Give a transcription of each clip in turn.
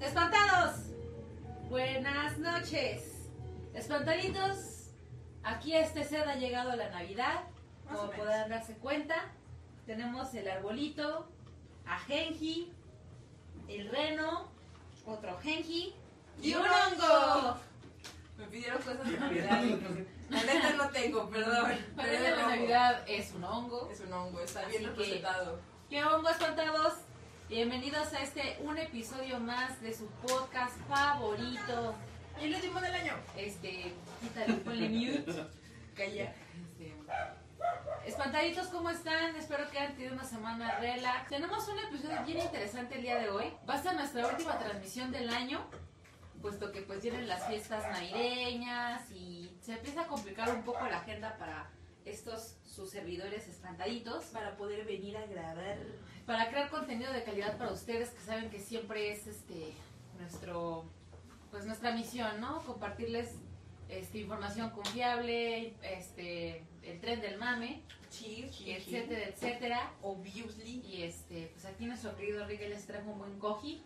Espantados, buenas noches. Espantaditos, aquí a este set ha llegado la Navidad. Más Como podrán darse cuenta, tenemos el arbolito, a Genji, el reno, otro Genji y, Y un hongo. Me pidieron cosas de Navidad. La neta no tengo, perdón. Para la. Navidad es un hongo. Es un hongo, está Así bien que- representado. ¿Qué hongo espantados? Bienvenidos a este un episodio más de su podcast favorito. Y el último del año. Este, quítale, ponle mute. Calla. Este, Espantaditos, ¿cómo están? Espero que hayan tenido una semana relax. Tenemos un episodio bien interesante el día de hoy. Va a ser nuestra última transmisión del año, puesto que pues vienen las fiestas navideñas y se empieza a complicar un poco la agenda para estos sus servidores espantaditos. Para poder venir a grabar. para crear contenido de calidad para ustedes que saben que siempre es este nuestro pues nuestra misión no compartirles este información confiable este el tren del mame etcétera etcétera Obviously. y este pues aquí nuestro querido Rick les trajo un buen coji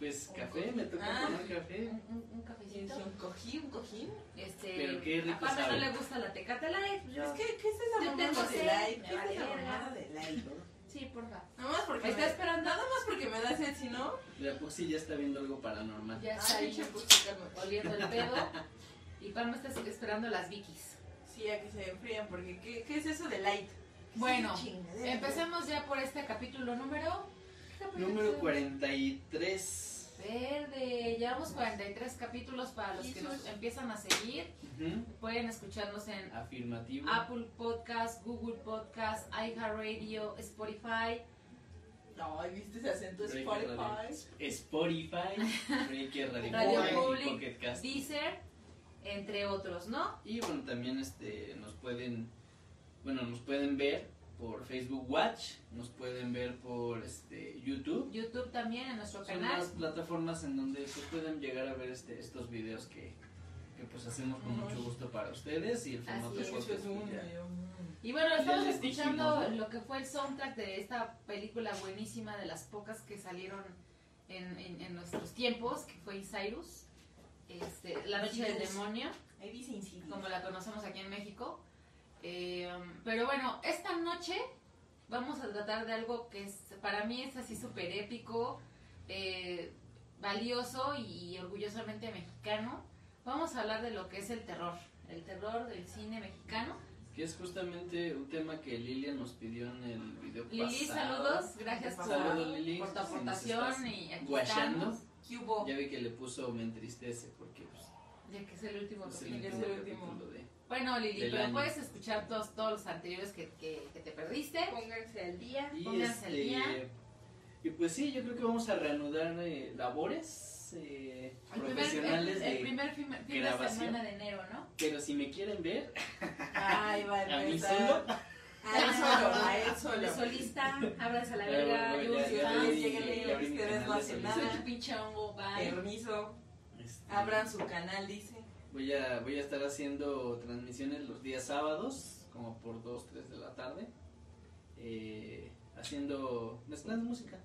Pues café, me toca Ah. tomar café. un, un, un ¿Es cafecito un cojín? ¿Un cojín? este Pero qué rico a no le gusta la tecate light yo Es que, ¿qué es esa Yo tengo de light? ¿Qué es esa mamada de light? sí porfa Nada más porque me está esperando Nada más porque me da sed, si no. La Puxi ya está viendo algo paranormal. ya está Ay, ahí oliendo el pedo y Palma está esperando las Vikis Sí, a que se enfrían, porque ¿qué, qué es eso de light? ¿Qué es Bueno? Empecemos ya por este capítulo número. ¿Qué capítulo Número es? 43. Verde. Llevamos 43 capítulos para los que nos empiezan a seguir. Pueden escucharnos en Afirmativo. Apple Podcast, Google Podcast, iHeartRadio, Spotify. Ay, ¿viste ese acento Breaker Spotify? Radio. Spotify. Breaker Radio, Radio Public Pocket Cast. Deezer, entre otros, ¿no? Y bueno, también este nos pueden bueno, nos pueden ver por Facebook Watch, nos pueden ver por este YouTube. YouTube también en nuestro Son canal. las plataformas en donde se pueden llegar a ver este estos videos que, que pues hacemos con mucho gusto para ustedes y el formato Así de es. Podcast un. Y bueno, estamos escuchando dijimos, ¿no? lo que fue el soundtrack de esta película buenísima de las pocas que salieron en, en- en nuestros tiempos, que fue Cyrus, este, La Noche del. Demonio, como la conocemos aquí en México. Eh, pero bueno, esta noche vamos a tratar de algo que es, para mí es así súper épico, eh, valioso y orgullosamente mexicano. Vamos a hablar de lo que es el terror, el terror del cine mexicano. Que es justamente un tema que Lilia nos pidió en el video Lili, pasado. saludos, gracias por, Saludos, Lili, por tu si aportación estás y aquí guachando. Ya vi que le puso me entristece porque pues, ya que es el último es el capítulo. es último el último. de... Bueno, Lili, pero año. puedes escuchar todos, todos los anteriores que, que- que te perdiste. Pónganse al día. Y Pónganse al este día. y pues sí, yo creo que vamos a reanudar eh, labores eh, El primer, profesionales el- el de primer fin, fin de semana de enero, ¿no? pero si me quieren ver Ay, va a a mí empezar. solo A él solo, a él solo. De solista, ábranse a la verga, lléguenle, ustedes no de hacen soy nada. tu pinche hongo, bye. Permiso. Este, Abran su canal, dice. Voy a, voy a estar haciendo transmisiones los días sábados, como por 2, 3 de la tarde, eh, haciendo, mezclando música.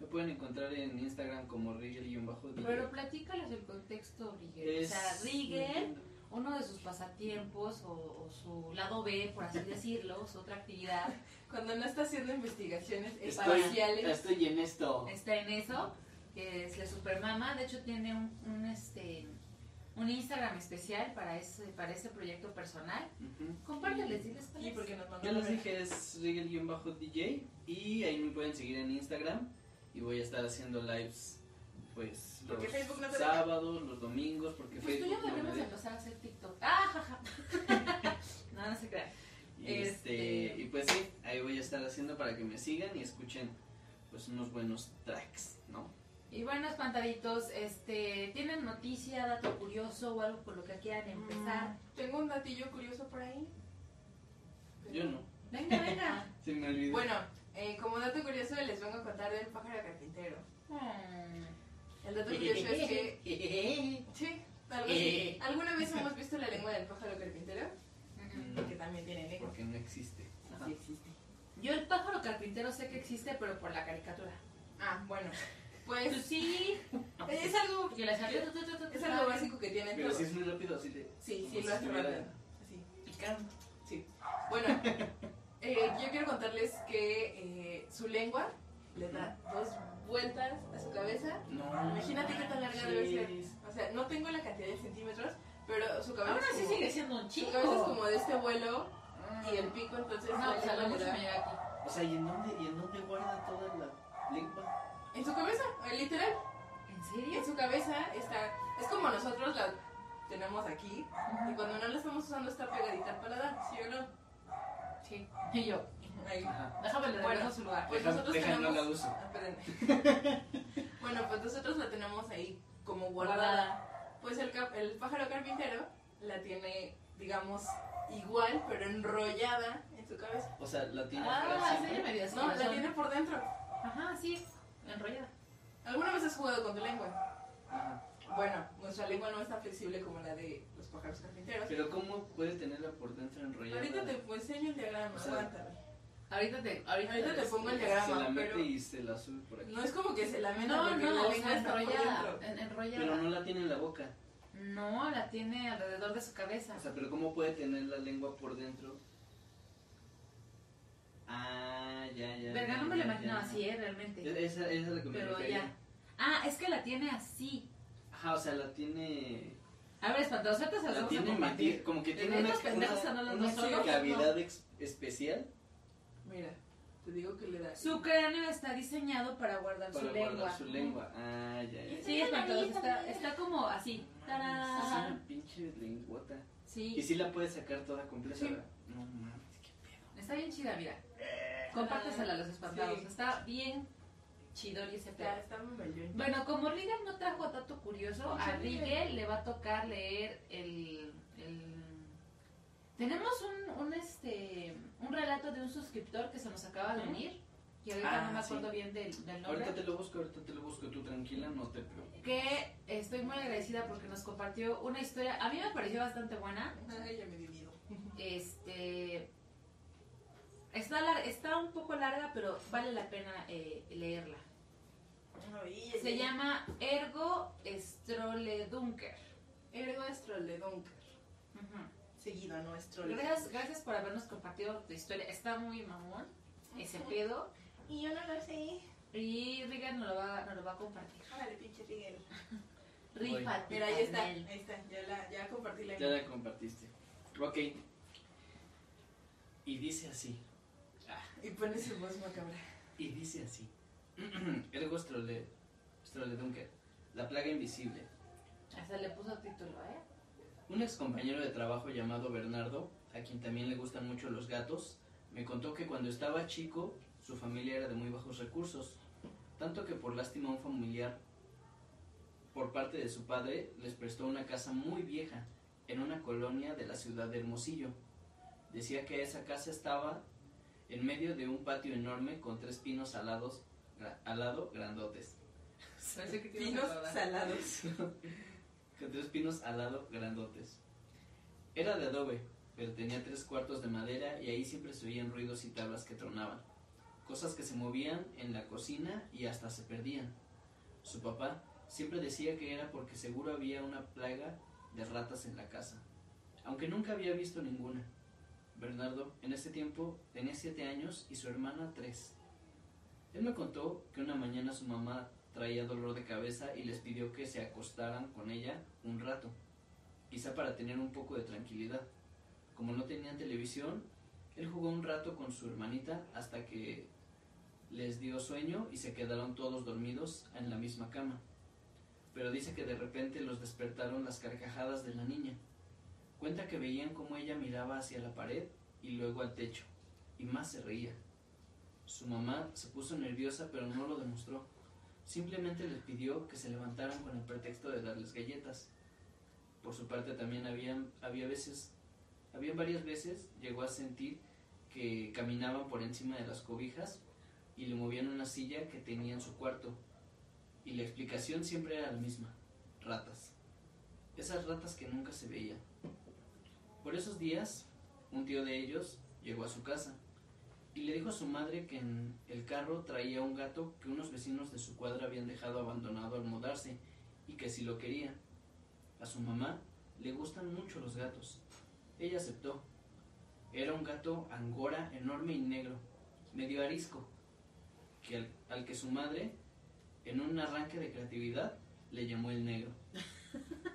Me pueden encontrar en Instagram como Rigel-bajo. Pero platícales el contexto, Rigel. Es- O sea, Rigel, uno de sus pasatiempos o, o su lado B, por así decirlo, su otra actividad, Cuando no está haciendo investigaciones Estoy, espaciales. estoy en esto. está en eso, que es la supermama. De hecho, tiene un, un, este un Instagram especial para ese, para ese proyecto personal. Ujú. Compárteles, diles cuál Sí, es. porque nos mandó Ya les dije, es Rigel-DJ y ahí me pueden seguir en Instagram y voy a estar haciendo lives pues los Porque Facebook no sábados, los domingos, porque Pues tú ya Facebook no me deberíamos deja. empezar a hacer TikTok. ¡Ah, jaja! no, no se crean. Y, este, Este- y pues sí, ahí voy a estar haciendo para que me sigan y escuchen pues unos buenos tracks, ¿no? Y bueno, espantaditos, este, ¿tienen noticia, dato curioso o algo por lo que quieran empezar? Mm, Tengo un datillo curioso por ahí. Yo no, Venga, venga. se me olvidó. Bueno, eh, como dato curioso les vengo a contar del pájaro carpintero. Mm. El dato curioso es que... Sí, algo así. ¿Alguna vez hemos visto la lengua del pájaro carpintero? Mm, Que también tiene lengua. porque no existe. Sí existe. Yo el pájaro carpintero sé que existe, pero por la caricatura. Ah, bueno. Pues sí. Es algo, Que la es algo básico que tienen Pero todos. si es muy rápido, así de. Sí, sí, lo hace rápido. Así. Picando. Sí. Bueno, eh, yo quiero contarles que eh, su lengua le da dos vueltas a su cabeza. No. Imagínate qué tan larga debe ser. O sea, no tengo la cantidad de centímetros, pero su cabeza, así como, sigue siendo un su chico. cabeza es como de este vuelo y el pico, entonces No, la o sea, aquí. O sea, ¿y en dónde, y en dónde guarda toda la lengua? En su cabeza, eh, literal. ¿En serio? En su cabeza está. Es como nosotros la tenemos aquí. Y cuando no la estamos usando está pegadita al paladar, ¿sí o no? Sí. Y yo. Ahí. Ajá. Déjame le Bueno. su lugar. Pues Deja- nosotros no tenemos. la uso. Ah, bueno, pues nosotros la tenemos ahí como guardada. Pues el, cap- el pájaro carpintero la tiene, digamos, igual, pero enrollada en su cabeza. O sea, la tiene Ah, sí, me dio así. No, la tiene por dentro. Ajá, sí. Enrollada. ¿Alguna vez has jugado con tu lengua? Ajá. Bueno, nuestra lengua no es tan flexible como la de los pájaros carpinteros. Pero ¿cómo puede tenerla por dentro enrollada? Ahorita te pues, enseño el diagrama, O sea, aguántame. Ahorita te, ahorita Ahorita te pongo el diagrama. Se la mete pero- y se la sube por aquí. No es como que se la meta No, porque no, la lengua enrollada. enrollada. Pero no la tiene en la boca. No, la tiene alrededor de su cabeza. O sea, pero ¿cómo puede tener la lengua por dentro? Ah, ya, ya. Verga, no me lo ya. así, ¿eh? Realmente. Esa, esa es la que me Pero ya. Ah, es que la tiene así. Ajá, o sea, la tiene. A ver, espantados, ahorita se las La vamos a tiene compartir. Como que ¿De tiene una, estos pendejos una- hablando una cavidad ex- especial Mira, te digo que le da. Su cráneo está diseñado para guardar para su guardar lengua. su lengua. Ah, ya, ya. Sí, espantados, está, está como así. Es ¡Tarán! una pinche lenguota. Y Sí, sí la puedes sacar toda completa. Sí. ¿verdad? No mames. Está bien chida, mira. Compártesela a los espantados. Sí. Está bien chido y ese pedo. Ya, está muy bello. Bueno, como Rigel no trajo dato curioso, a Rigel le va a tocar leer el... el- Tenemos un, un, este, un relato de un suscriptor que se nos acaba de unir, que ahorita Ah, no me sí. acuerdo bien del, del nombre, Ahorita te lo busco, ahorita te lo busco. Tú tranquila, no te preocupes. que estoy muy agradecida porque nos compartió una historia, a mí me pareció bastante buena, Ay, ya me dio miedo. este... Está, un poco larga, pero vale la pena eh, leerla. Se llama Ergo Stroledunker. Ergo Estroledunker. Ujú. Seguido a nuestro. Gracias, gracias por habernos compartido tu historia. Está muy mamón ese pedo. Y yo no lo sé. Y Regan nos lo va, nos lo va a compartir. Órale, pinche Rigel. Rífate. Mira, ahí está. Ahí está. Ya, la, ya compartí la Ya la compartiste. Ok. Y dice así. Y pone su voz macabra. Y dice así. Ergo Strole, Stroledunker. La plaga invisible. Hasta le puso título, ¿eh? Un ex compañero de trabajo llamado Bernardo, a quien también le gustan mucho los gatos, me contó que cuando estaba chico su familia era de muy bajos recursos, tanto que por lástima a un familiar por parte de su padre les prestó una casa muy vieja en una colonia de la ciudad de Hermosillo. Decía que esa casa estaba en medio de un patio enorme con tres pinos alados, gra- al lado grandotes. Parece que tiene Pinos salados. con tres pinos al lado grandotes. Era de adobe, pero tenía tres cuartos de madera y ahí siempre se oían ruidos y tablas que tronaban, cosas que se movían en la cocina y hasta se perdían. Su papá siempre decía que era porque seguro había una plaga de ratas en la casa, aunque nunca había visto ninguna. Bernardo en ese tiempo tenía siete años y su hermana tres. Él me contó que una mañana su mamá traía dolor de cabeza y les pidió que se acostaran con ella un rato, quizá para tener un poco de tranquilidad. Como no tenían televisión, él jugó un rato con su hermanita hasta que les dio sueño y se quedaron todos dormidos en la misma cama. Pero dice que de repente los despertaron las carcajadas de la niña. Cuenta que veían cómo ella miraba hacia la pared y luego al techo, y más se reía. Su mamá se puso nerviosa pero no lo demostró. Simplemente les pidió que se levantaran con el pretexto de darles galletas. Por su parte también había veces, había varias veces llegó a sentir que caminaban por encima de las cobijas y le movían una silla que tenía en su cuarto. Y la explicación siempre era la misma, ratas. Esas ratas que nunca se veían. Por esos días, un tío de ellos llegó a su casa y le dijo a su madre que en el carro traía un gato que unos vecinos de su cuadra habían dejado abandonado al mudarse y que si lo quería. A su mamá le gustan mucho los gatos. Ella aceptó. Era un gato angora enorme y negro, medio arisco, al que su madre, en un arranque de creatividad, le llamó el negro,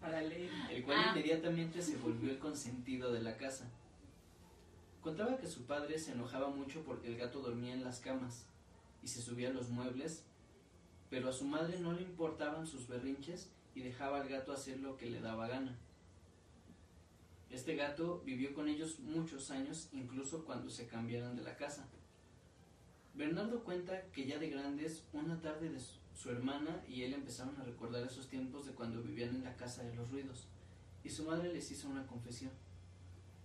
Para leer. el cual Ah. inmediatamente se volvió el consentido de la casa. Contaba que su padre se enojaba mucho porque el gato dormía en las camas y se subía a los muebles, pero a su madre no le importaban sus berrinches y dejaba al gato hacer lo que le daba gana. Este gato vivió con ellos muchos años, incluso cuando se cambiaron de la casa. Bernardo cuenta que ya de grandes, una tarde de su, su hermana y él empezaron a recordar esos tiempos de cuando vivían en la casa de los ruidos, y su madre les hizo una confesión.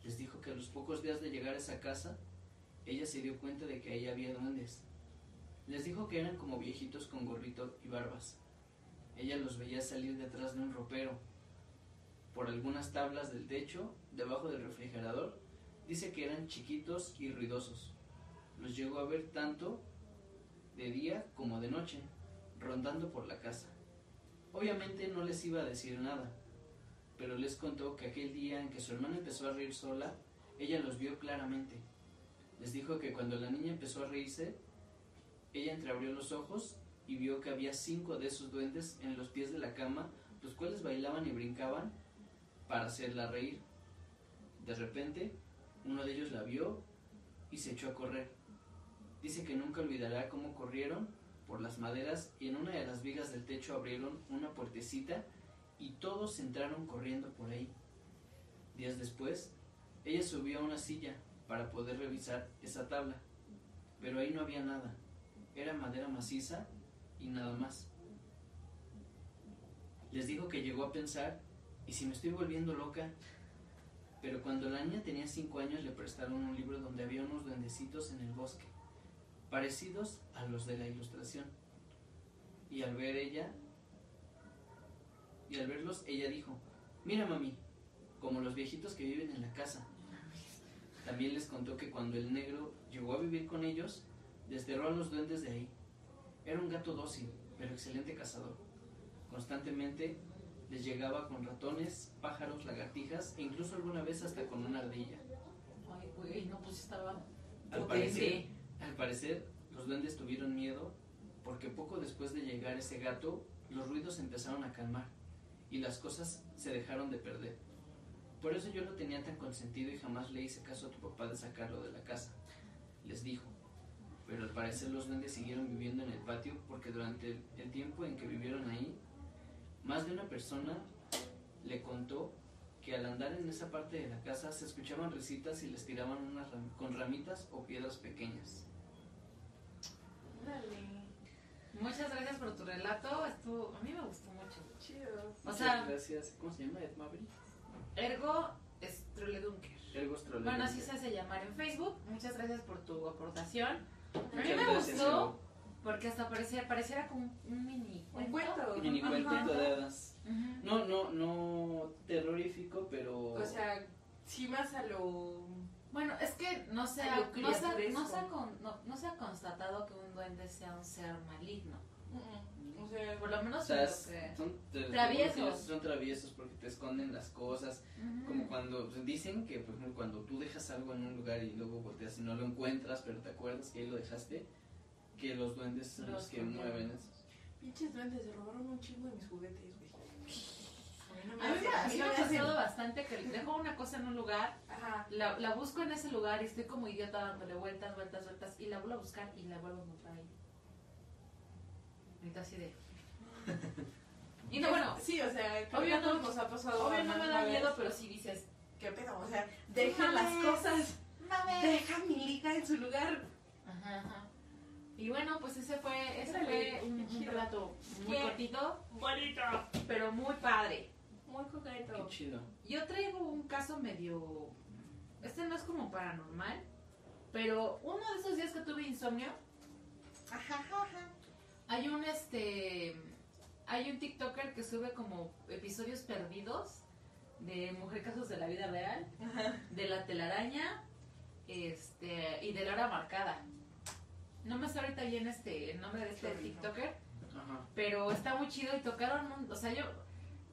Les dijo que a los pocos días de llegar a esa casa, ella se dio cuenta de que ahí había duendes. Les dijo que eran como viejitos con gorrito y barbas. Ella los veía salir detrás de un ropero. Por algunas tablas del techo, debajo del refrigerador, dice que eran chiquitos y ruidosos. Los llegó a ver tanto de día como de noche, rondando por la casa. Obviamente no les iba a decir nada, pero les contó que aquel día en que su hermana empezó a reír sola, ella los vio claramente. Les dijo que cuando la niña empezó a reírse, ella entreabrió los ojos y vio que había cinco de esos duendes en los pies de la cama, los cuales bailaban y brincaban para hacerla reír. De repente, uno de ellos la vio y se echó a correr. Dice que nunca olvidará cómo corrieron por las maderas y en una de las vigas del techo abrieron una puertecita y todos entraron corriendo por ahí. Días después, ella subió a una silla para poder revisar esa tabla, pero ahí no había nada. Era madera maciza y nada más. Les dijo que llegó a pensar, ¿y si me estoy volviendo loca? Pero cuando la niña tenía cinco años le prestaron un libro donde había unos duendecitos en el bosque, parecidos a los de la ilustración. Y al ver ella, y al verlos, ella dijo, mira mami, como los viejitos que viven en la casa. También les contó que cuando el negro llegó a vivir con ellos, desterró a los duendes de ahí. Era un gato dócil, pero excelente cazador. Constantemente les llegaba con ratones, pájaros, lagartijas e incluso alguna vez hasta con una ardilla. Ay, güey, no, pues estaba Al parecer, al parecer, los duendes tuvieron miedo porque poco después de llegar ese gato, los ruidos empezaron a calmar y las cosas se dejaron de perder. Por eso yo lo tenía tan consentido y jamás le hice caso a tu papá de sacarlo de la casa, les dijo. Pero al parecer los duendes siguieron viviendo en el patio porque durante el, tiempo en que vivieron ahí, más de una persona le contó que al andar en esa parte de la casa se escuchaban risitas y les tiraban con ramitas o piedras pequeñas. Muchas gracias por tu relato. Estuvo, a mí me gustó mucho. Chido. O Muchas sea- gracias. ¿Cómo se llama? Ed Maverick. Ergo Struledunker. Ergos Troll. Bueno, así se hace llamar en Facebook. Muchas gracias por tu aportación. A mí me gracias, gustó porque hasta parecía, pareciera como un mini Un cuento. Mini Ajá. cuentito de hadas. No, no, no terrorífico, pero. O sea, sí más a lo... Bueno, es que no se A ha, no se ha- no se ha con- no- no se ha constatado que un duende sea un ser maligno. Mm, O sea, Por lo o menos sea, en lo es- que... son tra- Traviesos. Son traviesos porque te esconden las cosas. Como cuando dicen que, por ejemplo, cuando tú dejas algo en un lugar y luego volteas y no lo encuentras, pero te acuerdas que ahí lo dejaste, que los duendes son Lo los que mueven eso. pinches duendes, se robaron un chingo de mis juguetes, no me A mí me, a mí me ha pasado bastante que dejo una cosa en un lugar, Ajá. la, la busco en ese lugar y estoy como idiota dándole vueltas, vueltas, vueltas y la vuelvo a buscar y la vuelvo a encontrar ahí. Ahorita así de... Y no, bueno, Sí, o sea, Obvio no- nos ha pasado. obvio no me da miedo, vez. pero sí dices... ¿Qué pedo? O sea, deja las mames. cosas. Deja mi liga en su lugar. Ajá, ajá. Y bueno, pues ese fue, ese fue un, un relato muy Qué cortito, Bonito. pero muy padre. Muy Qué coqueto. chido. Yo traigo un caso medio... Este no es como paranormal, pero uno de esos días que tuve insomnio, Ajá, ajá. hay un este... Hay un TikToker que sube como episodios perdidos de Mujer Casos de la Vida Real, Ajá. de La Telaraña este, y de la hora marcada. No me sé ahorita bien este, el nombre de este TikToker, Ajá. pero está muy chido y tocaron, o sea, yo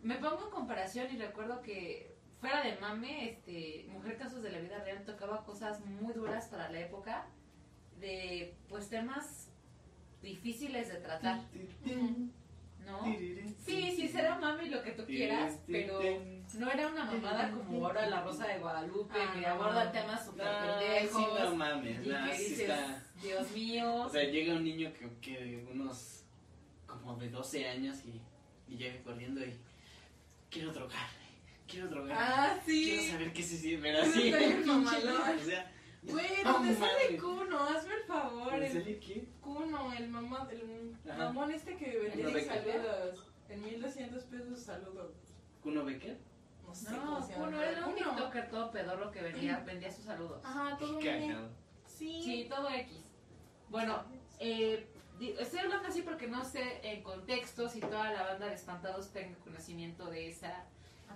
me pongo en comparación y recuerdo que fuera de mame, este, Mujer Casos de la Vida Real tocaba cosas muy duras para la época, de pues temas difíciles de tratar, ¿no? Sí, sí, será mami lo que tú quieras, pero no era una mamada como ahora La Rosa de Guadalupe, Ah, que aborda temas súper No, pendejos. sí, no mames, y no, que sí dices, está. Dios mío. O sea, llega un niño que, que unos como de 12 años y, y llega corriendo y quiero drogarme, quiero drogarme, Ah, quiero sí. saber qué se siente, pero así, o sea, Güey, ¿dónde sale. Kuno? Hazme el favor. ¿en El serio qué? Kuno, el mamá, el Ajá. mamón este que vendía ¿Kuno saludos. En 1200 pesos saludos. ¿Kuno Becker? No sé No, cómo se llama. uno era un Kuno. TikToker todo pedorro que vendía, vendía sus saludos. Ajá, todo Qué bien. Sí. Sí, todo X. Bueno, eh, estoy hablando así porque no sé en contexto si toda la banda de espantados tenga conocimiento de esa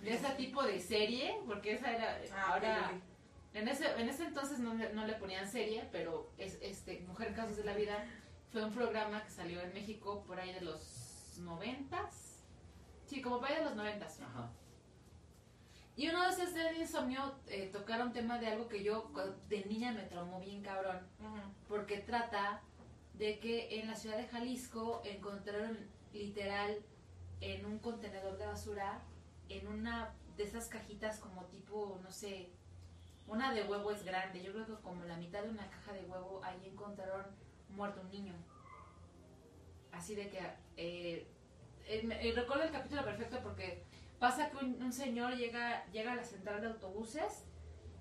de ese tipo de serie, porque esa era Ah, ahora en ese en ese entonces no, le- no le ponían serie, pero es este Mujer Casos de la Vida fue un programa que salió en México por ahí de los noventas. Sí, como por ahí de los noventas. Ajá. Y una vez este de insomnio eh, tocaron tema de algo que yo de niña me traumó bien cabrón, porque trata de que en la ciudad de Jalisco encontraron literal en un contenedor de basura, en una de esas cajitas como tipo, no sé, una de huevo es grande, yo creo que como la mitad de una caja de huevo, ahí encontraron muerto un niño. Así de que, eh, eh, eh, recuerdo el capítulo perfecto porque pasa que un, un señor llega, llega a la central de autobuses,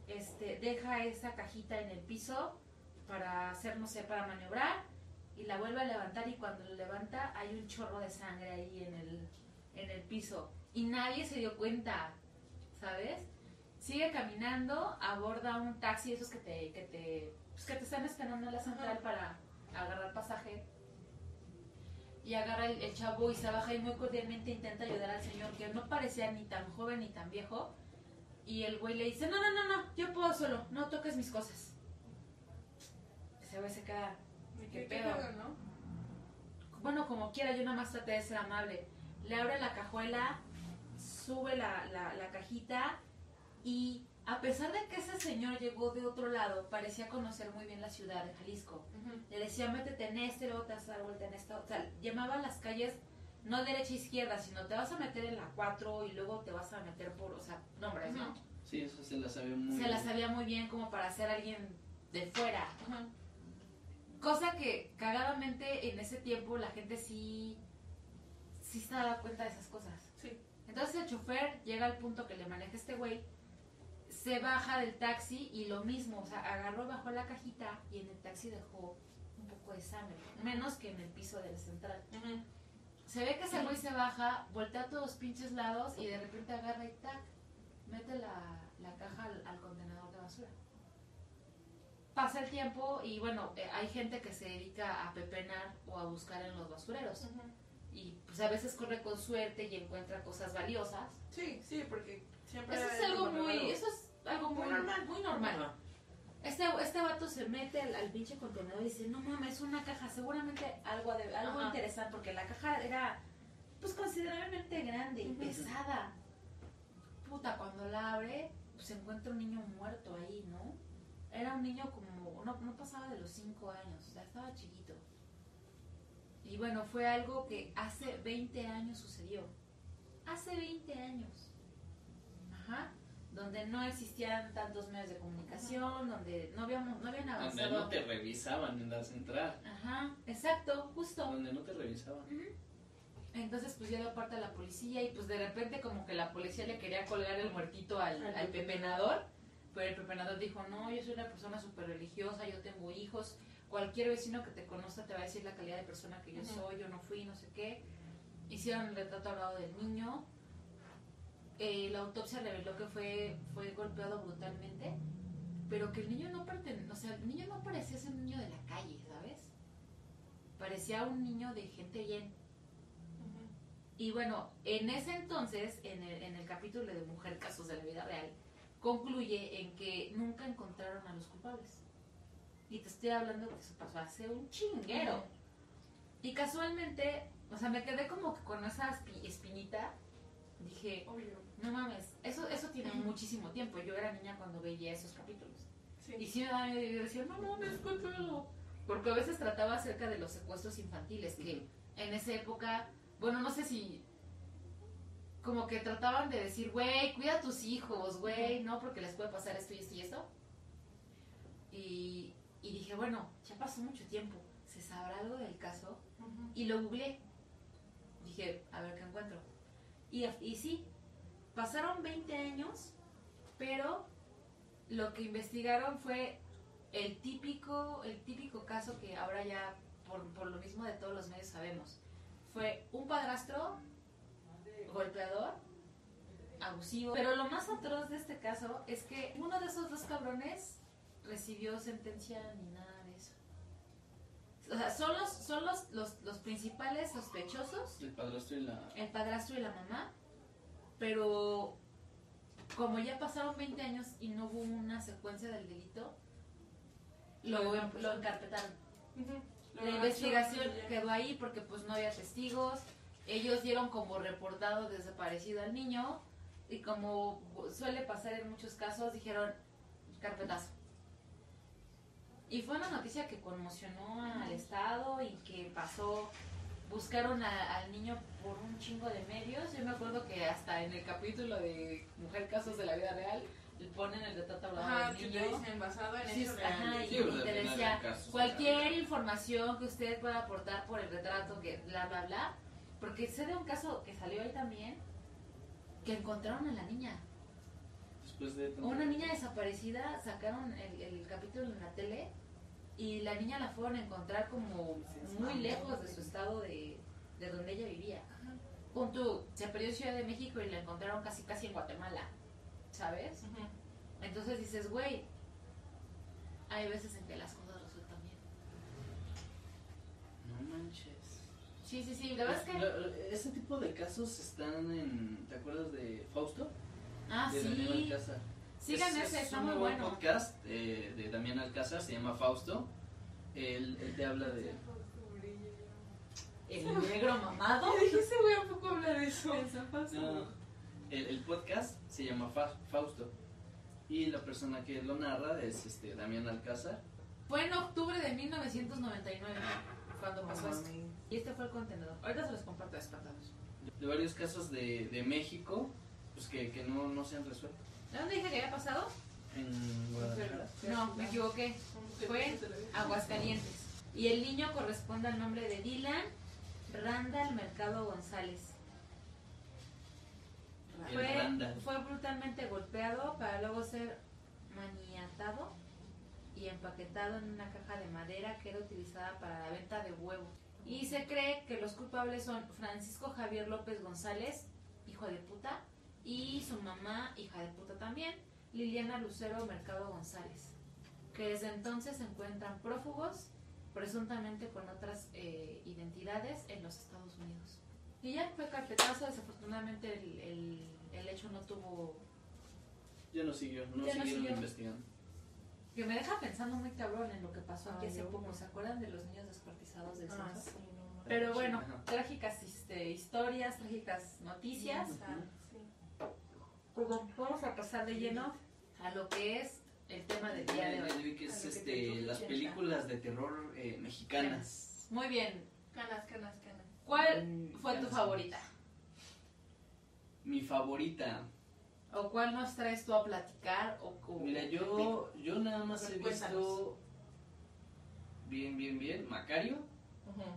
este, deja esa cajita en el piso para hacer, no sé, para maniobrar y la vuelve a levantar y cuando lo levanta hay un chorro de sangre ahí en el, en el piso. Y nadie se dio cuenta, ¿sabes? Sigue caminando, aborda un taxi, esos que te, que te, pues, que te están esperando en la central para agarrar pasaje. Y agarra el, el chavo y se baja y muy cordialmente intenta ayudar al señor que no parecía ni tan joven ni tan viejo. Y el güey le dice no no no no yo puedo solo no toques mis cosas ese güey se queda ¿De ¿Qué qué pedo? no? bueno como quiera yo nada más traté de ser amable le abre la cajuela sube la, la, la cajita y a pesar de que ese señor llegó de otro lado parecía conocer muy bien la ciudad de Jalisco le decía métete en este, luego te vas a dar vuelta en esta. O sea, llamaba a las calles no derecha e izquierda, sino te vas a meter en la 4 y luego te vas a meter por, o sea, nombres, ¿no? Sí, eso se la sabía muy Se la bien. sabía muy bien como para ser alguien de fuera. Ajá. Cosa que cagadamente en ese tiempo la gente sí, sí se daba cuenta de esas cosas. Sí. Entonces el chofer llega al punto que le maneja este güey, se baja del taxi y lo mismo, o sea, agarró, bajó la cajita y en el taxi dejó un poco de sangre, menos que en el piso del central. Ujú. Se ve que ese güey se baja, voltea a todos pinches lados y de repente agarra y tac, mete la, la caja al, al contenedor de basura. Pasa el tiempo y bueno, eh, hay gente que se dedica a pepenar o a buscar en los basureros. Y pues a veces corre con suerte y encuentra cosas valiosas. Sí, sí, porque siempre. Eso es algo muy, raro. eso es algo muy Muy normal, muy normal. Este, este vato se mete al, al pinche contenedor y dice, no mames, una caja, seguramente algo, de, algo Ajá. interesante, porque la caja era pues considerablemente grande y pesada. Puta, cuando la abre, pues se encuentra un niño muerto ahí, ¿no? Era un niño como, no, no pasaba de los 5 años, o sea, estaba chiquito. Y bueno, fue algo que hace 20 años sucedió. Hace 20 años. Ajá. Donde no existían tantos medios de comunicación, donde no, habíamos, no habían Donde avanzado. no te revisaban en la central. Ajá, exacto, justo. Donde no te revisaban. Entonces pues ya dio parte a la policía y pues de repente como que la policía le quería colgar el muertito al, Al al pepenador, pero el pepenador dijo, no, yo soy una persona súper religiosa, yo tengo hijos, cualquier vecino que te conozca te va a decir la calidad de persona que yo Ujú. soy, yo no fui, no sé qué. Hicieron el retrato hablado del niño, Eh, la autopsia reveló que fue, fue golpeado brutalmente, pero que el niño no pertenecía, o sea, el niño no parecía ser un niño de la calle, ¿sabes? Parecía un niño de gente bien. Y bueno, en ese entonces, en el, en el capítulo de Mujer Casos de la Vida Real, concluye en que nunca encontraron a los culpables. Y te estoy hablando que eso pasó hace un chinguero. Y casualmente, o sea, me quedé como que con esa espi- espinita. Dije, Obvio. no mames, eso, eso tiene muchísimo tiempo. Yo era niña cuando veía esos capítulos. Sí. Y sí me daba miedo y decía, no mames, cuéntamelo. Porque a veces trataba acerca de los secuestros infantiles, que en esa época, bueno, no sé si como que trataban de decir, güey, cuida a tus hijos, güey, no, porque les puede pasar esto y esto y esto. Y, y dije, bueno, ya pasó mucho tiempo, ¿se sabrá algo del caso? Ujú. Y lo googleé. Dije, a ver qué encuentro. Y, y sí, pasaron 20 años, pero lo que investigaron fue el típico, el típico caso que ahora ya, por, por lo mismo de todos los medios sabemos. Fue un padrastro golpeador, abusivo. Pero lo más atroz de este caso es que uno de esos dos cabrones recibió sentencia ni nada de eso. O sea, son los, son los, los, los principales sospechosos, El padrastro y la. el padrastro y la mamá, pero como ya pasaron 20 años y no hubo una secuencia del delito, lo, lo encarpetaron. La investigación quedó ahí porque pues no había testigos. Ellos dieron como reportado desaparecido al niño y como suele pasar en muchos casos dijeron carpetazo. Y fue una noticia que conmocionó al Estado y que pasó, buscaron a- al niño por un chingo de medios. Yo me acuerdo que hasta en el capítulo de Mujer Casos de la Vida Real le ponen el retrato hablado del que niño. te dicen basado en Sí, ajá, reales. y- Sí, te decía, Cualquier información que usted pueda aportar por el retrato, que bla, bla, bla. Porque sé de un caso que salió ahí también, que encontraron a la niña. Después de. Una niña desaparecida, sacaron el, el capítulo en la tele y la niña la fueron a encontrar como muy lejos de su estado de, de donde ella vivía. Punto, se perdió en Ciudad de México y la encontraron casi casi en Guatemala, ¿sabes? Entonces dices, güey, hay veces en que las cosas resultan bien. No manches. Sí, sí, sí, la verdad es que... Ese tipo de casos están en. ¿Te acuerdas de Fausto? Ah, de Damián sí. Alcázar. Sigan Es- ese, es está un muy buen bueno. podcast eh, de Damián Alcázar, se llama Fausto. Él, él te habla de. El negro mamado. Dije, ese güey a poco habla de eso. No, el, el podcast se llama Fa- Fausto. Y la persona que lo narra es este Damián Alcázar. Fue en octubre de 1999 cuando pasó esto. Y este fue el contenedor. Ahorita se los comparto descartados. De varios casos de, de México pues que, que no, no se han resuelto. ¿De dónde dije que había pasado? En Guadalajara. No, me equivoqué. Fue en Aguascalientes. Y el niño corresponde al nombre de Dylan Randall Mercado González. Fue, Randall. fue brutalmente golpeado para luego ser maniatado y empaquetado en una caja de madera que era utilizada para la venta de huevos. Y se cree que los culpables son Francisco Javier López González, hijo de puta, y su mamá, hija de puta también, Liliana Lucero Mercado González, que desde entonces se encuentran prófugos, presuntamente con otras eh, identidades en los Estados Unidos. Y ya fue carpetazo, desafortunadamente el, el, el hecho no tuvo... Ya no siguió, no Ya no siguieron siguió. investigando. Que me deja pensando muy cabrón en lo que pasó aquí Ay, hace poco. no. ¿Se acuerdan de los niños descuartizados del Ah, sí, no. Pero bueno, trágicas este, historias, trágicas noticias. Sí. Pues vamos a pasar de lleno a lo que es el tema del día de hoy. que es este, te las películas de terror eh, mexicanas. Muy bien. Canas, canas, canas. ¿Cuál fue tu favorita? Mi favorita. ¿O cuál nos traes tú a platicar? O, o- Mira, yo, yo nada más he visto bien, bien, bien Macario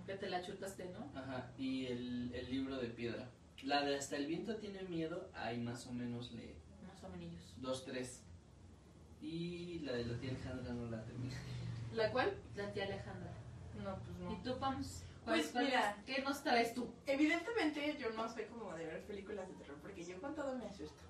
que te la chutaste, ¿no? ajá, y el, el libro de piedra. La de Hasta el viento tiene miedo, ahí más o menos le Más o menos. dos, tres. Y la de la tía Alejandra no la terminé. ¿La cual? La tía Alejandra. No, pues no. ¿Y tú, Pams? ¿Cuál- Pues cuál mira. ¿Qué nos traes tú? Evidentemente yo no soy como de ver películas de terror porque yo con todo me asusto.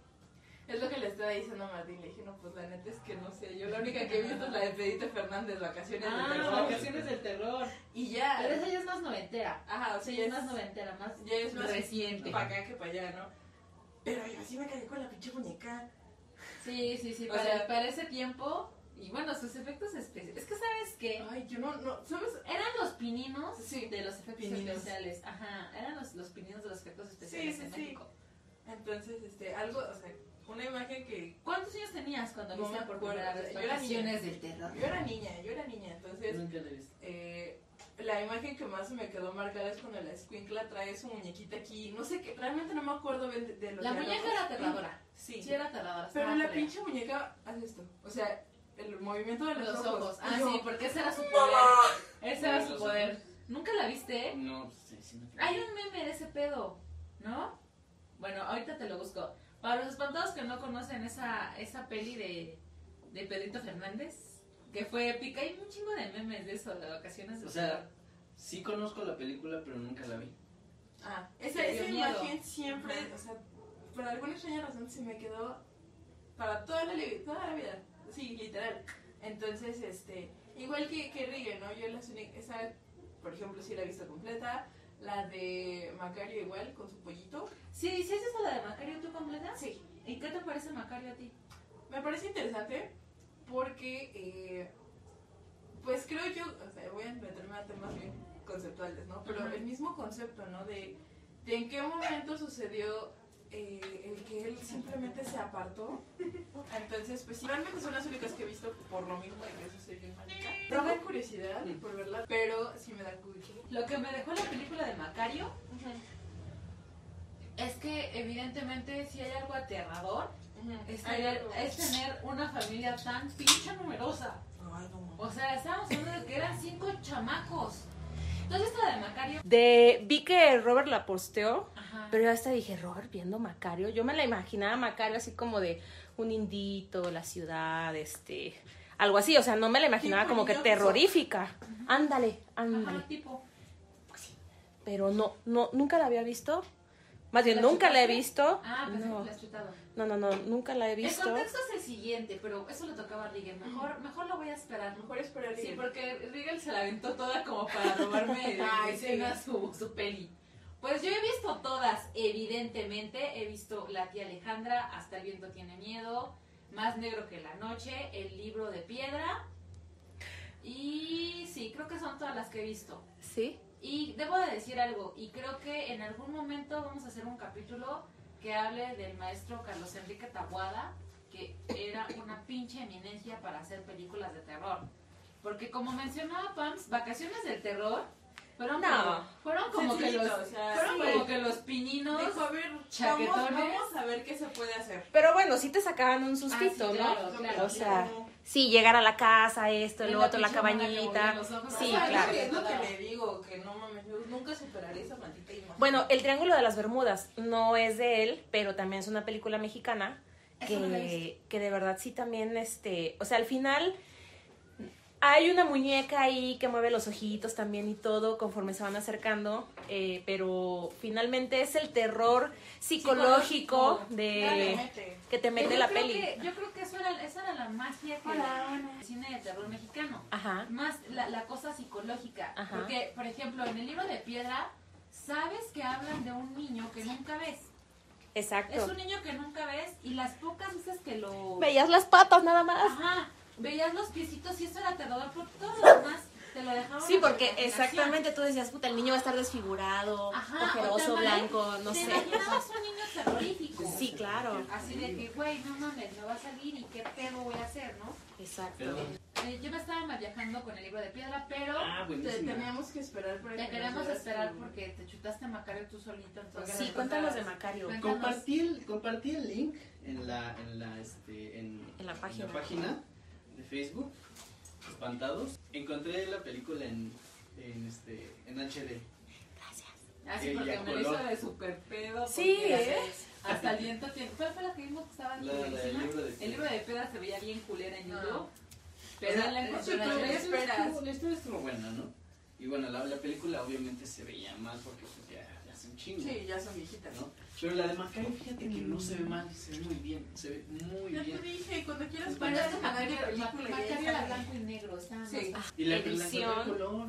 Es lo que le estaba diciendo a Martín, le dije, no, pues la neta es que no sé, yo la única que he visto es la de Pedito Fernández, Vacaciones Ah, de Terror. Vacaciones del Terror. Y ya. Pero esa ya es más noventera. Ajá, o sea, ya es más noventera, más ya es más reciente. para acá que para allá, ¿no? Pero yo sí me caí con la pinche muñeca. Sí, sí, sí, para, sea- para ese tiempo. Y bueno, sus efectos especiales. Es que, ¿sabes qué? Ay, yo no, no, ¿sabes? Eran los pininos Sí, de los efectos pininos. especiales. Ajá, eran los, los pininos de los efectos especiales sí, en sí. México. Entonces, este, algo, o sea, una imagen que ¿Cuántos años tenías cuando No viste por primera vez yo era Vacaciones del terror? yo era niña, yo era niña, entonces, Nunca la he visto. eh, la imagen que más me quedó marcada es cuando la escuincla trae su muñequita aquí, no sé qué, realmente no me acuerdo de, de los La muñeca diálogos. era aterradora. Sí, Sí, era aterradora. pero la culera. pinche muñeca hace esto, o sea, el movimiento de los, Los ojos. Ah, Y yo, sí, porque ese era su poder. Ese era su poder. ojos. ¿Nunca la viste? No, sí, sí me Hay un meme de ese pedo, ¿no? Bueno, ahorita te lo busco. Para los espantados que no conocen esa, esa peli de, de Pedrito Fernández, que fue épica, hay un chingo de memes de eso, de vacaciones de O sea, sí conozco la película, pero nunca la vi. Ah, esa, esa imagen siempre, o sea, por alguna extraña razón se me quedó para toda la, toda la vida. Sí, literal. Entonces, este, igual que, que Rigger, ¿no? Yo las únicas, esa, por ejemplo, sí la he visto completa. La de Macario igual, con su pollito. Sí, ¿sí es esa la de Macario tú completa? Sí. ¿Y qué te parece Macario a ti? Me parece interesante porque, eh, pues creo yo, o sea, voy a meterme a temas bien conceptuales, ¿no? Pero el mismo concepto, ¿no? De, de en qué momento sucedió eh, el que él simplemente se apartó. Entonces, pues sí, realmente son las únicas que he visto por lo mismo de que eso soy bien manica. Tengo curiosidad por verla, pero sí me da cucho. Lo que me dejó la película de Macario es que evidentemente si hay algo aterrador es Ay, tener, no. es tener una familia tan pinche numerosa. Ay, no, O sea, estábamos hablando de que eran cinco chamacos. Entonces esta de Macario. De, vi que Robert la posteó, Ajá. pero yo hasta dije, Robert viendo Macario. Yo me la imaginaba Macario así como de un indito, la ciudad, este, algo así. O sea, no me la imaginaba Tipo como que terrorífica. Ándale, ándale. Ajá, tipo. Pero no, no, nunca la había visto. Más bien, ¿La nunca la he visto. Ah, pensé no, la has chutado. no, no, no, nunca la he El visto. contexto es el siguiente, pero eso le tocaba a Rigel. Mejor, mejor lo voy a esperar. Mejor esperar Sí, porque Rigel se la aventó toda como para robarme Ay, escena sí. su, su peli. Pues yo he visto todas, evidentemente. He visto La tía Alejandra, Hasta el viento tiene miedo, Más negro que la noche, El libro de piedra. Y sí, creo que son todas las que he visto. Sí. Y debo de decir algo, y creo que en algún momento vamos a hacer un capítulo que hable del maestro Carlos Enrique Tabuada, que era una pinche eminencia para hacer películas de terror. Porque como mencionaba Pams, Vacaciones del Terror fueron No. como, fueron como que los o sea, fueron sí. como que los pininos. Dijo, a ver, vamos, chaquetones. vamos a ver qué se puede hacer. Pero bueno, sí te sacaban un Ah, sí, sustito, claro, ¿no? claro, o sea, claro. Sí, llegar a la casa, esto, el otro, la cabañita. movía los ojos. Sí, claro. Es lo que le digo, que no mames, yo nunca superaré esa maldita imagen. Bueno, El Triángulo de las Bermudas no es de él, pero también es una película mexicana no que, que de verdad sí también, este, o sea, al final hay una muñeca ahí que mueve los ojitos también y todo conforme se van acercando, eh, pero finalmente es el terror psicológico, Psicológico. de que te mete yo la peli. que- yo creo que eso era, esa era la magia que el cine de terror mexicano. Ajá. más la, la cosa psicológica. Ajá. Porque, por ejemplo, en el libro de piedra, sabes que hablan de un niño que nunca ves. Es Exacto. un niño que nunca ves y las pocas veces que lo... Veías las patas nada más. Ajá, veías los piecitos y eso era aterrador, pero todo lo demás te lo dejaban Sí, porque exactamente tú decías, puta, el niño va a estar desfigurado, Ajá, ojeroso, te blanco, no te sé. imaginabas un niño terrorífico. Sí, claro. Así de que, güey, no mames, me va a salir y qué pedo voy a hacer, ¿no? Exacto. Eh, yo me estaba mal viajando con el libro de piedra, pero ah, Te- teníamos que esperar para te que queremos esperar porque te chutaste a Macario tú solito. Entonces Sí, cuéntanos de Macario. Cuéntanos. Compartí el, compartí el link en la, en la, este, en, En la página. página de Facebook, Espantados. Encontré la película en, en, este, en HD. Así Ella porque me lo coló. hizo de super pedo. Sí, porque ¿eh? Hasta el viento tiene. ¿Cuál fue la que vimos que estaba La- la del culerísima? libro de El libro de piedra se veía bien culera en No. YouTube. Pero O sea, la es encontró en la historia estuvo buena, ¿no? Y bueno, la, la película obviamente se veía mal porque pues ya, ya hace un chingo, Sí, ya son viejitas. ¿no? Pero la de Macario, fíjate que no se ve mal, se ve muy bien, se ve muy Ya te bien. dije, cuando quieras canal de película. ya Macario está era blanco y negro. Estaba Sí. más- Y la, la Edición. en color.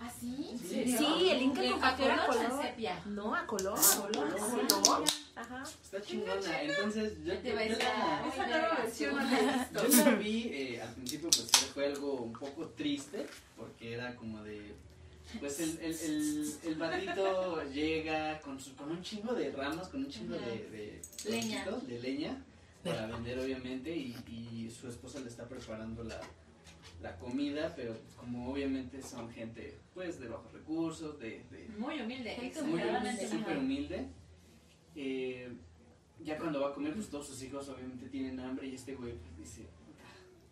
¿Ah, sí? Sí. el Inca ¿Y con a color Coca-Cola. o en sepia? No, a color. ¿A color? color. ¿A color? Ajá. Está chingona. Entonces, yo, Te yo va a la- estar- Esa nueva versión no la he visto. Yo la vi, eh, al principio pues fue algo un poco triste, porque era como de, pues el, el, el, el batito llega con, su, con un chingo de ramas, con un chingo de, de, Leña. trocitos de leña, para vender obviamente, y, y su esposa le está preparando la, la comida, pero como obviamente son gente pues de bajos recursos, de, de Muy humilde, muy humilde, súper Ajá. humilde. Eh, ya cuando va a comer, pues todos sus hijos obviamente tienen hambre y este güey pues dice,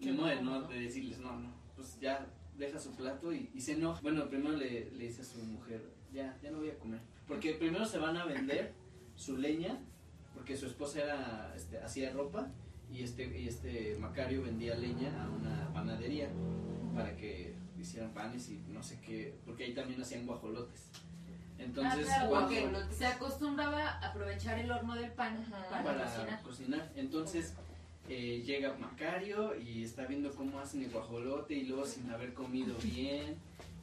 de, no, no. de decirles, no, no, pues ya deja su plato y, y se enoja. Bueno, primero le, le dice a su mujer, ya, ya no voy a comer. Porque primero se van a vender su leña, porque su esposa era, este, hacía ropa y este, y este Macario vendía leña a una panadería para que hicieran panes y no sé qué, porque ahí también hacían guajolotes. Entonces, ah, claro, se acostumbraba a aprovechar el horno del pan Ajá. para, para cocinar. cocinar. Entonces eh, llega Macario y está viendo cómo hacen el guajolote y luego sin haber comido bien.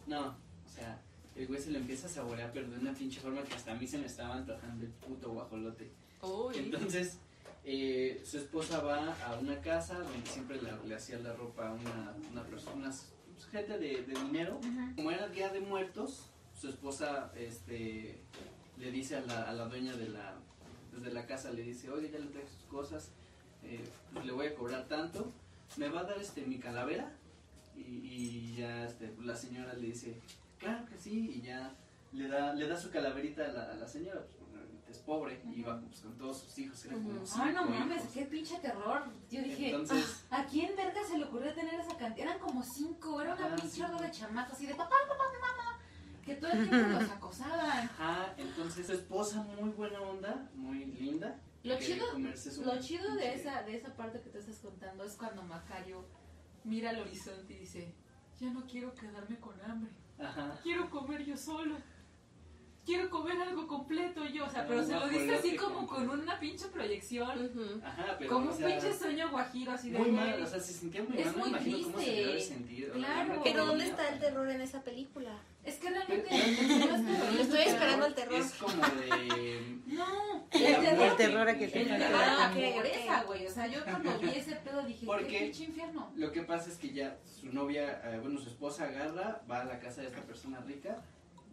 No, o sea, el güey se lo empieza a saborear, pero de una pinche forma que hasta a mí se me estaba antojando el puto guajolote. Entonces, eh, su esposa va a una casa donde siempre la- le hacía la ropa a una, una persona, pues, gente de, de dinero. Como era día de muertos, su esposa este, le dice a la, a la dueña de la, desde la casa, le dice, oye, ya le traje sus cosas, eh, pues le voy a cobrar tanto, me va a dar este mi calavera y, y ya este, la señora le dice, claro que sí, y ya le da, le da su calaverita a la, a la señora, pues, es pobre, y va pues, con todos sus hijos, eran como. Ay, no mames, hijos. qué pinche terror. Yo dije, Entonces, ¿a quién verga se le ocurrió tener esa cantidad? Eran como cinco, era una pinche sí. de chamacos y de papá, papá, mamá, que todo el tiempo los acosaban. ajá, entonces su esposa muy buena onda, muy linda. Lo chido, lo chido de esa, de esa parte que te estás contando es cuando Macario mira al horizonte y dice, ya no quiero quedarme con hambre, Ajá. quiero comer yo solo. Quiero comer algo completo yo, o sea, pero se lo dice así como con- con una pinche proyección. Ajá, pero como o un pinche sueño guajiro así de Muy mal, o sea, se sentía muy Es mal, no muy me imagino cómo se triste. debió de sentir. Claro. Pero ¿dónde está el terror en esa película? Es que realmente Pero- no estoy es esperando el terror. Es como de... No, el terror. El terror a que te- El terror a la Ah, ok, pobreza, ok. güey. O sea, yo cuando vi ese pedo dije, Porque- qué pinche infierno. Lo que pasa es que ya su novia, eh, bueno, su esposa agarra, va a la casa de esta persona rica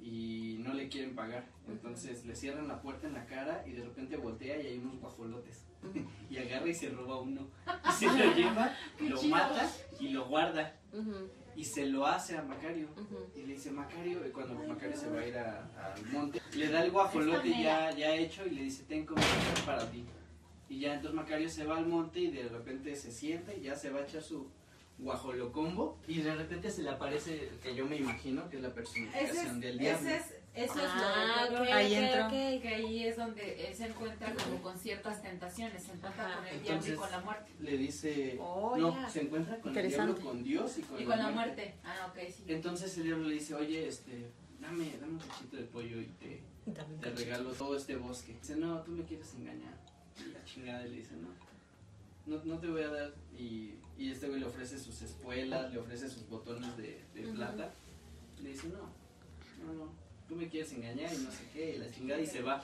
y no le quieren pagar. Entonces le cierran la puerta en la cara y de repente voltea y hay unos guajolotes. y agarra y se roba uno. Y se lo lleva, lo mata y lo guarda. Y se lo hace a Macario. Y le dice, Macario, y cuando Macario se va a ir al monte, le da el guajolote ya, ya hecho y le dice, ten es para ti. Y ya entonces Macario se va al monte y de repente se sienta y ya se va a echar su guajolocombo y de repente se le aparece, que yo me imagino que es la personificación es, del diablo. ese es, eso es Ah, lo ok, de Ahí entró. ok. que ahí es donde él se encuentra como con ciertas tentaciones, se encuentra Ajá. con el diablo y Entonces, con la muerte. Le dice, Oh, no, ya. se encuentra con el diablo, con Dios y con, Y con la muerte. Ah, ok, sí. Entonces el diablo le dice, oye, este, dame, dame un cachito de pollo y te, Dame te regalo todo este bosque. Dice, no, tú me quieres engañar. Y la chingada le dice, no, no, no te voy a dar. Y, y este güey le ofrece sus espuelas, le ofrece sus botones de, plata. Le dice, no, no, no, tú me quieres engañar y no sé qué, y la chingada y se va.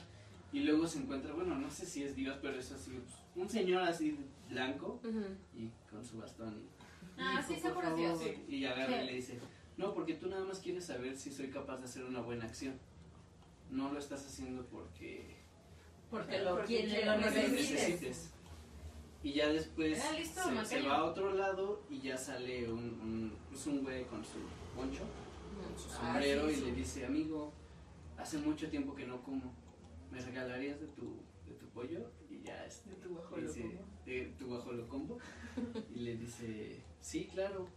Y luego se encuentra, bueno, no sé si es Dios, pero es así, pues, un señor así blanco y con su bastón. y, Ah, sí, "Hijo, seguro por sí, favor". sí. Y agarra y Sí. le dice, no, porque tú nada más quieres saber si soy capaz de hacer una buena acción. No lo estás haciendo porque Porque lo, Porque lo necesites. Y ya después listo, se, va a otro lado y ya sale un, un, pues un güey con su poncho, con su Ah, sombrero sí, y le dice, amigo, hace mucho tiempo que no como, ¿me regalarías de tu, de tu pollo? Y ya este, De tu dice, de tu guajolocombo. y le dice, sí, claro,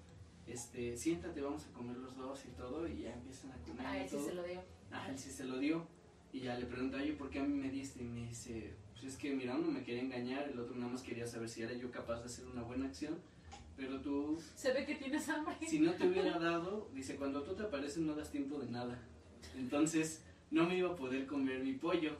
este, siéntate, vamos a comer los dos y todo, y ya empiezan a comer Ah, él sí se lo dio. Ajá, él sí se lo dio. Y ya le pregunta, oye, ¿por qué a mí me diste? Y me dice, pues es que mira, uno me quería engañar, el otro nada más quería saber si era yo capaz de hacer una buena acción. Pero tú, Se ve que tienes hambre. si no te hubiera dado, dice, cuando tú te apareces no das tiempo de nada. Entonces, no me iba a poder comer mi pollo.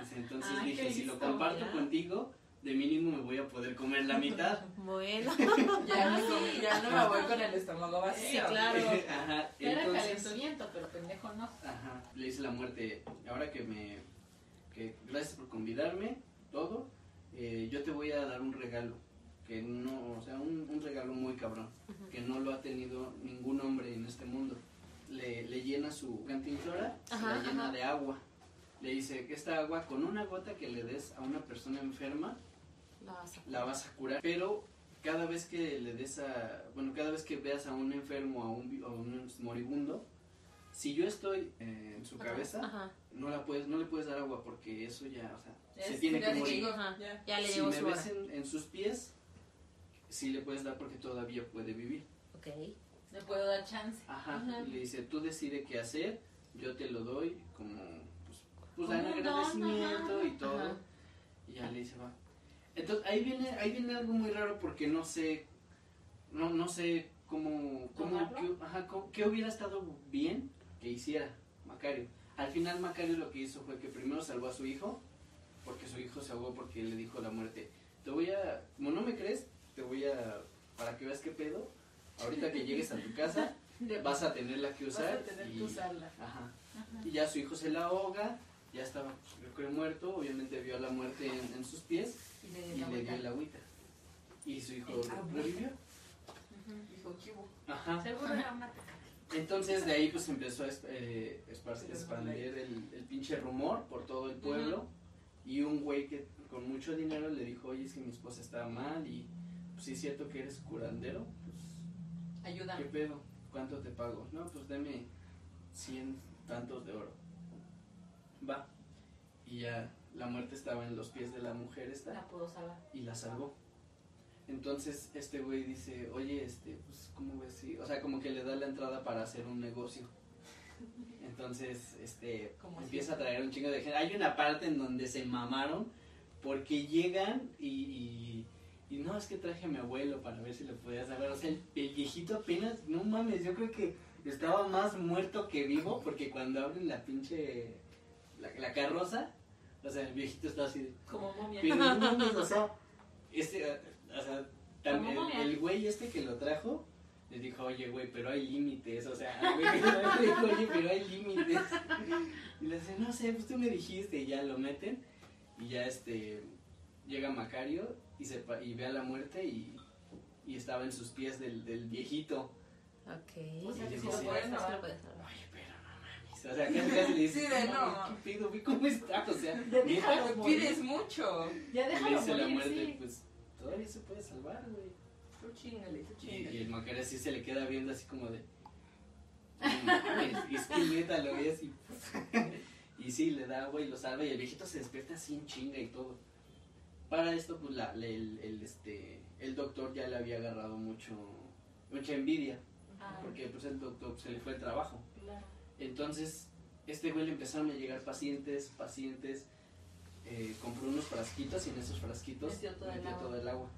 Dice, entonces Ay, dije, si lo comparto ya. contigo, de mínimo me voy a poder comer la mitad. Bueno. Ya no, ya no me voy con el estómago vacío. Sí, claro. Ajá, Era entonces, calentamiento, pero pendejo no. ajá, le dice la muerte, ahora que me, que gracias por convidarme, todo, eh, yo te voy a dar un regalo, que no, o sea, un, un regalo muy cabrón, que no lo ha tenido ningún hombre en este mundo. Le, le llena su cantinflora, la llena ajá. de agua. Le dice que esta agua, con una gota que le des a una persona enferma, La vas a- la vas a curar, pero cada vez que le des a, bueno, cada vez que veas a un enfermo, a un, a un moribundo, si yo estoy eh, en su cabeza, Ajá. No la puedes, no le puedes dar agua porque eso ya, o sea, se Es tiene ya que morir. digo, Ajá. ya. Ya le Si me su ves en, en sus pies, sí le puedes dar porque todavía puede vivir. Ok. Le puedo dar chance. Ajá. Ajá. Le dice, tú decide qué hacer, yo te lo doy como, pues, pues Como don, agradecimiento ajá. y todo. Ajá. Y ya le dice, va. Entonces ahí viene, ahí viene algo muy raro porque no sé, no, no sé cómo, cómo, qué, ajá, cómo- qué hubiera estado bien que hiciera Macario. Al final Macario lo que hizo fue que primero salvó a su hijo, porque su hijo se ahogó porque le dijo a la muerte, te voy a, como no me crees, te voy a, para que veas qué pedo, ahorita que llegues a tu casa, vas a tenerla que Vas usar. a tener y- que usarla. Ajá. Ajá. Y ya su hijo se la ahoga, ya estaba, yo creo, muerto, obviamente vio a la muerte en, en sus pies Y le y dio le dio la el agüita. Y su hijo revivió. Dijo, ¿qué hubo? Ajá. Seguro era una Entonces de ahí pues empezó a eh, expandir el, el pinche rumor por todo el pueblo. Y un güey que con mucho dinero le dijo, oye, es que mi esposa estaba mal y pues sí es cierto que eres curandero. Pues, ayuda. ¿qué pedo? ¿Cuánto te pago? No, pues deme cien tantos de oro. Va. Y ya la muerte estaba en los pies de la mujer esta La puedo salvar. y la salvó. Entonces este güey dice, oye, este, pues, ¿cómo ves? si-?" O sea, como que le da la entrada para hacer un negocio. Entonces, este, empieza a traer un chingo de gente. Hay una parte en donde se mamaron porque llegan y, y, y no, es que traje a mi abuelo para ver si lo podía saber. O sea, el, el viejito apenas, no mames, yo creo que estaba más muerto que vivo porque cuando abren la pinche, la, la carroza, o sea, el viejito está así. Como momia. Pero no mames, o sea, este, o sea, tam- ¿Cómo el, güey este que lo trajo, le dijo, oye, güey, pero hay límites, o sea, el güey le dijo, oye, pero hay límites. Y le dice, no sé, pues tú me dijiste, y ya lo meten, y ya este, llega Macario y, se, pa- y ve a la muerte y, y estaba en sus pies del, del viejito. Ok. O sea, que sí lo puedes salvar. lo puedes salvar. Oye, pero no mames, o sea, casi casi le dice, Sí, de no. ¿qué pedo, güey? ¿Cómo está? O sea, Ya déjalo. Pides mucho. Ya Y le déjalo dice la morir, muerte, sí. pues se puede salvar, güey. Tú chingale, tú Y, y chingale. el Macario así se le queda viendo así como de. Y es que neta lo ve así. y sí, le da agua y lo salva y el viejito se despierta así en chinga y todo. Para esto, pues la, el, el, este, el doctor ya le había agarrado mucho, mucha envidia. Porque pues el doctor se le fue el trabajo. claro. Entonces, este güey le empezaron a llegar pacientes, pacientes. Eh, compró unos frasquitos y en esos frasquitos Metió todo el agua. todo el agua.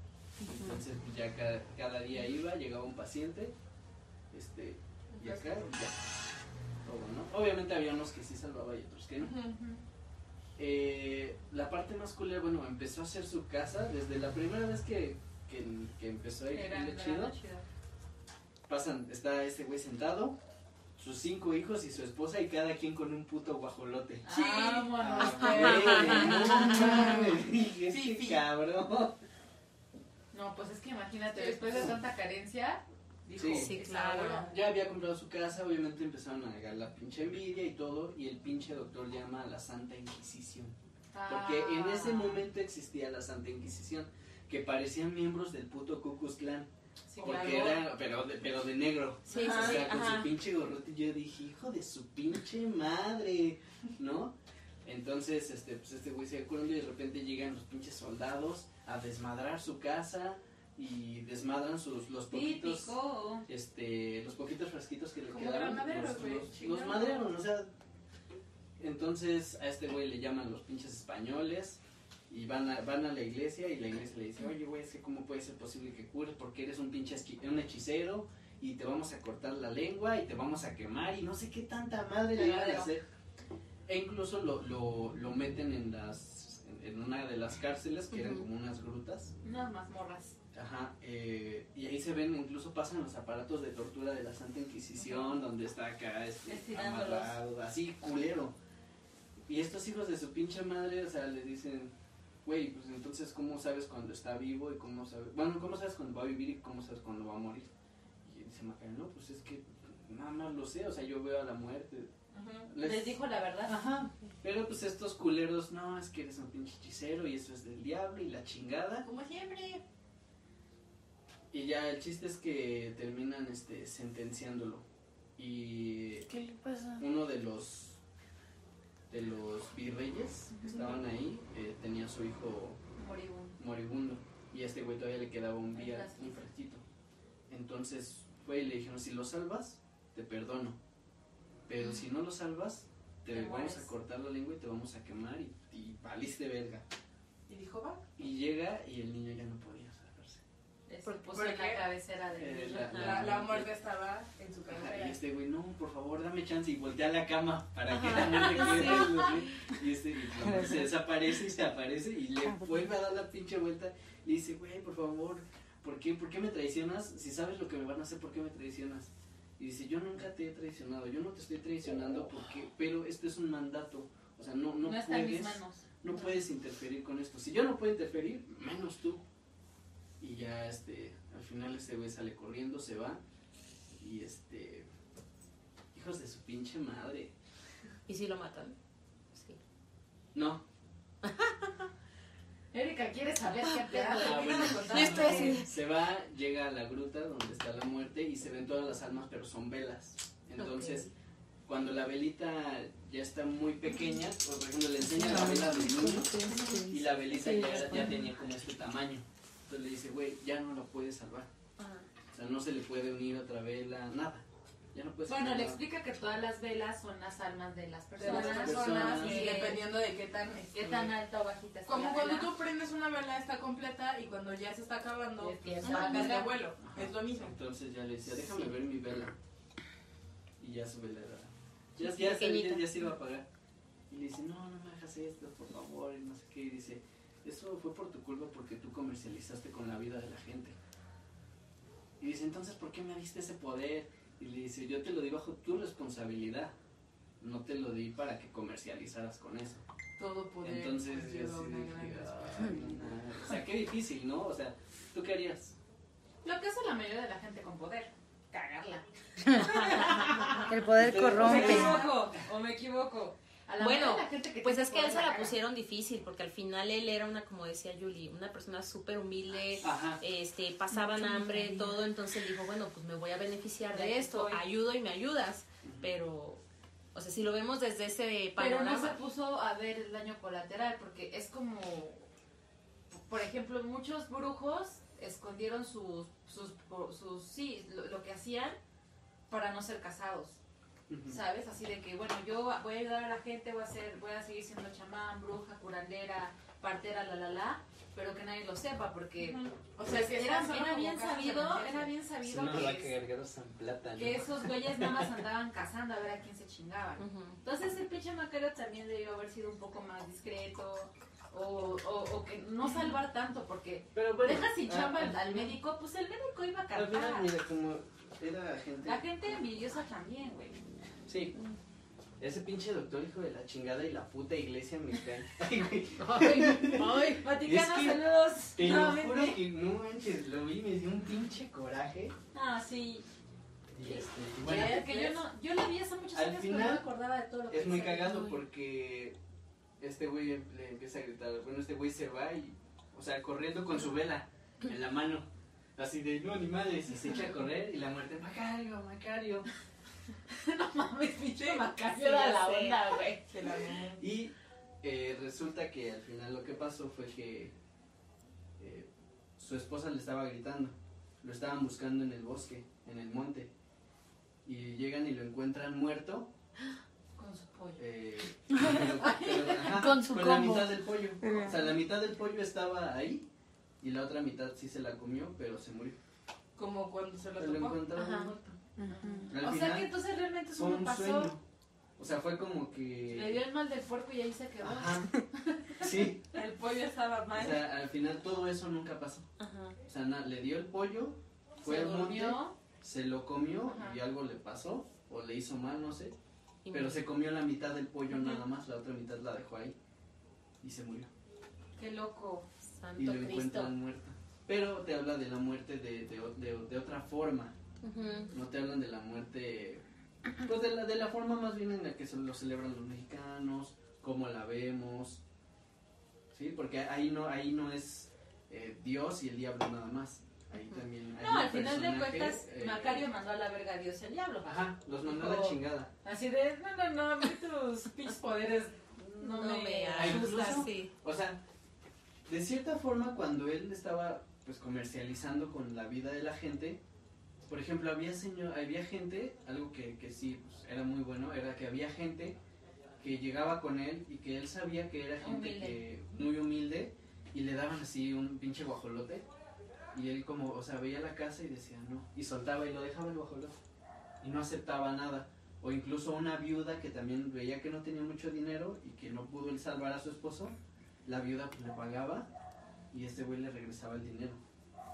Entonces, pues, ya cada, cada día iba, llegaba un paciente, este, y acá, ya, todo, ¿no? Obviamente había unos que sí salvaba y otros que no. Eh, la parte más cool, bueno, empezó a hacer su casa desde la primera vez que, que, que empezó a ir chido. Pasan, está este güey sentado, sus cinco hijos y su esposa y cada quien con un puto guajolote. Sí. Vámonos, Ah, dije, Sí, este sí. cabrón. No, pues es que imagínate, Sí. después de tanta carencia, dijo, Sí. Sí, "Es claro. ahora". Ya había comprado su casa, obviamente empezaron a negar la pinche envidia y todo, y el pinche doctor llama a la Santa Inquisición. Porque Ah. en ese momento existía la Santa Inquisición, que parecían miembros del puto Ku Klux Klan, Sí, porque claro. era, pero de, pero de negro. Sí, sí, o sea, con ajá. su pinche gorrote, yo dije, hijo de su pinche madre, ¿no? Entonces, este, pues este güey se curando y de repente llegan los pinches soldados a desmadrar su casa y desmadran sus, los poquitos, Típico. este, los poquitos frasquitos que le quedaron, los, los, los madrearon, o sea, entonces a este güey le llaman los pinches españoles y van a, van a la iglesia y la iglesia le dice, oye güey, es que cómo puede ser posible que cures porque eres un pinche un hechicero y te vamos a cortar la lengua y te vamos a quemar y no sé qué tanta madre le van a hacer. E incluso lo, lo, lo meten en las, en, en una de las cárceles, que eran como unas grutas. Unas mazmorras. Ajá, eh, y ahí se ven, incluso pasan los aparatos de tortura de la Santa Inquisición, donde está acá este, amarrado, así culero. Y estos hijos de su pinche madre, o sea, le dicen, güey, pues entonces, ¿cómo sabes cuando está vivo y cómo sabes, bueno, ¿cómo sabes cuando va a vivir y cómo sabes cuando va a morir? Y dice Macario, no, pues es que nada más lo sé, o sea, yo veo a la muerte. Les- Les dijo la verdad. Ajá, pero pues estos culeros, no, es que eres un pinche hechicero y eso es del diablo y la chingada. Como siempre. Y ya el chiste es que terminan este sentenciándolo. Y ¿Qué le pasa? uno de los de los virreyes que estaban ahí eh, tenía a su hijo Moribundo. moribundo y a este güey todavía le quedaba un día un frasquito. Entonces fue y le dijeron, si lo salvas, te perdono. Pero si no lo salvas, te, Te vamos mueres. a cortar la lengua y te vamos a quemar y, y valiste verga. Y dijo, va. Y llega y el niño ya no ¿Por- puso en la cabecera del Eh, la-. La, la muerte estaba en su Ajá, y cabeza. este güey, no, por favor, dame chance y voltea la cama para que la muerte quede. Y este y se desaparece y se aparece y le vuelve a dar la pinche vuelta. Le dice, güey, por favor, ¿por qué, ¿por qué me traicionas? Si sabes lo que me van a hacer, ¿por qué me traicionas? Y dice, yo nunca te he traicionado, yo no te estoy traicionando porque, pero esto es un mandato. O sea, no, no, No, está en mis puedes, manos. no puedes interferir con esto. Si yo no puedo interferir, menos tú. Y ya, este, al final este güey sale corriendo, se va. Y este, hijos de su pinche madre. ¿Y si lo matan? Sí. No, Erika quiere saber qué pedo. Ah, bueno. Así. se va, llega a la gruta donde está la muerte y se ven todas las almas, pero son velas. Entonces, cuando la velita ya está muy pequeña, por ejemplo, le enseña la vela del niño y la velita ya tenía como este tamaño. Entonces le dice, güey, ya no la puedes salvar. Ajá. O sea, no se le puede unir otra vela, nada. Ya no puedes Bueno, le explica que todas las velas son las almas de las de personas. las personas, personas y que- dependiendo de qué tan este, qué tan alta o bajita está como la cuando vela. tú prendes una vela está completa y cuando ya se está acabando Es que pues, de vuelo Ajá. es lo mismo Entonces ya le decía, déjame Sí. ver mi vela. Y ya su vela era. Ya, Sí, ya, ya, ya se iba a apagar. Y le dice, no, no me hagas esto, por favor, y no sé qué. Y dice, eso fue por tu culpa porque tú comercializaste con la vida de la gente. Y dice, entonces, ¿por qué me diste ese poder? Y le dice, yo te lo di bajo tu responsabilidad. No te lo di para que comercializaras con eso. todo poder Entonces yo una dije, gran "Ay, no mames". o sea, qué difícil, ¿no? O sea, ¿tú qué harías? Lo que hace la mayoría de la gente con poder. Cagarla. El poder ¿O me corrompe. equivoco? ¿O me equivoco? A la Bueno, la gente que Pues es que a él se la pusieron difícil, porque al final él era una, como decía Julie, una persona súper humilde, Ajá. este, pasaban Mucho hambre, miseria. todo, entonces él dijo, bueno, pues me voy a beneficiar De esto, estoy. ayudo y me ayudas, pero, o sea, si lo vemos desde ese Pero no se panorama, puso a ver el daño colateral, porque es como, por ejemplo, muchos brujos escondieron sus, sus, sus sí, lo, lo que hacían para no ser casados, ¿sabes? Así de que, bueno, yo voy a ayudar a la gente, voy a ser, voy a seguir siendo chamán, bruja, curandera, partera, la, la, la, pero que nadie lo sepa, porque o sea que era, era bien sabido, era bien Si sabido que esos güeyes nada más andaban cazando a ver a quién se chingaban. Entonces el pinche Macario también debió haber sido un poco más discreto o, o, o que no salvar tanto porque Pero bueno, deja sin chamba al, ah, al médico, pues el médico iba a Al final, cantar. mira, como era gente. La gente envidiosa también, güey. Sí. Ese pinche doctor hijo de la chingada y la puta iglesia me cae. Ay, güey. Ay, ay, Vaticano, Es que saludos. Te lo nuevamente. juro que no manches, lo vi me dio un pinche coraje. Ah, sí. Y este, Bueno, porque yo no, yo la vi hace muchos años, pero final, no me acordaba de todo lo que es muy cagado porque este güey le empieza a gritar. Bueno, este güey se va y, o sea, corriendo con su vela en la mano. Así de, no, ni madres, y se echa a correr y la muerte, Macario, Macario. No mames, pinche Sí, Macario sí, era ya la sé. onda, güey. Se la mamó. Y eh, resulta que al final lo que pasó fue que eh, su esposa le estaba gritando. Lo estaban buscando en el bosque, en el monte. Y llegan y lo encuentran muerto. Con su pollo. eh, pero- pero, ajá, Con su la combo. mitad del pollo. O sea, la mitad del pollo estaba ahí. Y la otra mitad sí se la comió, pero se murió. como cuando se lo Lo tocó encontraron Ajá. muerto. Ujú. Al O sea final que entonces realmente eso no pasó. sueño. O sea, fue como que. Le dio el mal del puerco y ahí se quedó. Ajá. Sí. el pollo estaba O mal. sea, al final todo eso nunca pasó. Ajá. O sea, na- le dio el pollo, fue Se al monte, durmió. se lo comió Ajá. y algo le pasó o le hizo mal, no sé. Y Pero me- se comió la mitad del pollo nada más, la otra mitad la dejó ahí y se murió. Qué loco. Santo Y lo Cristo. encuentran muerta. Pero te habla de la muerte de, de, de- de otra forma. No te hablan de la muerte, pues de la, de la forma más bien en la que se lo celebran los mexicanos, cómo la vemos. Sí, porque ahí no, ahí no es eh, Dios y el diablo nada más. Ahí también hay No, al final de cuentas, eh, Macario mandó a la verga a Dios y al diablo. Ajá, los mandó a la chingada. Así de, no, no, no, a mí tus pinches poderes no, No me, me asustan. Sí. O sea, de cierta forma cuando él estaba pues comercializando con la vida de la gente, por ejemplo, había señor, había gente, algo que, que sí pues, era muy bueno, era que había gente que llegaba con él y que él sabía que era gente Humilde. que muy humilde y le daban así un pinche guajolote y él como, o sea, veía la casa y decía no, y soltaba y lo dejaba el guajolote y no aceptaba nada. O incluso una viuda que también veía que no tenía mucho dinero y que no pudo él salvar a su esposo, la viuda pues le pagaba y este güey le regresaba el dinero.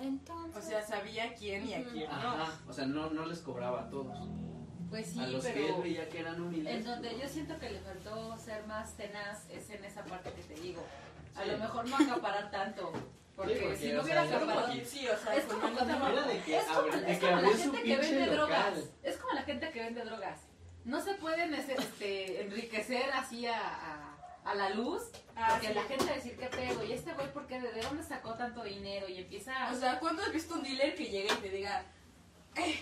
Entonces. O sea, sabía quién y a quién no. Ajá, o sea, no, no les cobraba a todos. Pues sí, a los que él veía que eran humildes. en donde yo siento que le faltó ser más tenaz es en esa parte que te digo. A Sí. lo mejor no acaparar tanto. Porque, porque, si no hubiera sea, acaparado... como Sí, o sea, Es como de que, Es como, es la gente que vende local. drogas. Es como la gente que vende drogas. No se pueden este, este, enriquecer así a, a, a la luz. Ah, Porque sí. la gente va a decir, ¿qué pedo? ¿Y este güey por qué? ¿De dónde sacó tanto dinero? Y empieza... O sea, ¿cuándo has visto un dealer que llegue y te diga, eh,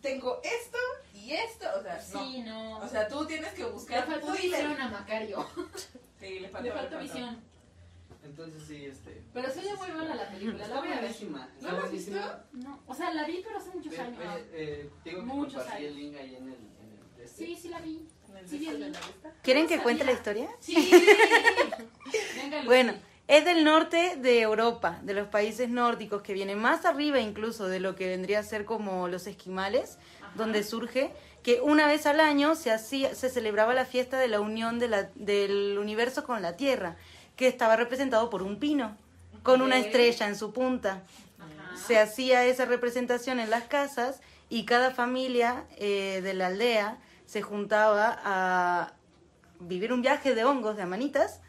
tengo esto y esto? O sea, sí, no. no. O sea, tú tienes que le buscar faltó tu dealer. visión a Macario. Sí, le faltó, Le faltó visión. Entonces sí, este... Pero se oye muy buena la película. La voy a ver. ¿No la has buenísima. No, o sea, la vi, pero hace muchos Ve- años. ve- eh, digo que Muchos años. el link ahí en el... En el este. Sí, sí la vi. Sí. ¿Quieren que cuente la historia? Sí. Venga. Bueno, es del norte de Europa, de los países nórdicos, que viene más arriba incluso de lo que vendría a ser como los esquimales, Ajá. donde surge que una vez al año se, hacía, se celebraba la fiesta de la unión de la- del universo con la Tierra, que estaba representado por un pino, con una estrella en su punta. Ajá. Se hacía esa representación en las casas y cada familia eh, de la aldea se juntaba a vivir un viaje de hongos, de amanitas,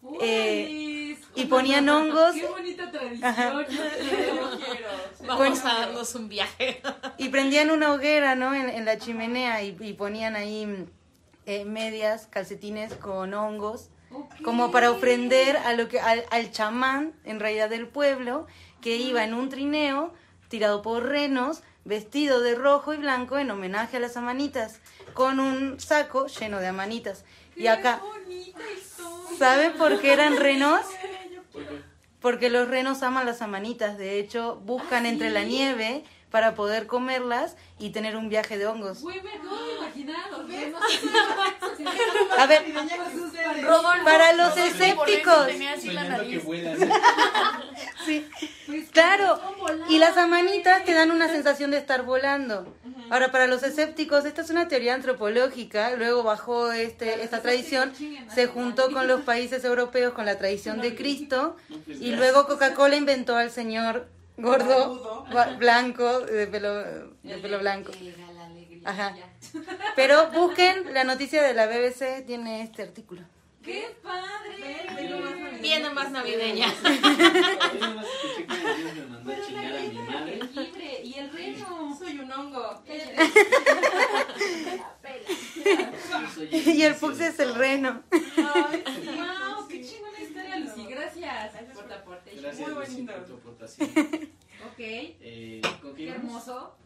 Uy, eh, y ponían hongos. Qué bonita tradición. Ajá. Yo quiero. Yo quiero. Vamos a darnos un viaje. Y prendían una hoguera, ¿no? En, en la chimenea y, y ponían ahí eh, medias, calcetines con hongos, como para ofrender a lo que al, al chamán, en realidad del pueblo, que iba en un trineo tirado por renos, vestido de rojo y blanco en homenaje a las amanitas, con un saco lleno de amanitas. Y acá. ¿saben por qué eran renos? Porque los renos aman las amanitas, de hecho buscan ¿Ah, entre la sí? nieve para poder comerlas y tener un viaje de hongos. Renos. A ver, Para los escépticos. la nariz. vuelan. sí, claro. Y las amanitas te dan una sensación de estar volando. Ahora, para los escépticos, esta es una teoría antropológica. Luego, bajo este, esta tradición, se juntó con los países europeos con la tradición de Cristo. Y luego Coca-Cola inventó al señor gordo, blanco, de pelo, de El pelo blanco. Ajá. Pero busquen la noticia de la BBC, tiene este artículo. ¡Qué padre! Viene más navideña. Yo nomás escuché que Dios me mandó a Pero la chingar a mi reina madre. del jengibre y el reno. Soy un hongo. Y el Pux es el reno. ¡Wow! ¡Qué chingona historia, Lucy! Gracias por tu aporte. Gracias, Muy bonito. Ok. Eh, ¿Con qué hermoso.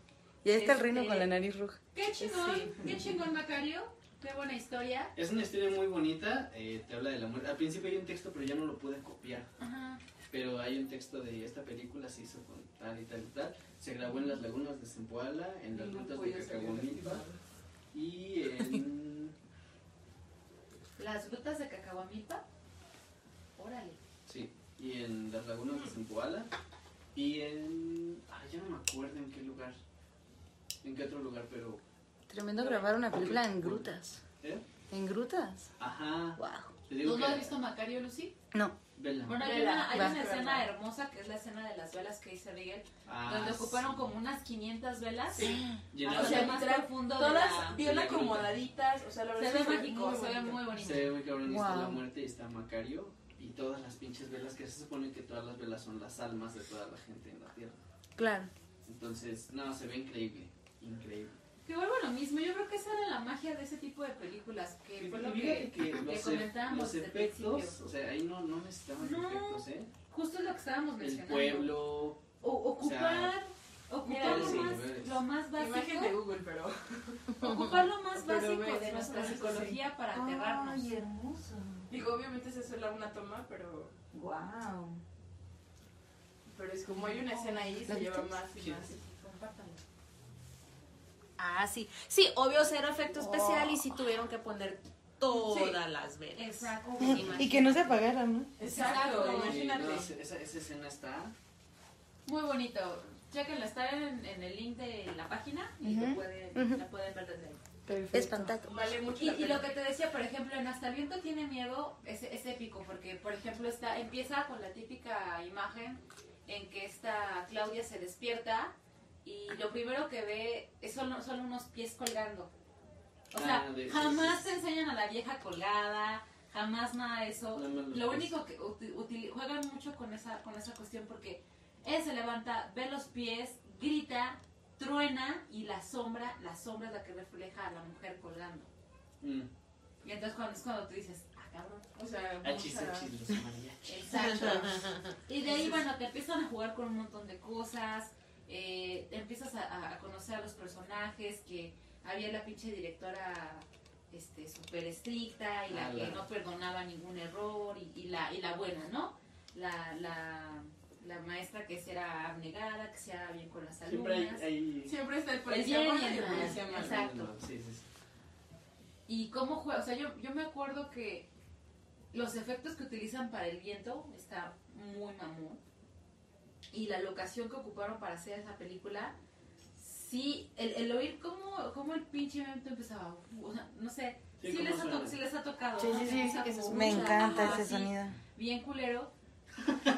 Y ahí está el Este- reno con la nariz roja. Qué chingón. Qué chingón, Macario. Qué buena historia. Es una historia muy bonita, eh, te habla de la muerte. Al principio hay un texto, pero ya no lo pude copiar. Ajá. Pero hay un texto de esta película, se hizo con tal y tal y tal. Se grabó en las lagunas de Zempoala, en las rutas de Cacahuamilpa y en... Las rutas de Cacahuamilpa. Órale. sí, y en las lagunas de Zempoala y en... Ay, ya no me acuerdo en qué lugar. En qué otro lugar, pero... Tremendo grabar una película en grutas. ¿eh? ¿En grutas? Ajá. Wow. ¿Tú no que has visto Macario, Lucy? No. Vela. Bueno, hay una, hay una escena hermosa que es la escena de las velas que dice Miguel, Ah, donde sí. ocuparon como unas 500 velas. Llenadas O sea, más profundo Todas bien acomodaditas, o sea, la Se verdad ve es que mágico, se ve muy bonito. Se ve muy cabrón y está la Wow. muerte y está Macario y todas las pinches velas que se supone que todas las velas son las almas de toda la gente en la tierra. Claro. Entonces, no, se ve increíble, increíble. Que vuelvo a lo mismo, yo creo que esa era la magia de ese tipo de películas, que fue lo que, que los, comentábamos los desde el efectos, principio. o sea, ahí no, no necesitaban No. efectos, ¿eh? Justo es lo que estábamos El mencionando. pueblo, O- o ocupar, sea, ocupar lo, sí, más, lo más Imagen de básico, Google, pero... ocupar lo más básico ves, de más nuestra básico, psicología para aterrarnos. hermoso. Digo, obviamente es solo una toma, pero... Wow. Pero es como hay una escena ahí, se ¿La lleva más y Sí. más. Ah, sí. Sí, obvio cero efecto especial y sí tuvieron que poner todas las velas. Exacto. Y que no se apagaran, ¿no? Exacto, imagínate. no, esa, esa escena está Muy bonito. Chequenlo, está en, en el link de la página y pueden, ujú. la pueden ver desde ahí. Es fantástico. Vale mucho Y, y lo que te decía, por ejemplo, en Hasta el viento tiene miedo, es, es épico, porque, por ejemplo, está, empieza con la típica imagen en que esta Claudia se despierta y lo primero que ve es solo, solo unos pies colgando. O sea, Ah, jamás sí, te enseñan a la vieja colgada, jamás nada de eso. Lo pies. único que uti- utili- juegan mucho con esa, con esa cuestión porque él se levanta, ve los pies, grita, truena y la sombra, la sombra es la que refleja a la mujer colgando. mm, Y entonces cuando, es cuando tú dices, ah, cabrón. O sea, achis, achis, los. Exacto. y de ahí, bueno, te empiezan a jugar con un montón de cosas, eh, empiezas a, a conocer a los personajes, que había la pinche directora este súper estricta y la Ah, que la- no perdonaba ningún error y, y la, y la buena, ¿no? La, la, la maestra que era abnegada, que sea bien con las Siempre hay, alumnas. hay Siempre está el El policía bien y el policía malo. Exacto. Sí, sí, sí. Y cómo juega, o sea, yo, yo me acuerdo que los efectos que utilizan para el viento está muy mamón. Y la locación que ocuparon para hacer esa película, sí, el, el oír cómo, cómo el pinche viento empezaba, o sea, no sé, Sí, sí, les, ha sí les ha tocado. Sí, ¿no? sí, sí, empieza que se Me encanta ajá, ese sí, sonido. Bien culero.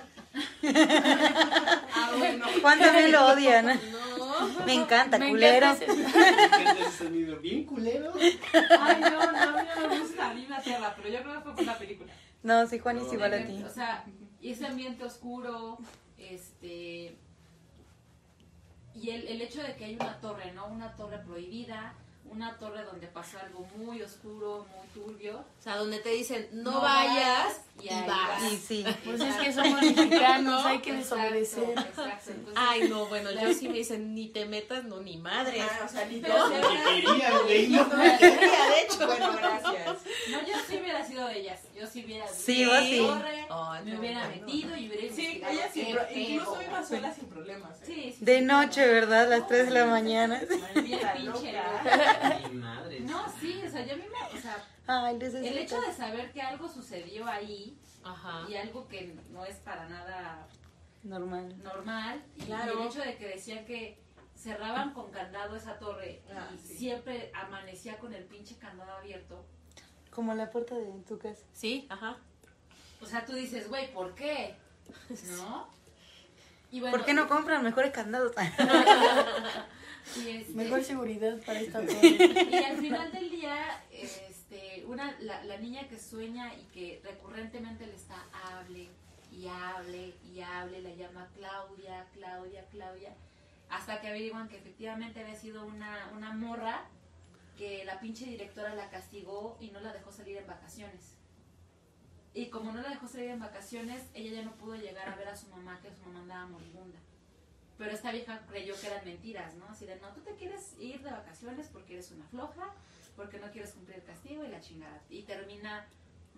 Ah, bueno. Juan también lo odian. No. Me encanta, Me culero. encanta ese- Me encanta ese sonido bien culero. Ay, no, no, a mí no me gusta, a mí me aterra, pero yo creo que fue por la película. No, sí, Juan es igual a ti. O sea, y ese ambiente oscuro, este. Y el, el hecho de que hay una torre, ¿no? Una torre prohibida, una torre donde pasó algo muy oscuro, muy turbio. O sea, donde te dicen, no, No vayas y ahí vas. vas. Y sí. Pues es que somos mexicanos, hay que Exacto, desobedecer. Exacto, entonces, Ay, no, bueno, yo sí me dicen, ni te metas, no, ni madre. Ah, o sea, ni te Pero- acercas. Quería, güey, no. de hecho. Bueno, gracias. No, yo sí hubiera sido de ellas. Yo sí hubiera Sí, visto vos la sí. torre, me no, hubiera bueno. metido y hubiera Sí, ella sin pro- incluso iba sola sin problemas. ¿eh? Sí, sí, De sí, noche, ¿verdad? Las 3 de la mañana. Madre mía, Está pinche madre. No, sí, o sea, yo mismo, o sea, Ay, el hecho de saber que algo sucedió ahí Ajá. y algo que no es para nada Normal. normal, y Claro. el hecho de que decían que cerraban con candado esa torre Ah, y sí. siempre amanecía con el pinche candado abierto. Como la puerta de tu casa. Sí, ajá. O sea, tú dices, güey, ¿por qué? ¿No? Y bueno, ¿Por qué no compran mejores candados? y este- Mejor seguridad para esta. Y al final del día, este, una, la, la niña que sueña y que recurrentemente le está hable y hable y hable, la llama Claudia, Claudia, Claudia, hasta que averiguan que efectivamente había sido una, una morra que la pinche directora la castigó y no la dejó salir en vacaciones. Y como no la dejó salir en vacaciones, ella ya no pudo llegar a ver a su mamá, que su mamá andaba moribunda. Pero esta vieja creyó que eran mentiras, ¿no? Así de, no, tú te quieres ir de vacaciones porque eres una floja, porque no quieres cumplir el castigo y la chingada. Y termina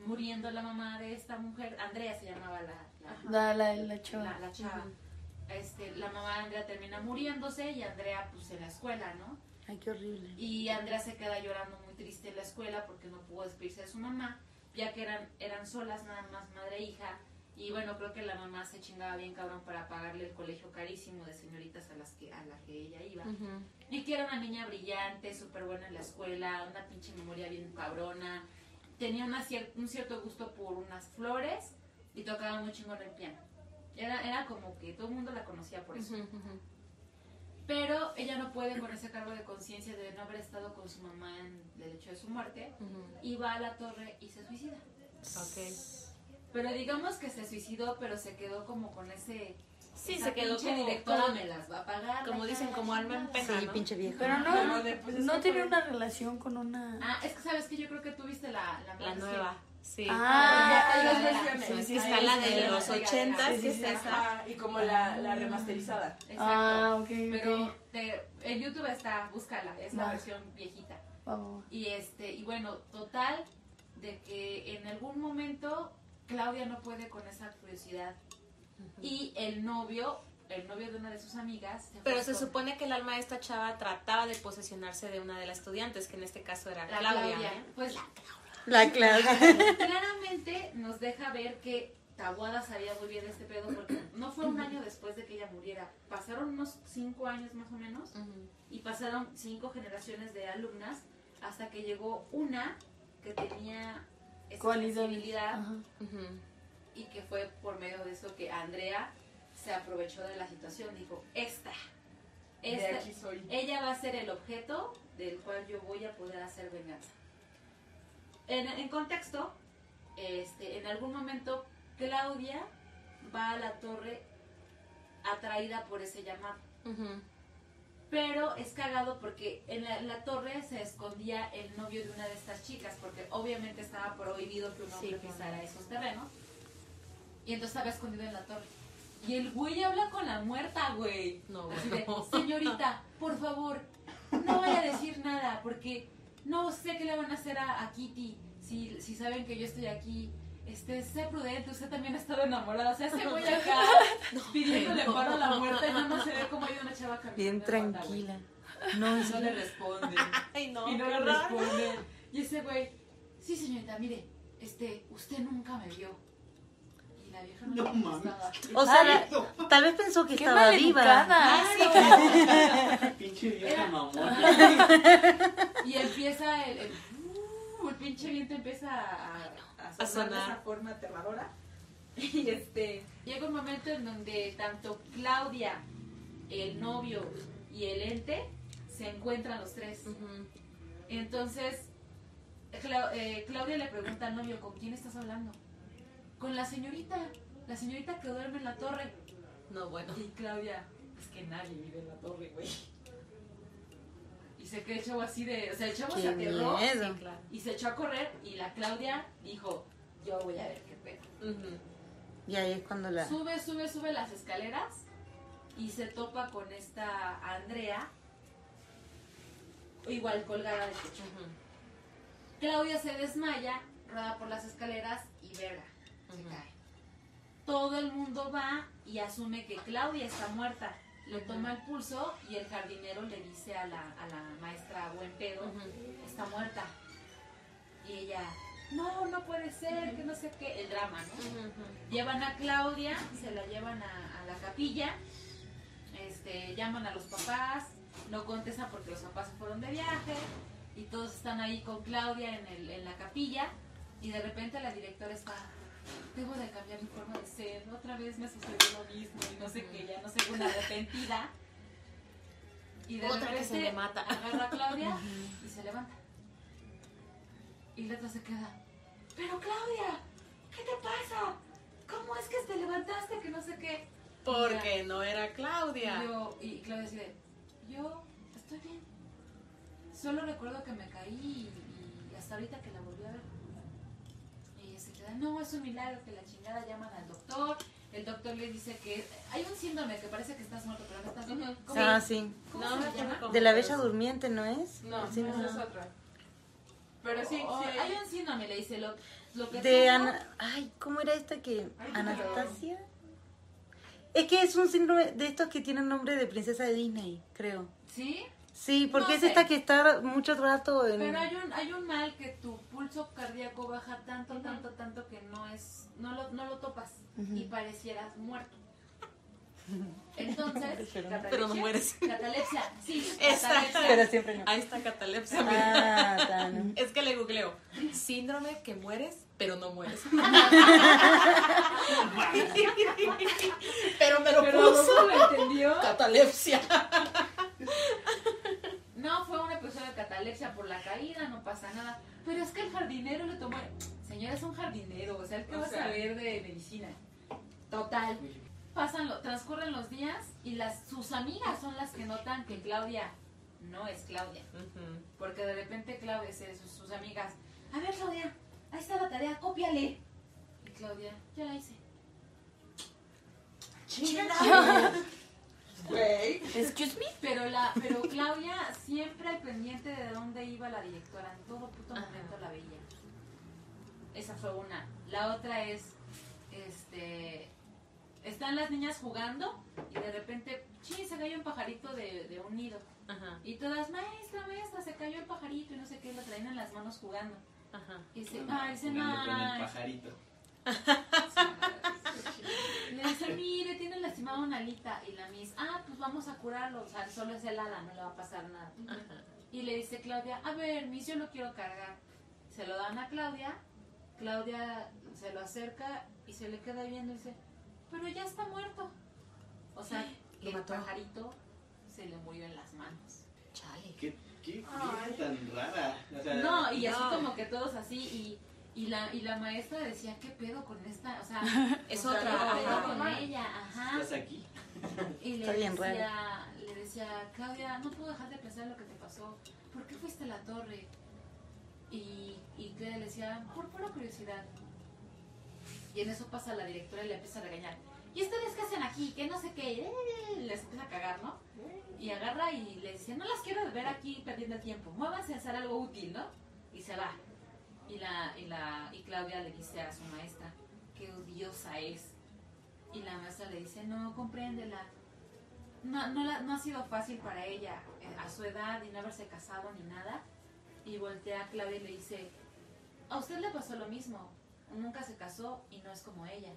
muriendo la mamá de esta mujer, Andrea se llamaba la, la, La, la, la chava. la, la chava. Este, la mamá de Andrea termina muriéndose y Andrea pues en la escuela, ¿no? Ay, qué horrible. Y Andrea se queda llorando muy triste en la escuela porque no pudo despedirse de su mamá, ya que eran, eran solas nada más madre e hija. Y bueno, creo que la mamá se chingaba bien cabrón para pagarle el colegio carísimo de señoritas a las que, a la que ella iba. Y que era una niña brillante, súper buena en la escuela, una pinche memoria bien cabrona. tenía una cier- un cierto gusto por unas flores y tocaba muy chingón el piano. Era, era como que todo el mundo la conocía por eso. Pero ella no puede con ese cargo de conciencia de no haber estado con su mamá en el hecho de su muerte y va a la torre y se suicida. Ok. Pero digamos que se suicidó, pero se quedó como con ese... Sí, esa se quedó pinche como, directora me las va a pagar. como dicen, como alma en pena. Sí, ¿no? pinche vieja. Pero no, Pero de- pues, es no tiene una relación con una... Ah, es que sabes que yo creo que tú viste la, la, La nueva. Sí. Ah, hay dos ya, ya. versiones. Sí, sí, Está la de sí, los sí, ochentas, sí, que sí, es sí. esa. Ajá, y como la, la remasterizada. Exacto. Ah, ok, Pero te- en YouTube está, búscala, es la versión viejita. Vamos. Y este, y bueno, total, de que en algún momento Claudia no puede con esa curiosidad. Y el novio, el novio de una de sus amigas. se Pero se con supone que el alma de esta chava trataba de posesionarse de una de las estudiantes, que en este caso era la Claudia. Claudia. ¿eh? Pues La Claudia. claramente nos deja ver que Tabuada sabía muy bien este pedo porque no fue un año después de que ella muriera. Pasaron unos cinco años más o menos. Y pasaron cinco generaciones de alumnas hasta que llegó una que tenía esa. Ujú. y que fue por medio de eso que Andrea se aprovechó de la situación. Dijo, esta, De esta aquí soy. ella va a ser el objeto del cual yo voy a poder hacer venganza. En, en contexto, este, en algún momento Claudia va a la torre atraída por ese llamado. Pero es cagado porque en la, en la torre se escondía el novio de una de estas chicas, porque obviamente estaba prohibido que un hombre Sí, claro. pisara esos terrenos. Y entonces estaba escondido en la torre. Y el güey habla con la muerta, güey. No, Así de, señorita, por favor, no vaya a decir nada, porque no sé qué le van a hacer a, a Kitty si, si saben que yo estoy aquí. Este, sé prudente, usted también ha estado enamorada. O sea, ese güey acá pidiéndole no. paro a la y nada más se ve como hay una chava caminando. Bien tranquila. No, Y es no le responden. Ay, no, y no le horror. responden. Y ese güey, sí señorita, mire, este, usted nunca me vio. Y la vieja no, No mames. O sea, la- tal vez pensó que Qué estaba viva. Pinche vieja mamón. Y empieza el, el, uh, el pinche viento empieza a, a, sonar de esa forma aterradora. Y este, llega un momento en donde tanto Claudia, el novio y el ente se encuentran los tres. Entonces, eh, Claudia le pregunta al novio, ¿con quién estás hablando? Con la señorita, la señorita que duerme en la torre. No, bueno. Y Claudia, es que nadie vive en la torre, güey. Y se quedó el chavo así de, o sea, el chavo se aterró claro. y se echó a correr y la Claudia dijo, yo voy a ver qué pedo. Y ahí es cuando la... Sube, sube, sube las escaleras y se topa con esta Andrea, igual colgada del techo. Claudia se desmaya, rueda por las escaleras y verga, se cae. Todo el mundo va y asume que Claudia está muerta. Le toma el pulso y el jardinero le dice a la, a la maestra buen pedo, está muerta. Y ella, no, no puede ser, que no sé qué, el drama, ¿no? Llevan a Claudia, se la llevan a, a la capilla, este, llaman a los papás, no contestan porque los papás fueron de viaje y todos están ahí con Claudia en, el, en la capilla y de repente la directora está, debo de cambiar mi forma de ser, otra vez me sucedió lo mismo y no sé qué, ya no sé, una arrepentida. Y de Otra se le mata. agarra a Claudia y se levanta. Y la otra se queda, pero Claudia, ¿qué te pasa? ¿Cómo es que te levantaste? Que no sé qué. Porque no era Y, Claudia. yo, y Claudia dice, yo estoy bien. Solo recuerdo que me caí y, y hasta ahorita que la volví a ver. No, es un milagro que la chingada llaman al doctor. El doctor le dice que hay un síndrome que parece que estás muerto, pero no estás muerto. ¿Cómo, Ah, sí. cómo No, se me acuerdo llama? cómo. De la Bella Durmiente, ¿no es? No, Sí, no. es otra. Pero sí, O- sí. hay un síndrome, le dice, lo, lo que De Ana... Ay, ¿cómo era esta que... Ay, Anastasia? Es que es un síndrome de estos que tienen nombre de princesa de Disney, creo. ¿Sí? Sí, porque No es sé. esta que está mucho rato en... Pero hay un, hay un mal que tu pulso cardíaco baja tanto, tanto, tanto que no es, no lo, no lo topas y parecieras muerto. Entonces, Pero no- catalepsia, pero no mueres. Catalepsia, sí, catalepsia. Pero siempre no. Ahí está catalepsia. Ah. Es que le googleo. Síndrome que mueres, pero no mueres. pero me lo Pero puso. ¿cómo lo entendió? Catalepsia. No, fue un episodio de catalepsia por la caída, no pasa nada. Pero es que el jardinero le tomó. Señora, es un jardinero, o sea, el que O va a saber de medicina. Total. Pasan, lo- transcurren los días y las sus amigas son las que notan que Claudia no es Claudia. Porque de repente Claudia, se- sus, sus amigas, a ver Claudia, ahí está la tarea, cópiale. Y Claudia, ya la hice. Güey. Excuse me. Pero la, pero Claudia siempre al pendiente de dónde iba la directora, en todo puto Ajá. momento la veía. Esa fue una. La otra es, este, están las niñas jugando y de repente, ching, se cayó un pajarito de, de un nido. Ajá, Y todas, maestra, maestra, se cayó el pajarito y no sé qué, lo traen en las manos jugando. Ajá. Y dice, Jugando con el pajarito. Le dice, mire, tiene lastimada una alita. Y la miss, ah, pues vamos a curarlo. O sea, solo es helada, no le va a pasar nada. Ajá. Y le dice Claudia, a ver, Miss, yo lo quiero cargar. Se lo dan a Claudia. Claudia se lo acerca y se le queda viendo y dice, pero ya está muerto. O sea, que el mató. pajarito se le murió en las manos. ¿Qué, Ay. tan rara? O sea, No, y así no. como que todos así. Y, y, la, y la maestra decía, ¿qué pedo con esta? O sea, Es o sea, otra, ¿qué pedo ajá. con ella? Ajá. ¿Estás aquí? Y le Está bien decía, le decía, Claudia, no puedo dejar de pensar lo que te pasó. ¿Por qué fuiste a la torre? Y, y Claudia le decía, por pura curiosidad. Y en eso pasa la directora y le empieza a regañar. ¿Y ustedes qué hacen aquí? Que no sé qué. Eh, Les empieza a cagar, ¿no? Y agarra y le dice, no las quiero ver aquí perdiendo tiempo. Muévanse a hacer algo útil, ¿no? Y se va. Y, la, y, la, y Claudia le dice a su maestra, qué odiosa es. Y la maestra le dice, no, compréndela. No, no, la- no ha sido fácil para ella eh, a su edad y no haberse casado ni nada. Y voltea a Claudia y le dice, a usted le pasó lo mismo. Nunca se casó y no es como ella.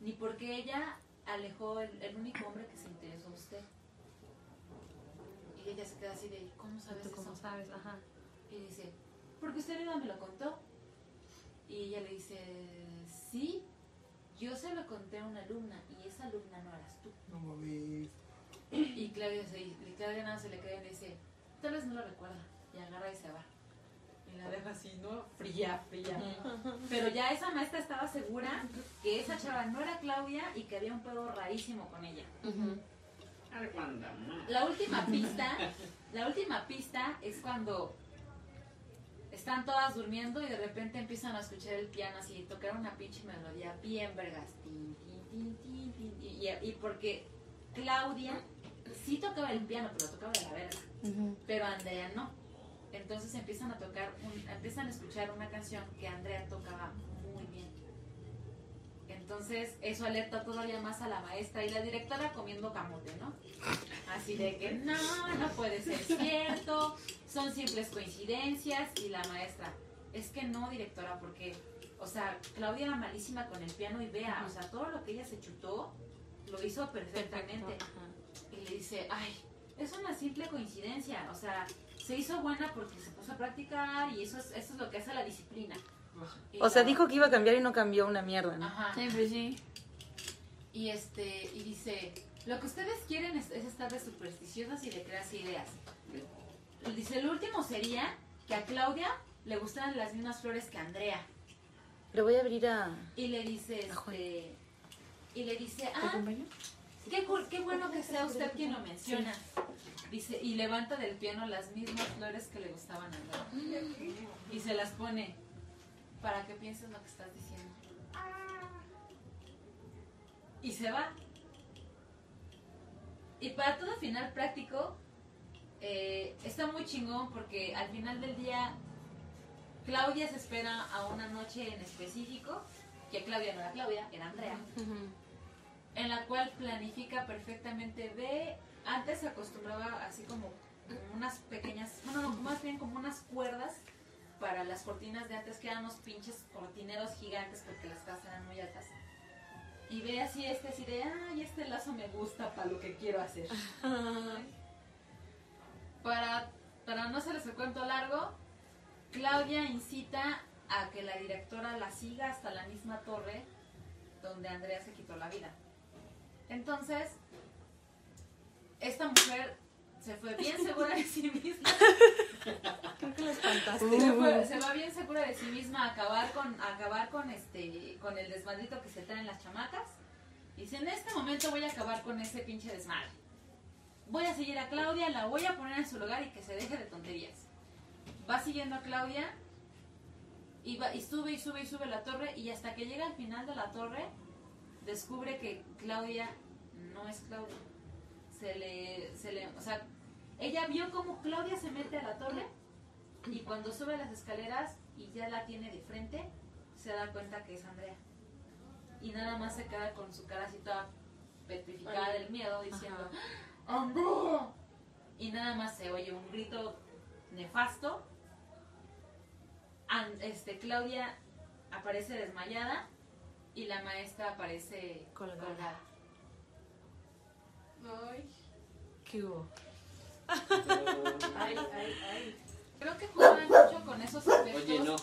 Ni porque ella alejó el, el único hombre que se interesó en usted. Y ella se queda así de, ¿cómo sabes ¿Tú eso? cómo sabes? Ajá. Y dice, porque usted misma me lo contó. Y ella le dice, sí, yo se lo conté a una alumna y esa alumna no eras tú. No mames. Y Claudia, se, y Claudia nada se le queda y le dice, tal vez no lo recuerda. Y agarra y se va. Y la deja así, ¿no? Fría, fría. Pero ya esa maestra estaba segura que esa chava no era Claudia y que había un pedo rarísimo con ella. Ma. La última pista, la última pista es cuando están todas durmiendo y de repente empiezan a escuchar el piano así, tocar una pinche melodía bien vergas. Tin, tin, tin, tin, tin, y, porque Claudia sí tocaba el piano, pero tocaba de la verga. Pero Andrea no. Entonces empiezan a tocar, un- empiezan a escuchar una canción que Andrea tocaba. Entonces eso alerta todavía más a la maestra y la directora comiendo camote, ¿no? Así de que no, no puede ser cierto, son simples coincidencias y la maestra, es que no, directora, porque, o sea, Claudia era malísima con el piano y vea, o sea, todo lo que ella se chutó lo hizo perfectamente. Y le dice, ay, es una simple coincidencia, o sea, se hizo buena porque se puso a practicar y eso es, eso es lo que hace la disciplina. Y O sea, dijo que iba a cambiar y no cambió una mierda, ¿no? Ajá. Sí, pues sí. Y este, y dice, lo que ustedes quieren es, es estar de supersticiosas y de crearse ideas. Dice, lo último sería que a Claudia le gustaran las mismas flores que a Andrea. Le voy a abrir a... Y le dice, este, y le dice, ¿Te ah, qué, qué bueno que sea usted quien lo menciona. Dice, y levanta del piano las mismas flores que le gustaban a Andrea. Y se las pone para que pienses lo que estás diciendo. Y se va. Y para todo final práctico, eh, está muy chingón porque al final del día Claudia se espera a una noche en específico, que Claudia no era Claudia, era Andrea, en la cual planifica perfectamente, ve, antes se acostumbraba así como unas pequeñas, bueno, no, más bien como unas cuerdas para las cortinas de antes, que eran unos pinches cortineros gigantes porque las casas eran muy altas. y ve así este, así de, ay, este lazo me gusta para lo que quiero hacer. Para, para no hacerles el cuento largo, Claudia incita a que la directora la siga hasta la misma torre donde Andrea se quitó la vida. Entonces, esta mujer se fue bien segura de sí misma. Creo que lo espantaste. Se, fue- se va bien segura de sí misma a acabar con, a acabar con este, con el desmadrito que se traen las chamacas. Y dice, en este momento voy a acabar con ese pinche desmadre. Voy a seguir a Claudia, la voy a poner en su lugar y que se deje de tonterías. Va siguiendo a Claudia y, va, y sube y sube y sube la torre y hasta que llega al final de la torre descubre que Claudia no es Claudia. Se le, se le, o sea, ella vio como Claudia se mete a la torre y cuando sube las escaleras y ya la tiene de frente, se da cuenta que es Andrea. Y nada más se queda con su cara así toda petrificada del miedo diciendo, ¡Andrea! Y nada más se oye un grito nefasto. Este, Claudia aparece desmayada y la maestra aparece Colgada. colgada. Ay, ¿Qué hubo? Ay, ay, ay. Creo que juegan mucho con esos aspectos. Oye, no.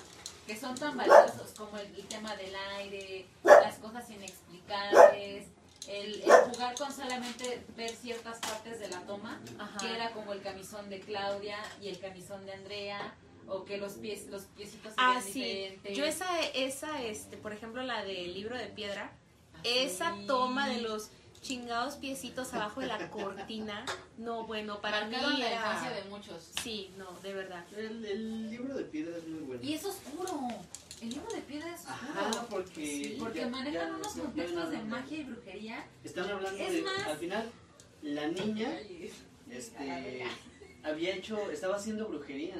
que son tan valiosos como el, el tema del aire, las cosas inexplicables, el, el jugar con solamente ver ciertas partes de la toma, Ajá. que era como el camisón de Claudia y el camisón de Andrea, o que los pies, los piecitos se Ah, vean sí. diferentes. Yo esa, esa, este, por ejemplo, la del libro de piedra, Así. esa toma de los chingados piecitos abajo de la cortina, no, bueno, para marcaron mí la era... infancia de muchos. Sí, no, de verdad. El, el libro de piedra es muy bueno. Y es oscuro. El libro de piedra es oscuro. Ajá, porque. Sí, porque ya- manejan ya- unos contextos de magia y brujería. Están hablando Es de. más- Al final, la niña este, había hecho. Estaba haciendo brujería.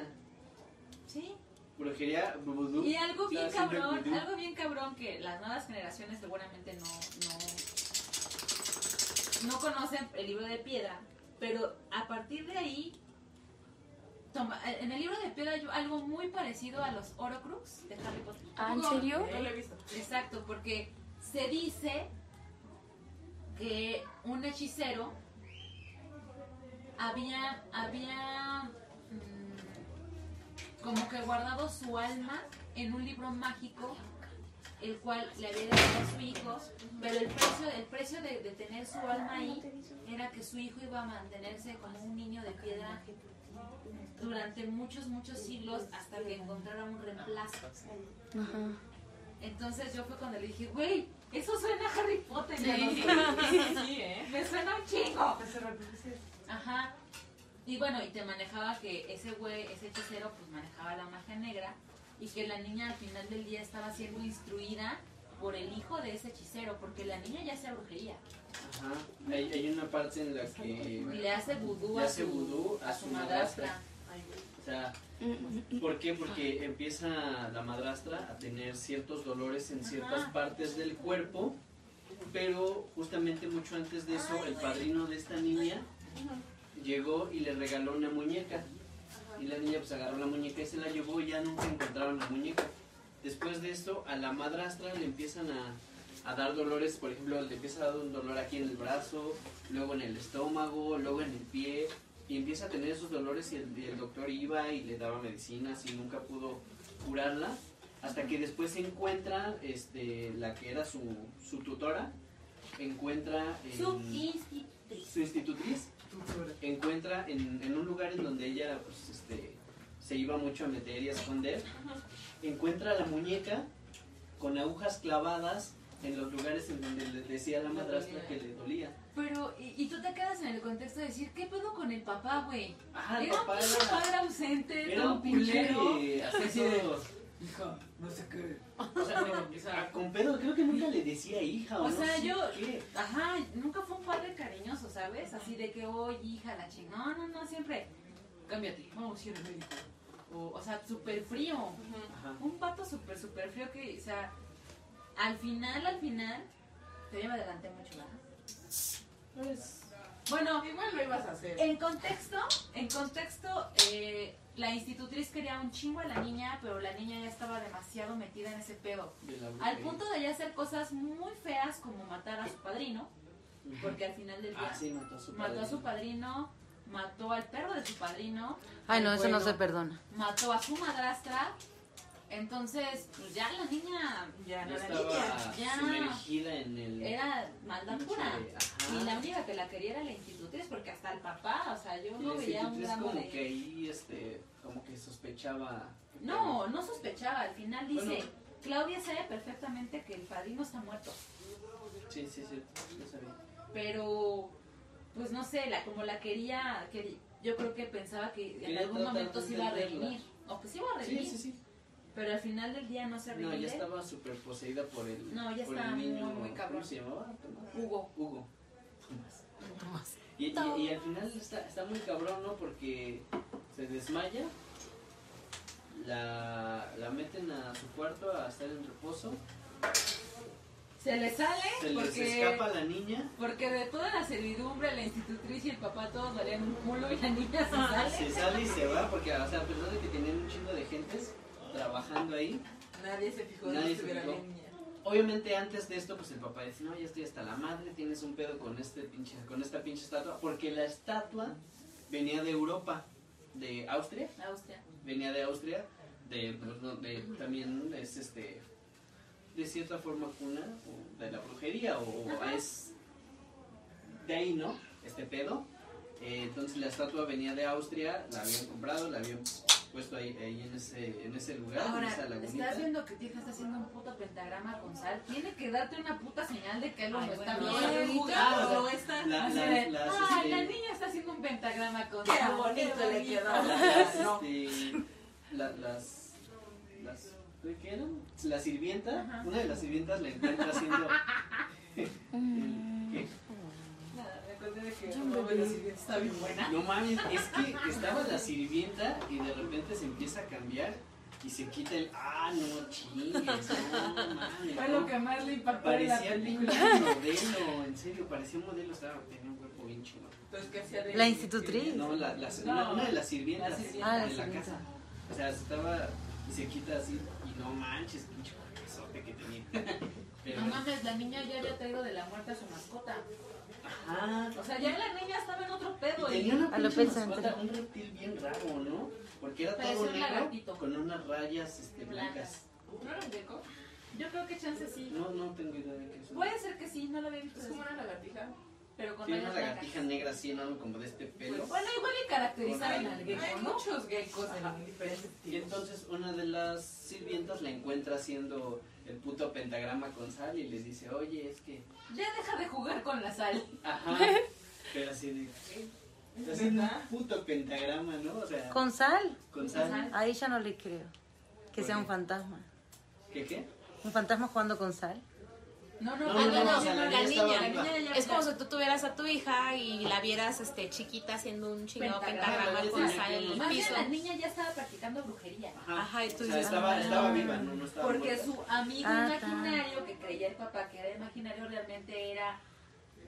Sí. Brujería, vudú. Y algo bien cabrón, algo bien cabrón que las nuevas generaciones seguramente no, no, no conocen el libro de piedra, pero a partir de ahí, toma- en el libro de piedra hay algo muy parecido a los Horcrux de Harry Potter. Ah, ¿en serio? No lo he visto. Exacto, porque se dice que un hechicero había, había mm, como que guardado su alma en un libro mágico, el cual le había dado a su hijo, pero el precio, el precio de, de tener su alma ahí era que su hijo iba a mantenerse como un niño de piedra durante muchos, muchos siglos hasta que encontrara un reemplazo. Ajá. Entonces yo fue cuando le dije, güey, eso suena a Harry Potter. ya no Sí, sé". sí, ¿eh? Me suena un chingo. Ajá. Y bueno, y te manejaba que ese güey, ese hechicero, pues manejaba la magia negra y que la niña al final del día estaba siendo instruida por el hijo de ese hechicero, porque la niña ya hacía brujería Ajá. Hay, hay una parte en la y que. le hace vudú, Le a, hace su, vudú a su madrastra. O sea, ¿por qué? Porque empieza la madrastra a tener ciertos dolores en ciertas Ajá. partes del cuerpo, pero justamente mucho antes de eso, el padrino de esta niña llegó y le regaló una muñeca. Y la niña pues agarró la muñeca y se la llevó y ya nunca encontraron la muñeca. Después de esto, a la madrastra le empiezan a, a dar dolores, por ejemplo, le empieza a dar un dolor aquí en el brazo, luego en el estómago, luego en el pie, y empieza a tener esos dolores y el, y el doctor iba y le daba medicinas y nunca pudo curarla, hasta que después se encuentra este, la que era su, su tutora, encuentra en- Su institutriz. su institutriz encuentra en, en un lugar en donde ella pues, este, se iba mucho a meter y a esconder, encuentra la muñeca con agujas clavadas en los lugares en donde le decía la madrastra que le dolía. Pero, y, y tú te quedas en el contexto de decir, ¿qué pedo con el papá, güey? Ah, Era un papá pinche era, padre ausente, era un pinchero. así todo- Hija, no sé qué. o sea, O sea, a- con pedo, creo que nunca le decía hija o, O no sea, sé yo- qué. Ajá, nunca fue un padre cariñoso, ¿sabes? Así de que, oye, hija, la chingada. No, no, no, siempre. Cámbiate, vamos a ir al médico. O, o sea, súper frío. Ajá. Un pato súper, súper frío que, o sea, al final, al final, te me adelanté mucho, ¿verdad? Pues, Bueno, Igual lo ibas a hacer. en contexto, en contexto, eh, la institutriz quería un chingo a la niña, pero la niña ya estaba demasiado metida en ese pedo. Al punto de ya hacer cosas muy feas como matar a su padrino, porque al final del día Ah, sí, mató a su mató a padre. su padrino, mató al perro de su padrino, Ay, no, eso no se perdona. mató a su madrastra. Entonces, pues ya la niña Ya no era estaba niña. Ya. sumergida en el... era maldad pura. Y la única que la quería era la institutriz, porque hasta el papá, o sea, yo no veía un institutriz gramo como de... que ahí, este, como que sospechaba... No, no sospechaba. Al final dice, Bueno. Claudia sabe perfectamente que el padrino está muerto. Sí, sí, sí, no sabía. Pero, pues no sé, la, como la quería, que yo creo que pensaba que en algún momento se iba a redimir. O que se iba a Sí, redimir. sí, sí. Pero al final del día no se No, redime. ya estaba súper poseída por el... No, ya estaba muy, niño, muy cabrón. ¿Cómo se llamaba? Tomás. Hugo. Hugo. Tomás. Y, y, y al final está, está muy cabrón, ¿no? Porque se desmaya, la, la meten a su cuarto a estar en reposo, Se le sale se porque... escapa la niña, Porque de toda la servidumbre, la institutriz y el papá todos valían un culo y la niña se sale. se sale y se va, porque, o sea, a pesar de que tenían un chingo de gentes trabajando ahí, Nadie se fijó de Nadie que se fijó. la niña. Obviamente antes de esto, pues el papá dice, no, ya estoy hasta la madre, tienes un pedo con este pinche, con esta pinche estatua, porque la estatua venía de Europa, de Austria, Austria. venía de Austria, de, de- también es este, de cierta forma cuna o de la brujería, o Ajá. es de ahí, ¿no? Este pedo. Eh, entonces la estatua venía de Austria, la habían comprado, la habían puesto ahí, ahí en ese, en ese lugar, Ahora, en esa lagunita. estás viendo que tu hija está haciendo un puto pentagrama con sal. Tiene que darte una puta señal de que algo Ay, no está bueno, bien. Ah, La- "Ah, este, niña está haciendo un pentagrama con Qué sal. bonito qué le quedó. las, No. este, la- las, las, ¿qué eran? La sirvienta, Ajá. una de las sirvientas la encuentra haciendo, el- ¿qué? Nada, me acordé de que Robert la sirvienta está bien buena. No mames, es que estaba la sirvienta y de repente se empieza a cambiar y se quita el, ah, no chingues, no mames. Fue no". lo que más le impactó en la Parecía película. pinche modelo, en serio, parecía un modelo, estaba, tenía un cuerpo bien chingón. Entonces, ¿qué hacía de La institutriz. No, la, la- No, una, una de las sirvientas la sirvienta. Ah, la de la sirvienta. casa. O sea, estaba y se quita así y no manches, pinche cuerpezote que tenía. Pero, No mames, la niña ya había traído de la muerte a su mascota. ajá. O sea, ya la niña estaba en otro pedo. Y tenía una A lo mascota, un reptil bien raro, ¿no? Porque era todo negro lagartito. con unas rayas este, blancas. ¿No era un gecko? Yo creo que chance sí. No, no tengo idea de qué es. Puede ser que sí, no lo había visto. Es como una lagartija. Pero con Tiene una lagartija blancas. negra así enorme como de este pelo. Bueno, igual y caracterizaron al Hay gecko, ¿no? muchos geckos en diferentes Y tipos. entonces una de las sirvientas la encuentra haciendo el puto pentagrama con sal y le dice, oye, es que... Ya deja de jugar con la sal. Ajá. Pero así de... Haciendo un puto pentagrama, ¿no? O sea, ¿Con sal? con sal. Ahí ya no le creo. Que ¿Por sea qué? un fantasma. ¿Qué qué? ¿Un fantasma jugando con sal? No, no, No, no, no, la la niña Es como si tú tuvieras a tu hija y la vieras este chiquita haciendo un chingado Pentagrama. con sal en el unos- Más bien piso. la niña ya estaba practicando brujería. Ajá. Ajá, y tú o sea, dices, estaba, ah. estaba viva, no, no estaba Porque muerta. su amigo Ah, imaginario, que creía el papá que era imaginario, realmente era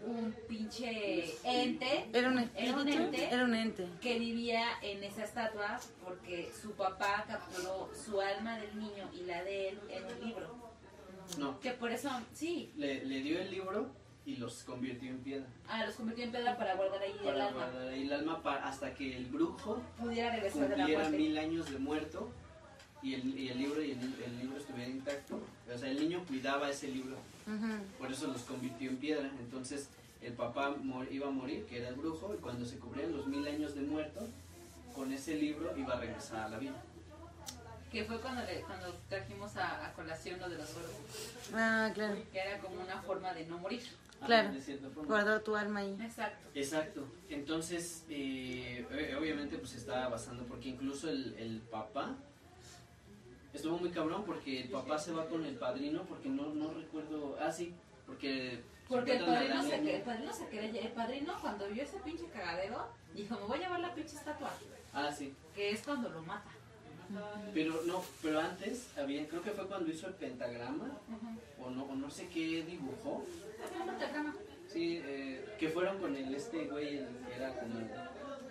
un pinche ente ¿Era un Era un ente. Era un ente. que vivía en esa estatua porque su papá capturó su alma del niño y la de él en un libro. No, Que por eso, sí, le, le dio el libro y los convirtió en piedra. ah, los convirtió en piedra para guardar ahí el Para alma. guardar ahí el alma pa- hasta que el brujo Pudiera regresar de la cumpliera muerte. mil años de muerto y el, y el libro y el, el libro estuviera intacto. O sea, el niño cuidaba ese libro, por eso los convirtió en piedra. Entonces el papá mor- iba a morir, que era el brujo, y cuando se cubrían los mil años de muerto, con ese libro iba a regresar a la vida. Que fue cuando, le- cuando trajimos a, a colación lo de los oros. Ah, claro. Que era como una forma de no morir. Ajá, Claro. forma. Guardar tu alma ahí. Exacto. Exacto. Entonces, eh, ob- obviamente, pues estaba basando, porque incluso el, el papá estuvo muy cabrón, porque el papá se va con el padrino, porque no, no recuerdo. Ah, sí, porque. Porque el padrino, se, niña. el padrino se quería, el padrino cuando vio ese pinche cagadero, dijo, me voy a llevar la pinche estatua, Ah, sí. que es cuando lo mata. Pero no, pero antes había, creo que fue cuando hizo el pentagrama, o no, o no sé qué dibujó. Sí, eh, que fueron con el este güey, el que era como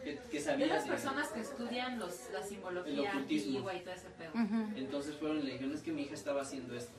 que, que De sabía de- personas que estudian los, la simbología antigua y todo ese pedo. Entonces fueron y le dijeron, es que mi hija estaba haciendo esto.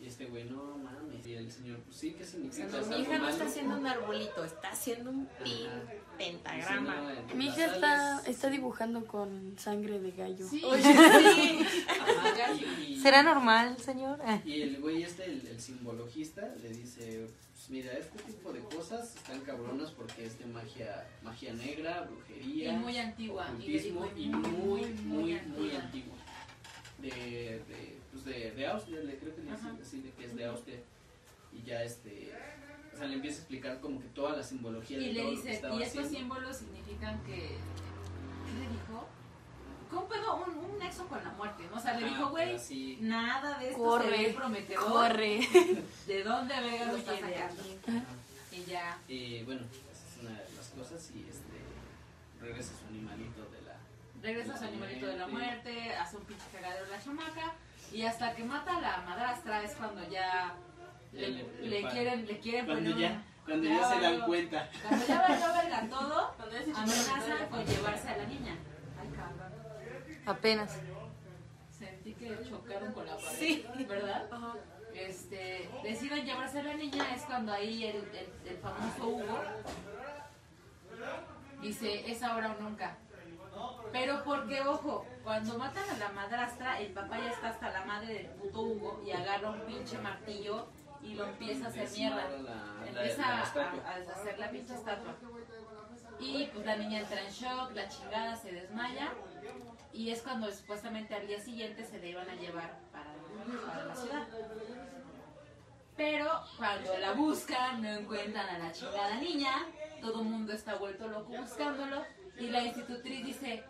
Y este güey, no mames. Y el señor, pues sí, ¿qué O significa? sea, ¿Es mi hija no malo? está haciendo un arbolito, está haciendo un pin pentagrama. Dice, no, en Mi hija está, está dibujando con sangre de gallo. Sí, Oye, sí. Ajá, y- y- ¿Será normal, señor? Y el güey este, el, el simbologista, le dice, pues mira, este tipo de cosas están cabronas porque es de magia, magia negra, y brujería, muy antigua. Y le ocultismo digo, y muy, muy, muy antigua. De, de, pues de, de Austria, le creo que le dice así, de que es de Austria. Y ya este, o sea, le empieza a explicar como que toda la simbología de Y le todo lo que dice, estaba y estos haciendo. símbolos significan que... ¿Qué le dijo? ¿Cómo pedo? Un, un nexo con la muerte, ¿no? O sea, le dijo, güey, pero nada de esto Corre, se ve prometedor. Corre. ¿De dónde venga lo estás de sacando? ajá. Y ya. Y bueno, esa es una de las cosas y este, regresa su animalito de la... Regresa su animalito de la muerte, hace un pinche cagadero la chamaca y hasta que mata a la madrastra es cuando ya le, quieren, le quieren Cuando poner ya, cuando Ya ya se dan cuenta. Cuando ya valió verga todo, Cuando ya se chingó la amenaza madre. con llevarse a la niña. Ay, cabrón. Apenas. Sentí que chocaron con la pared. Sí. ¿Verdad? Este, deciden llevarse a la niña, es cuando ahí el, el, el famoso Hugo dice, es ahora o nunca. Pero porque, ojo, cuando matan a la madrastra, el papá ya está hasta la madre del puto Hugo y agarra un pinche martillo y lo empieza a hacer mierda. Empieza a, a deshacer la pinche estatua. Y pues la niña entra en shock, la chingada se desmaya. Y es cuando supuestamente al día siguiente se le iban a llevar para, para la ciudad. Pero cuando la buscan, no encuentran a la chingada niña. Todo el mundo está vuelto loco buscándolo. Y la institutriz dice,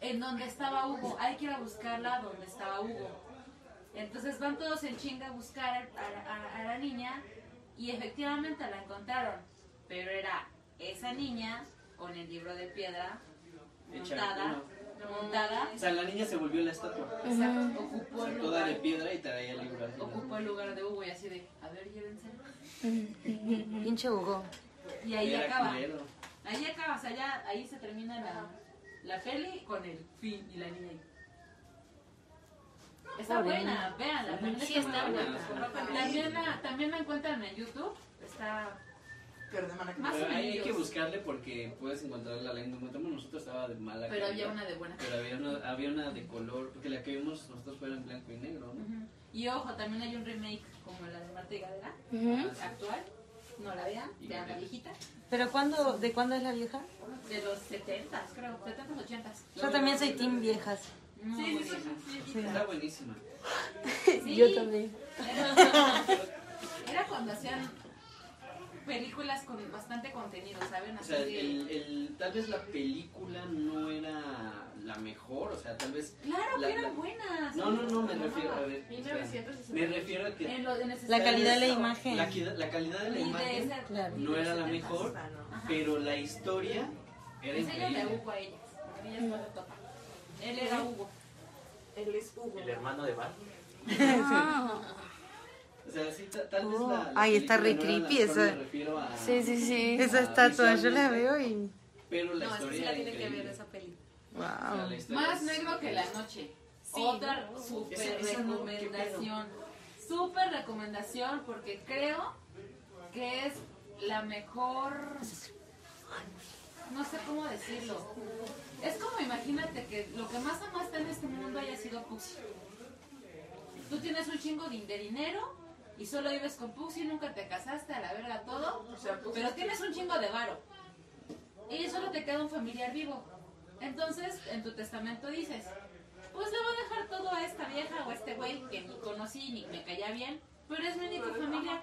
en donde estaba Hugo, hay que ir a buscarla donde estaba Hugo. Entonces van todos en chinga a buscar a, a- a la niña y efectivamente la encontraron. Pero era esa niña con el libro de piedra montada, montada, O sea, la niña se volvió la estatua. exacto, ocupó O sea, el toda de lugar, piedra y traía el libro así. ocupó el lugar de Hugo y así de, a ver, llévense. Pinche Hugo. Y ahí Era acaba. culero. Ahí acaba, o sea, ya ahí se termina la, la peli con el fin y la niña ahí. Está Pobre buena, véanla, también Sí, está buena. buena. También la, también la encuentran en YouTube, está Pero de mala Más Pero hay que buscarle porque puedes encontrar la lengua. Encontramos nosotros estaba de mala pero había una de buena. Pero había una, había una de color, porque la que vimos nosotros fue en blanco y negro, ¿no? Y ojo, también hay un remake como la de Marta y Gadera, Ujú. actual. No la vean, vean la viejita. ¿Pero cuándo, de cuándo es la vieja? De los 70, creo, 70, 80. Yo también soy team viejas. Sí, sí, sí, sí. Está buenísima. Sí, Yo también. Era cuando hacían películas con bastante contenido, ¿saben? O Así sea, de... el, el, tal vez la película no era la mejor, o sea, tal vez... Claro, la- que eran la- buenas. No, no, no, me Ajá. refiero a ver. espera. 1960. Me refiero a que En lo- en La calidad de la imagen. la, la calidad de la Y de imagen ese- Claro. no era la 70s. mejor, Ajá. pero la historia era Enséñale a increíble. Hugo a ellas, porque ellas no le tocan. Él era Hugo. Él es Hugo. El hermano de Bart. Ah, O sea, sí, ta- tal vez Oh, la, la ay, está película re no creepy mejor, esa. Me refiero a, sí, sí, sí. Esa estatua, yo la veo y... Pero la No, es que sí historia la era tienen que ver increíble. esa peli. Wow. Más negro que la noche. Sí. Otra super Esa- esa no, ¿qué recomendación. Super recomendación porque creo que es la mejor. No sé cómo decirlo. Es como imagínate que lo que más amaste en este mundo haya sido Puxi. Tú tienes un chingo de dinero y solo vives con Puxi, nunca te casaste, a la verga todo. O sea, Pero tienes un chingo de varo. Y solo te queda un familiar vivo. Entonces, en tu testamento dices, pues le voy a dejar todo a esta vieja o a este güey que ni conocí ni me caía bien, pero es mi único familiar.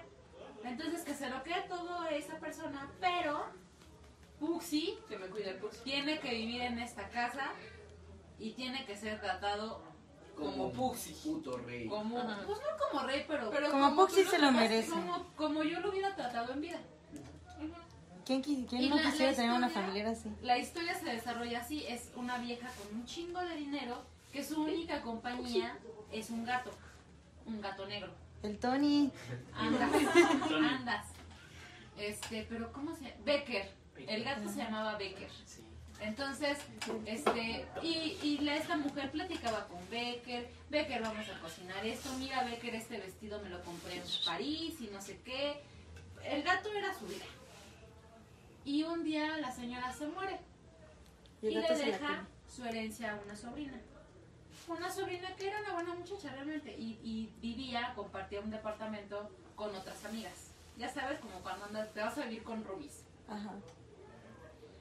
Entonces, que se lo quede todo a esa persona, pero Puxi que me cuida el Puxi. tiene que vivir en esta casa y tiene que ser tratado como Puxi. Puto rey. como, pues no como rey, pero, Pero Como Puxi se lo merece. Como, como yo lo hubiera tratado en vida. ¿Quién, qui- quién no la- la quisiera tener una familiar así? La historia se desarrolla así, es una vieja con un chingo de dinero que su única compañía es un gato, un gato negro. El Tony. Andas, andas. Este, pero ¿cómo se llama? Becker. El gato se llamaba Becker. Sí. Entonces, este, y, y la- esta mujer platicaba con Becker, Becker, vamos a cocinar esto, mira Becker, este vestido me lo compré en París y no sé qué. El gato era su vida. Y un día la señora se muere Y le deja su herencia a una sobrina. Una sobrina que era una buena muchacha realmente y, y vivía, compartía un departamento con otras amigas. Ya sabes, como cuando andas, te vas a vivir con Rubis. Ajá.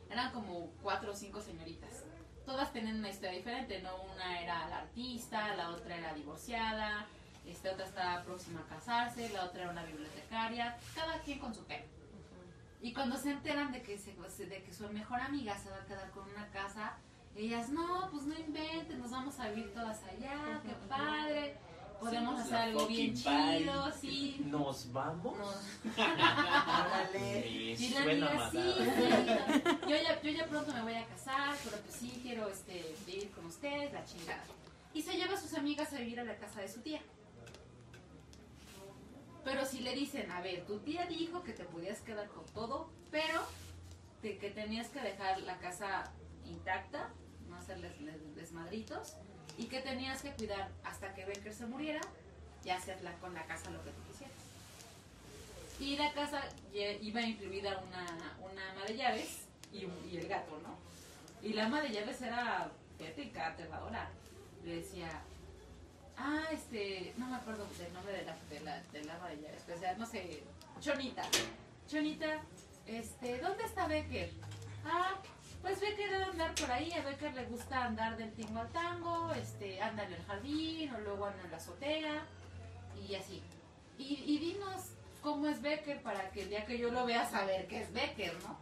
Eran como cuatro o cinco señoritas. Todas tenían una historia diferente, ¿no? Una era la artista, la otra era divorciada, esta otra estaba próxima a casarse, la otra era una bibliotecaria, cada quien con su tema. Y cuando se enteran de que, se, de que su mejor amiga se va a quedar con una casa, ellas, no, pues no inventen, nos vamos a vivir todas allá, qué padre, podemos hacer algo bien chido, sí. ¿Nos vamos? Me y la amiga, sí, sí, yo ya, yo ya pronto me voy a casar, pero pues sí quiero este, vivir con ustedes, la chingada. Y se lleva a sus amigas a vivir a la casa de su tía. Pero si le dicen, a ver, tu tía dijo que te podías quedar con todo, pero de que tenías que dejar la casa intacta, no hacerles les- desmadritos, y que tenías que cuidar hasta que Becker se muriera, y hacer la- con la casa lo que tú quisieras. Y la casa iba incluida una, una ama de llaves y el gato, ¿no? Y la ama de llaves era tétrica, aterradora. Le decía, ah, este, no me acuerdo del nombre de la, de la, de la llaves, o sea, no sé, Chonita. Chonita, este, ¿dónde está Becker? Ah, pues Becker debe andar por ahí, a Becker le gusta andar del tingo al tango, este, anda en el jardín o luego anda en la azotea y así. Y, y dinos cómo es Becker para que el día que yo lo vea saber que es Becker, ¿no?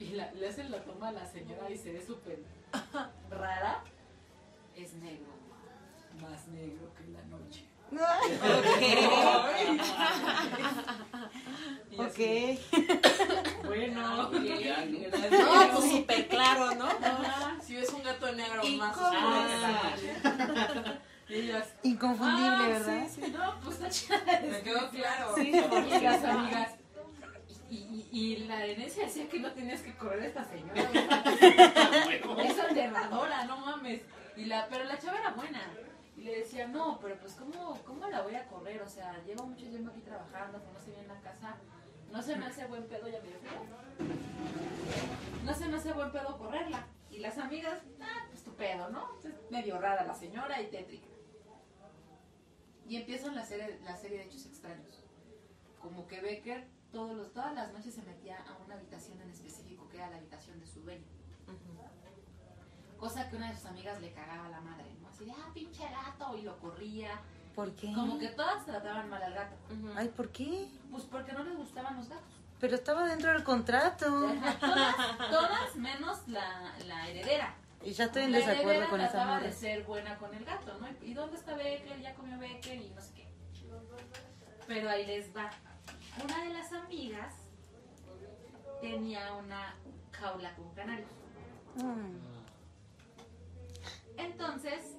Y la, le hacen la toma a la señora y se ve súper rara. Es negro, más negro que la noche. Así, Bueno, Ya, ok, ¿no? No, pues súper claro, ¿no? Ah, Si ves un gato negro ¿Y más cómo oscuro. Y ellas, Inconfundible, ah, ¿verdad? Sí, sí, no, pues está chida. Me quedó claro. Sí, las amigas. Y, y, y la herencia decía que no tenías que correr a esta señora. ¿verdad? es aterradora, no mames. Y la, pero la chava era buena. Y le decía, no, pero pues ¿cómo, cómo la voy a correr? O sea, llevo mucho tiempo aquí trabajando, conoce bien la casa. No se me hace buen pedo, ya me frío. No se me hace buen pedo correrla. Y las amigas, ah, pues tu pedo, ¿no? Es medio rara la señora y tétrica. Y empiezan la serie, la serie de hechos extraños. Como que Becker todos los, todas las noches se metía a una habitación en específico, que era la habitación de su dueño. Cosa que una de sus amigas le cagaba a la madre, ¿no? Así de, ah, pinche gato, y lo corría. ¿Por qué? Como que todas trataban mal al gato. Ay, ¿por qué? Pues porque no les gustaban los gatos. Pero estaba dentro del contrato. Todas, todas menos la, la heredera. Y ya estoy en La desacuerdo heredera con esa trataba de madre. ser buena con el gato, ¿no? ¿Y dónde está Becker? Ya comió Becker y no sé qué. Pero ahí les va. Una de las amigas tenía una jaula con canarios. Mm. Entonces,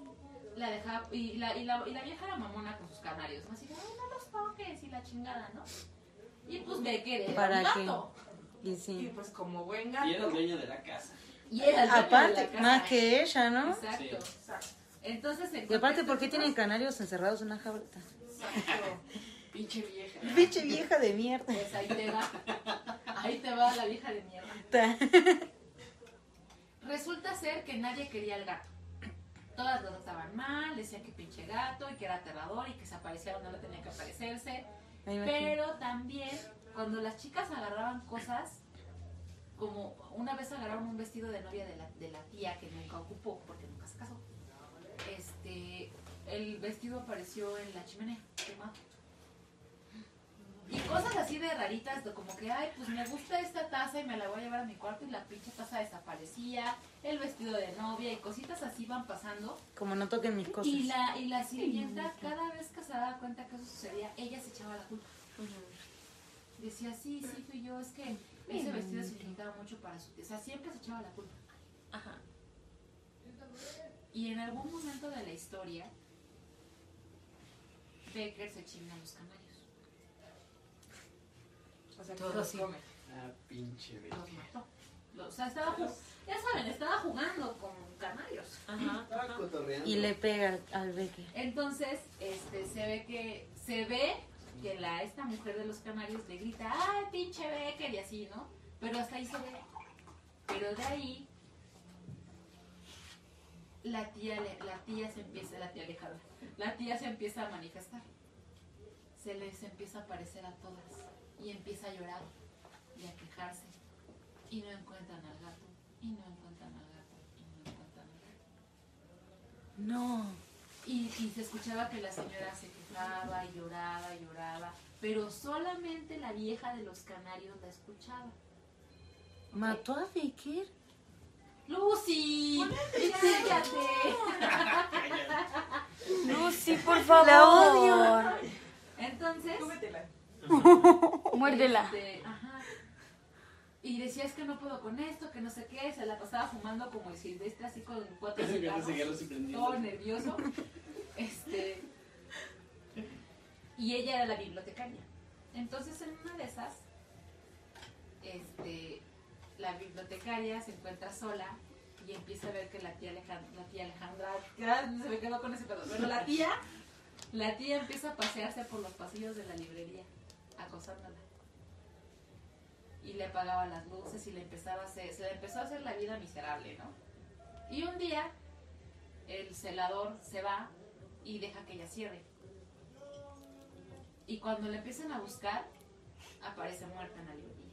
la dejaba, y la, y la, y la vieja era mamona con sus canarios, ¿no? Así de, "Ay, no los toques y la chingada, ¿no? Y pues era ¿Para un qué? gato. Y Y sí. pues como buen Y era el gato. dueño de la casa. Y era el dueño de la Aparte, casa. más que ella, ¿no? Exacto. Sí. Exacto. Entonces, en Y aparte, ¿por qué tienen canarios encerrados en una jaula? Exacto. Pinche vieja. Pinche vieja de mierda. Pues ahí te va. Ahí te va la vieja de mierda. Resulta ser que nadie quería al gato. Todas lo trataban mal, decían que pinche gato y que era aterrador y que se aparecía donde no tenía que aparecerse. Pero también, cuando las chicas agarraban cosas, como una vez agarraron un vestido de novia de la, de la tía que nunca ocupó porque nunca se casó, este, el vestido apareció en la chimenea, quemado. Y cosas así de raritas, de como que, ay, pues me gusta esta taza y me la voy a llevar a mi cuarto y la pinche taza desaparecía, el vestido de novia y cositas así van pasando. Como no toquen mis cosas. Y la, y la sirvienta, cada vez que se daba cuenta que eso sucedía, ella se echaba la culpa. Decía, sí, sí, fui yo, es que ese vestido significaba mucho para su tía. O sea, siempre se echaba la culpa. Ajá. Y en algún momento de la historia, Becker se chinga los canarios. O sea, que Todo los sí. come. Ah, pinche Los Becker. mató. lo- o sea, estaba, ya saben, estaba jugando con canarios. Ajá. Estaba cotorreando. Y le pega al, al Becker. Entonces, este, se ve que, se ve que la, esta mujer de los canarios le grita, ay, pinche Becker, y así, ¿no? Pero hasta ahí se ve. Pero de ahí, la tía, le- la tía se empieza, la tía alejada, la tía se empieza a manifestar. Se les empieza a aparecer a todas. Y empieza a llorar y a quejarse. Y no encuentran al gato, y no encuentran al gato, y no encuentran al gato. No. Y, y se escuchaba que la señora se quejaba y lloraba y lloraba, pero solamente la vieja de los canarios la escuchaba. ¿Mató a Becker? ¡Lucy! ¡Cállate! Lucy, por favor. La odio. Entonces, Cómetela. Muérdela. este, ajá. Y decía, es que no puedo con esto, que no sé qué, se la pasaba fumando como el silvestre, así con cuatro cigarros, todo nervioso. Este, y ella era la bibliotecaria. Entonces, en una de esas, este, la bibliotecaria se encuentra sola y empieza a ver que la tía Alejandra, la tía Alejandra, ya se me quedó con ese pedo. Bueno, la tía, la tía empieza a pasearse por los pasillos de la librería, acosándola. Y le apagaba las luces y le empezaba a hacer, se le empezó a hacer la vida miserable, ¿no? Y un día, el celador se va y deja que ella cierre. Y cuando le empiezan a buscar, aparece muerta en la librería.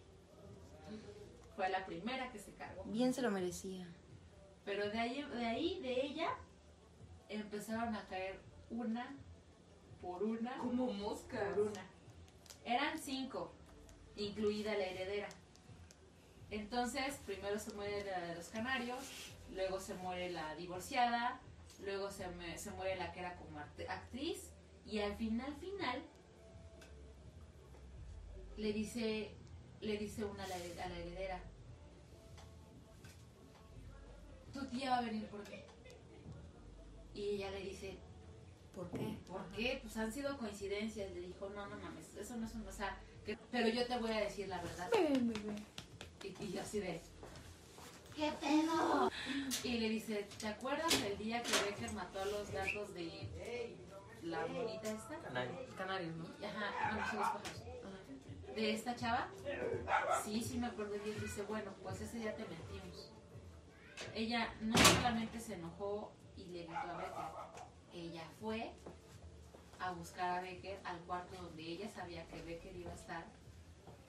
Fue la primera que se cargó. Bien se lo merecía. Pero de ahí, de ahí, de ella, empezaron a caer una por una Como mosca. por una. Eran cinco, incluida la heredera. Entonces, primero se muere la de los canarios, luego se muere la divorciada, luego se, se muere la que era como actriz, y al final, final, le dice, le dice una a la, a la heredera, tu tía va a venir por ti. Y ella le dice, ¿Por qué? ¿Por qué? Pues han sido coincidencias. Le dijo, no, no mames, eso no es un... O sea, que- pero yo te voy a decir la verdad. Ven. Y, y yo así de... ¿Qué pedo? Y le dice, ¿te acuerdas el día que Becker mató a los gatos de la monita esta? Canarios, ¿no? Ajá, bueno, son los pájaros. ¿De esta chava? Sí, sí me acuerdo bien. Dice, bueno, pues ese día te mentimos. Ella no solamente se enojó y le gritó a Becker, ella fue a buscar a Becker al cuarto donde ella sabía que Becker iba a estar.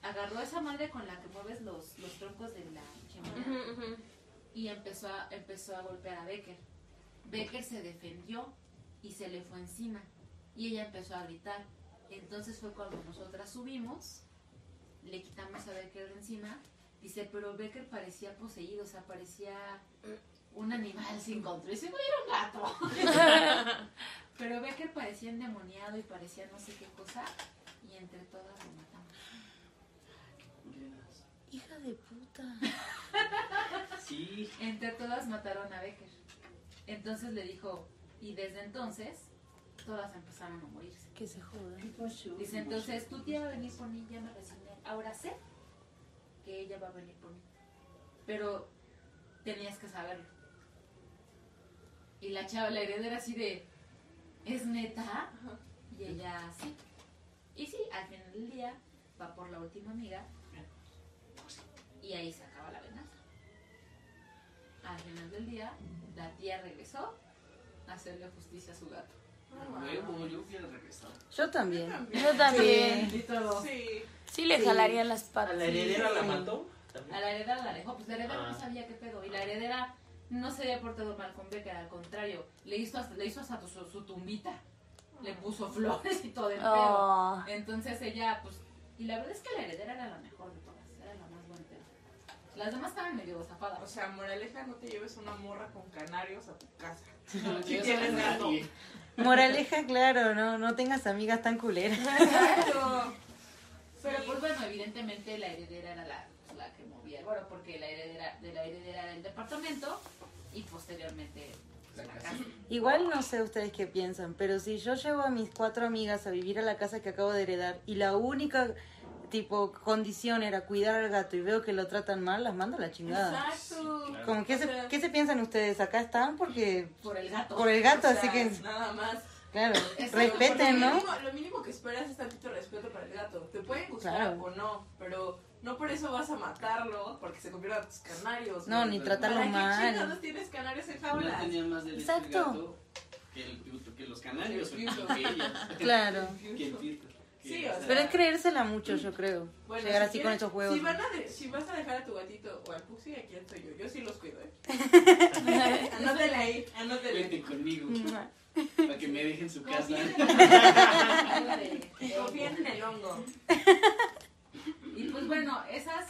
Agarró esa madre con la que mueves los, los troncos de la chimenea y empezó a, empezó a golpear a Becker. Becker se defendió y se le fue encima y ella empezó a gritar. Entonces fue cuando nosotras subimos, le quitamos a Becker de encima. Dice, pero Becker parecía poseído, o sea, parecía un animal sin control. Dice, güey, era un gato. pero Becker parecía endemoniado y parecía no sé qué cosa. Y entre todas lo matamos. Hija de puta. Sí. Entre todas mataron a Becker. Entonces le dijo, y desde entonces todas empezaron a morirse. Que se joda. Dice, entonces tu tía va a venir por mí, ya me resigné. Ahora sé que ella va a venir por mí. Pero tenías que saberlo. Y la chava, la heredera así de, ¿es neta? Y ella, sí. Y sí, al final del día va por la última amiga y ahí se acaba la venganza. Al final del día, la tía regresó a hacerle justicia a su gato. Huevo, yo hubiera regresado. Yo también. Yo también. Sí. Sí le jalaría las ¿A patas. la heredera la mató? También. A la heredera la dejó, pues la heredera Ah. no sabía qué pedo. Y la heredera no se había portado mal con Becker, al contrario, le hizo hasta, le hizo hasta su, su tumbita. Le puso flores y todo el pedo. Oh. Entonces ella, pues, y la verdad es que la heredera era la mejor de todas, era la más bonita. Las demás estaban medio zafadas. O sea, moraleja, no te lleves una morra con canarios a tu casa. No Si tienes gato. Moraleja, claro, no, no tengas amigas tan culeras. Claro. Pero pues bueno, evidentemente la heredera era la, pues, la que movía el bueno, porque la heredera de la heredera era del departamento y posteriormente La la casa. Igual no sé ustedes qué piensan, pero si yo llevo a mis cuatro amigas a vivir a la casa que acabo de heredar y la única tipo condición era cuidar al gato y veo que lo tratan mal, las mando a la chingada. Exacto. claro. Como, ¿qué, O se, ¿Qué se piensan ustedes? Acá están porque Por el gato. por el gato, o así que, Nada más. Claro, Eso, respeten, Lo ¿no? mínimo, lo mínimo que esperas es tantito respeto para el gato. Te pueden gustar Claro. o no, pero no por eso vas a matarlo porque se conviertan tus canarios. No, ni tratarlo ¿Para qué mal. chingados tienes canarios en No jaulas? tenía más derecho Exacto. el gato que, el, que los canarios, El que. Claro. Que el Sí, o sea, Pero es creérsela mucho, yo creo. Bueno, Llegar si así con esos juegos. Si, van a de- si vas a dejar a tu gatito o al puxi, aquí estoy yo. Yo sí los cuido, ¿eh? anótele ahí, anótele. Vente conmigo. Para que me dejen su casa. Confíen en el- Y confíen en el hongo. Y pues bueno, esas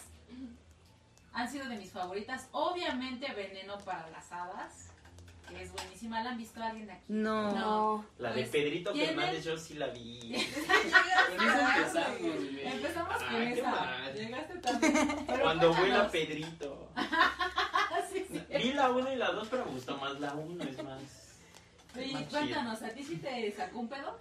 han sido de mis favoritas. Obviamente Veneno para las Hadas, que es buenísima. ¿La han visto alguien aquí? No. No. La de Pues, Pedrito ¿quién Fernández, yo sí la vi. Empezamos. Empezamos con Ay, qué esa. mal. Llegaste también. Pero Cuando vuela Pedrito. Sí, sí. Vi la 1 y la 2, pero me gustó más la 1, es más. Cuéntanos, ¿a ti sí te sacó un pedo?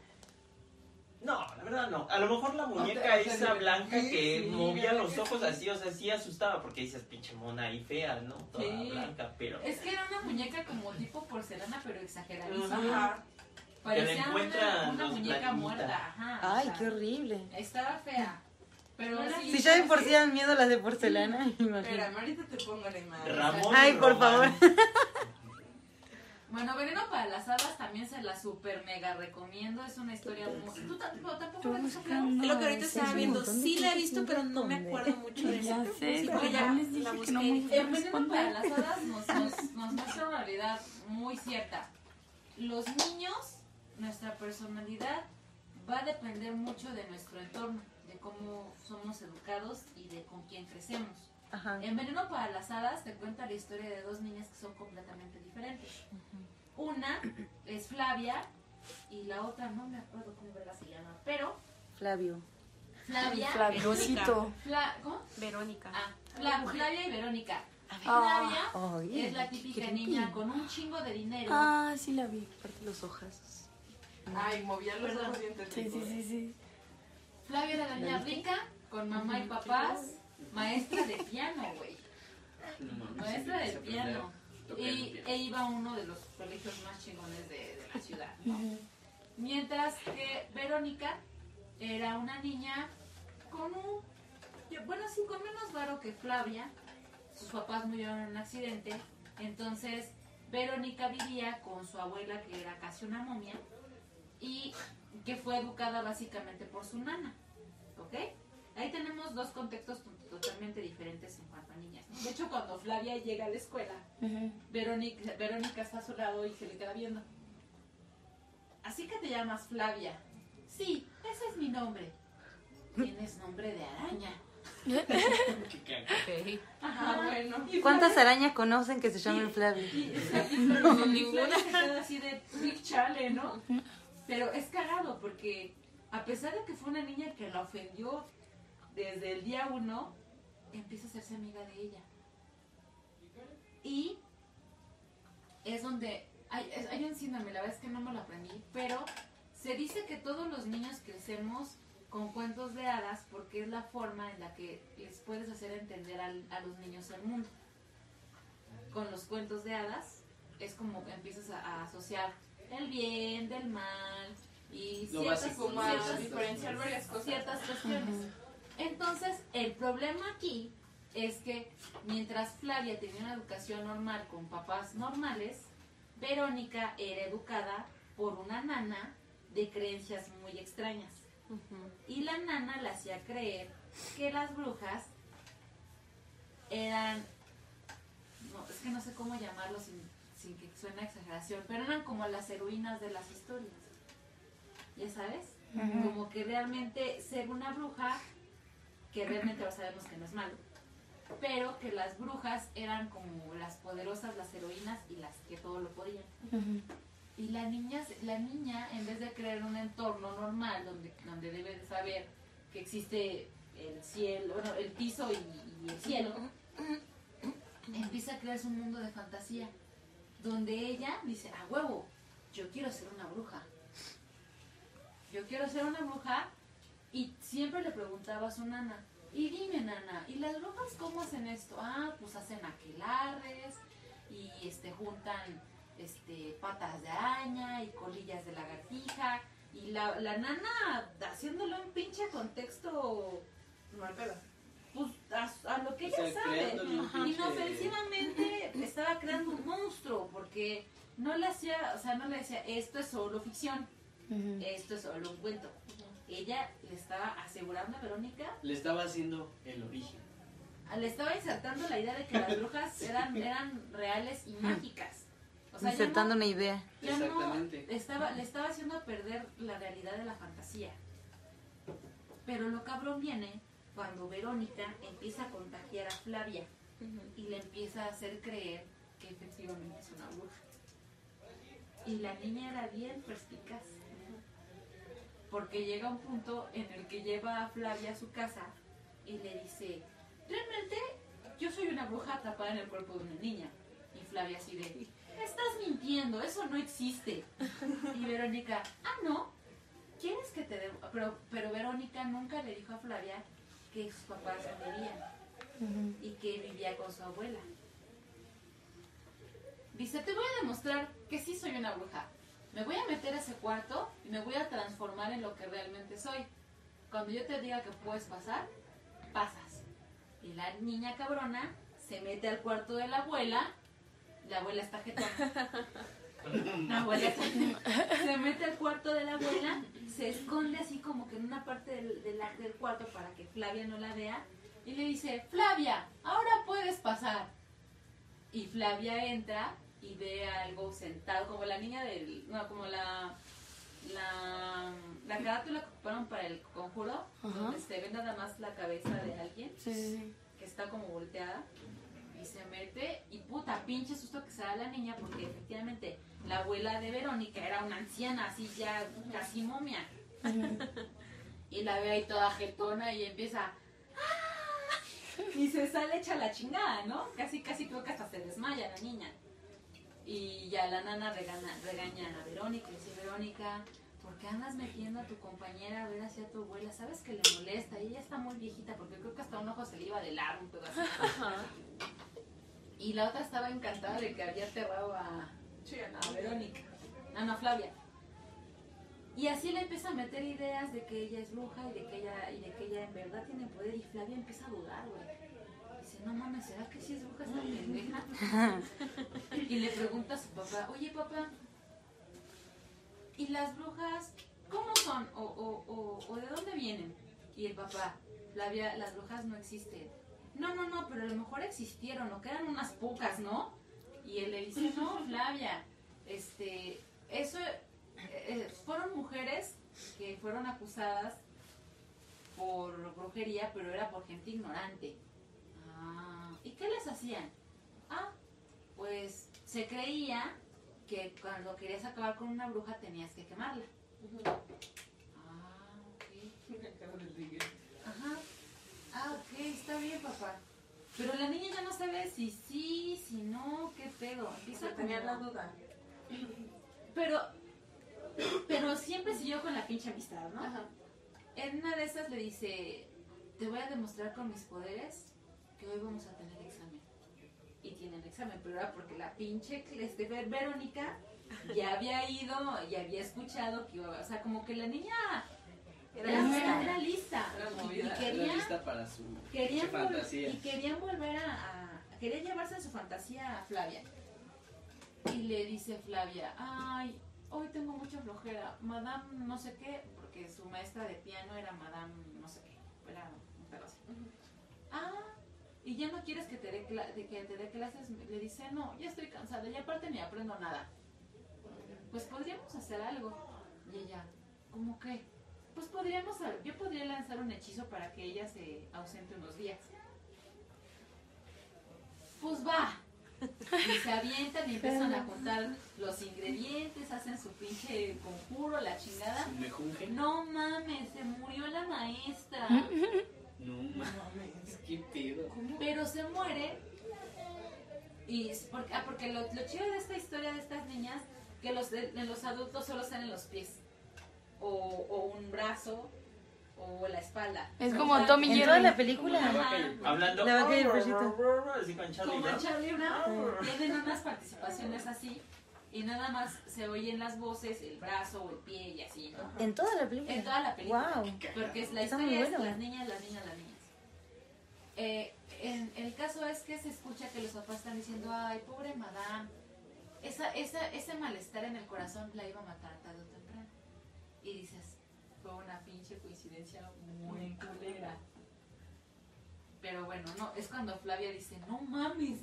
No, la verdad no. A lo mejor la muñeca O sea, esa blanca que sí, movía ¿verdad los que ojos sí? así, o sea, sí asustaba porque dices pinche mona y fea, ¿no? Toda Sí. blanca, pero. Es que era una muñeca como tipo porcelana, pero exageradísima. Ajá. Parecía una, una muñeca planitas. muerta. Ajá, o Ay, sea, qué horrible. Estaba fea. Pero sí, Si ya de por sí dan miedo las de porcelana, imagínate. ahorita te pongo la imagen. Ramón. Ay, por Román. Bueno, Veneno para las Hadas también se la super mega recomiendo. Es una historia muy. ¿Tú tampoco, la has. Es lo que ahorita estaba viendo. Sí la he visto, pero no me acuerdo mucho de sé, Sí, pero porque ya les dije que no Veneno para las Hadas nos, nos, nos muestra una realidad muy cierta. Los niños, nuestra personalidad va a depender mucho de nuestro entorno, de cómo somos educados y de con quién crecemos. Ajá. En Veneno para las Hadas te cuenta la historia de dos niñas que son completamente diferentes. Una es Flavia y la otra no me acuerdo cómo se llama, pero Flavio. Flavia, Flaviosito. Fla- ¿cómo? Verónica. Ah, Fla- Flavia y Verónica. Ah. Flavia Ay, es la típica creepy. niña con un chingo de dinero. Ah, sí la vi. Aparte los ojos. Ay, movía los ojos Sí, sí, sí, sí. Flavia era la niña rica, con mamá y papás, maestra de piano, güey. Maestra de piano. Y piano. e iba a uno de los colegios más chingones de, de la ciudad, ¿no? Mientras que Verónica era una niña con un... Bueno, sí, con menos varo que Flavia. Sus papás murieron en un accidente. Entonces, Verónica vivía con su abuela, que era casi una momia, y que fue educada básicamente por su nana. ¿Ok? Ahí tenemos dos contextos to- totalmente diferentes en cuanto a niñas. ¿no? De hecho, cuando Flavia llega a la escuela. Verónica, Verónica está a su lado y se le queda viendo. Así que te llamas Flavia. Sí, ese es mi nombre. Tienes nombre de araña. Ajá, bueno. Y ¿Cuántas Flavia- arañas conocen que se y- no, ninguna. Así de "Big chale, ¿no? Pero es cagado porque a pesar de que fue una niña que la ofendió desde el día uno, empieza a hacerse amiga de ella. Y es donde hay, es- hay un síndrome, la verdad es que no me lo aprendí, pero se dice que todos los niños crecemos con cuentos de hadas porque es la forma en la que les puedes hacer entender al- a los niños el mundo. Con los cuentos de hadas es como que empiezas a, a asociar el bien del mal y Lo ciertas, básico, Como a ciertas- diferenciar varias cosas. ciertas cuestiones. Entonces, el problema aquí es que mientras Flavia tenía una educación normal con papás normales, Verónica era educada por una nana de creencias muy extrañas. Y la nana le hacía creer que las brujas eran, no, es que no sé cómo llamarlo sin, sin que suene a exageración, pero eran como las heroínas de las historias. ¿Ya sabes? Como que realmente ser una bruja, que realmente ahora sabemos que no es malo, pero que las brujas eran como las poderosas, las heroínas y las que todo lo podían. Y la niña, la niña, en vez de crear un entorno normal donde, donde debe de saber que existe el cielo, bueno, el piso y, y el cielo, empieza a crearse un mundo de fantasía donde ella dice, a huevo, yo quiero ser una bruja. Yo quiero ser una bruja Y siempre le preguntaba a su nana, y dime nana, ¿y las brujas cómo hacen esto? Ah, pues hacen aquelarres y este juntan este patas de araña y colillas de lagartija y la, la nana haciéndole un pinche contexto Mal pedo. pues a, a lo que O ella sea, sabe. Inofensivamente estaba creando un monstruo porque no le hacía, o sea, no le decía, esto es solo ficción, esto es solo un cuento. Ella le estaba asegurando a Verónica, Le estaba haciendo el origen. le estaba insertando la idea de que las brujas eran, eran reales y mágicas. O sea, ya Insertando no- una idea. ya no Exactamente. estaba, le estaba haciendo perder la realidad de la fantasía. Pero lo cabrón viene cuando Verónica empieza a contagiar a Flavia y le empieza a hacer creer que efectivamente es una bruja. Y la niña era bien perspicaz. Porque llega un punto en el que lleva a Flavia a su casa y le dice, realmente yo soy una bruja atrapada en el cuerpo de una niña. Y Flavia así de, estás mintiendo, eso no existe. Y Verónica, ah, no, ¿quieres que te dé? Pero, pero Verónica nunca le dijo a Flavia que sus papás morían y que vivía con su abuela. Dice, te voy a demostrar que sí soy una bruja. Me voy a meter a ese cuarto y me voy a transformar en lo que realmente soy. Cuando yo te diga que puedes pasar, pasas. Y la niña cabrona se mete al cuarto de la abuela. La abuela está jetona. La abuela está- se mete al cuarto de la abuela, se esconde así como que en una parte del, del, del cuarto para que Flavia no la vea. Y le dice, Flavia, ahora puedes pasar. Y Flavia entra y ve algo sentado, como la niña del. No, como la. La, la carátula que ocuparon para el conjuro, donde se ve nada más la cabeza de alguien Sí. que está como volteada y se mete y puta pinche susto que se da la niña porque efectivamente la abuela de Verónica era una anciana así ya casi momia y la ve ahí toda jetona y empieza "Ah", y se sale hecha la chingada, ¿no? Casi casi creo que hasta se desmaya la niña y ya la nana regaña, regaña a Verónica y le dice Verónica ¿Por qué andas metiendo a tu compañera a ver hacia tu abuela? ¿Sabes que le molesta? Y ella está muy viejita porque creo que hasta un ojo se le iba de lado, un pedazo. Y la otra estaba encantada de que había aterrado a, a Verónica, a no, a Flavia. Y así le empieza a meter ideas de que ella es bruja y de que ella, y de que ella en verdad tiene poder. Y Flavia empieza a dudar, güey. No mames, ¿será que sí es bruja esta pendeja? y le pregunta a su papá, oye papá, ¿y las brujas cómo son? ¿O, o, o, o de dónde vienen? Y el papá, Flavia, las brujas no existen. No, no, no, pero a lo mejor existieron, o quedan unas pocas, ¿no? Y él le dice, no, Flavia, este, eso, eh, eh, fueron mujeres que fueron acusadas por brujería, pero era por gente ignorante. Ah, ¿y qué les hacían? Ah, pues se creía que cuando querías acabar con una bruja tenías que quemarla. Ah, ok. Ajá. Ah, ok, está bien, papá. Pero la niña ya no sabe si sí, si no, qué pedo. Empieza tenía como- la duda. Pero, pero siempre siguió con la pinche amistad, ¿no? Ajá. En una de esas le dice, te voy a demostrar con mis poderes que hoy vamos a tener examen. Y tienen examen, pero era porque la pinche este, Ver- Verónica ya había ido y había escuchado que iba, o sea, como que la niña Era era, lista. era- lista. Era Y- movida. y Era quería, lista para su querían, fantasía. y querían volver a, a- quería llevarse en su fantasía a Flavia y le dice Flavia ay hoy tengo mucha flojera madame no sé qué porque su maestra de piano era madame no sé qué era un pedo así. ah y ya no quieres que te dé de que te dé clases le dice no ya estoy cansada y aparte ni aprendo nada pues podríamos hacer algo y ella ¿cómo qué? Pues podríamos, yo podría lanzar un hechizo para que ella se ausente unos días. Pues va. Y se avientan y empiezan a contar los ingredientes, hacen su pinche conjuro, la chingada. No mames, se murió la maestra. No mames, qué pedo. Pero se muere. Y es porque, ah, porque lo, lo chido de esta historia de estas niñas, que los de, de los adultos solo salen los pies. O, o un brazo. o la espalda. Es O como sea, Tommy En Jerry. toda la película. la Hablando. La vaca y el Como. Charlie Brown, tienen unas participaciones así y nada más se oyen las voces, el brazo o el pie y así, ¿no? En toda la película. En toda la película. Wow. Porque es la Está historia es bueno. las niñas, las niñas, las niñas. Eh, en, el caso es que se escucha que los papás están diciendo, ay, pobre madame, esa, esa, ese malestar en el corazón la iba a matar tarde o temprano. Y dices, fue una pinche coincidencia muy culera. Pero bueno, no, es cuando Flavia dice, no mames,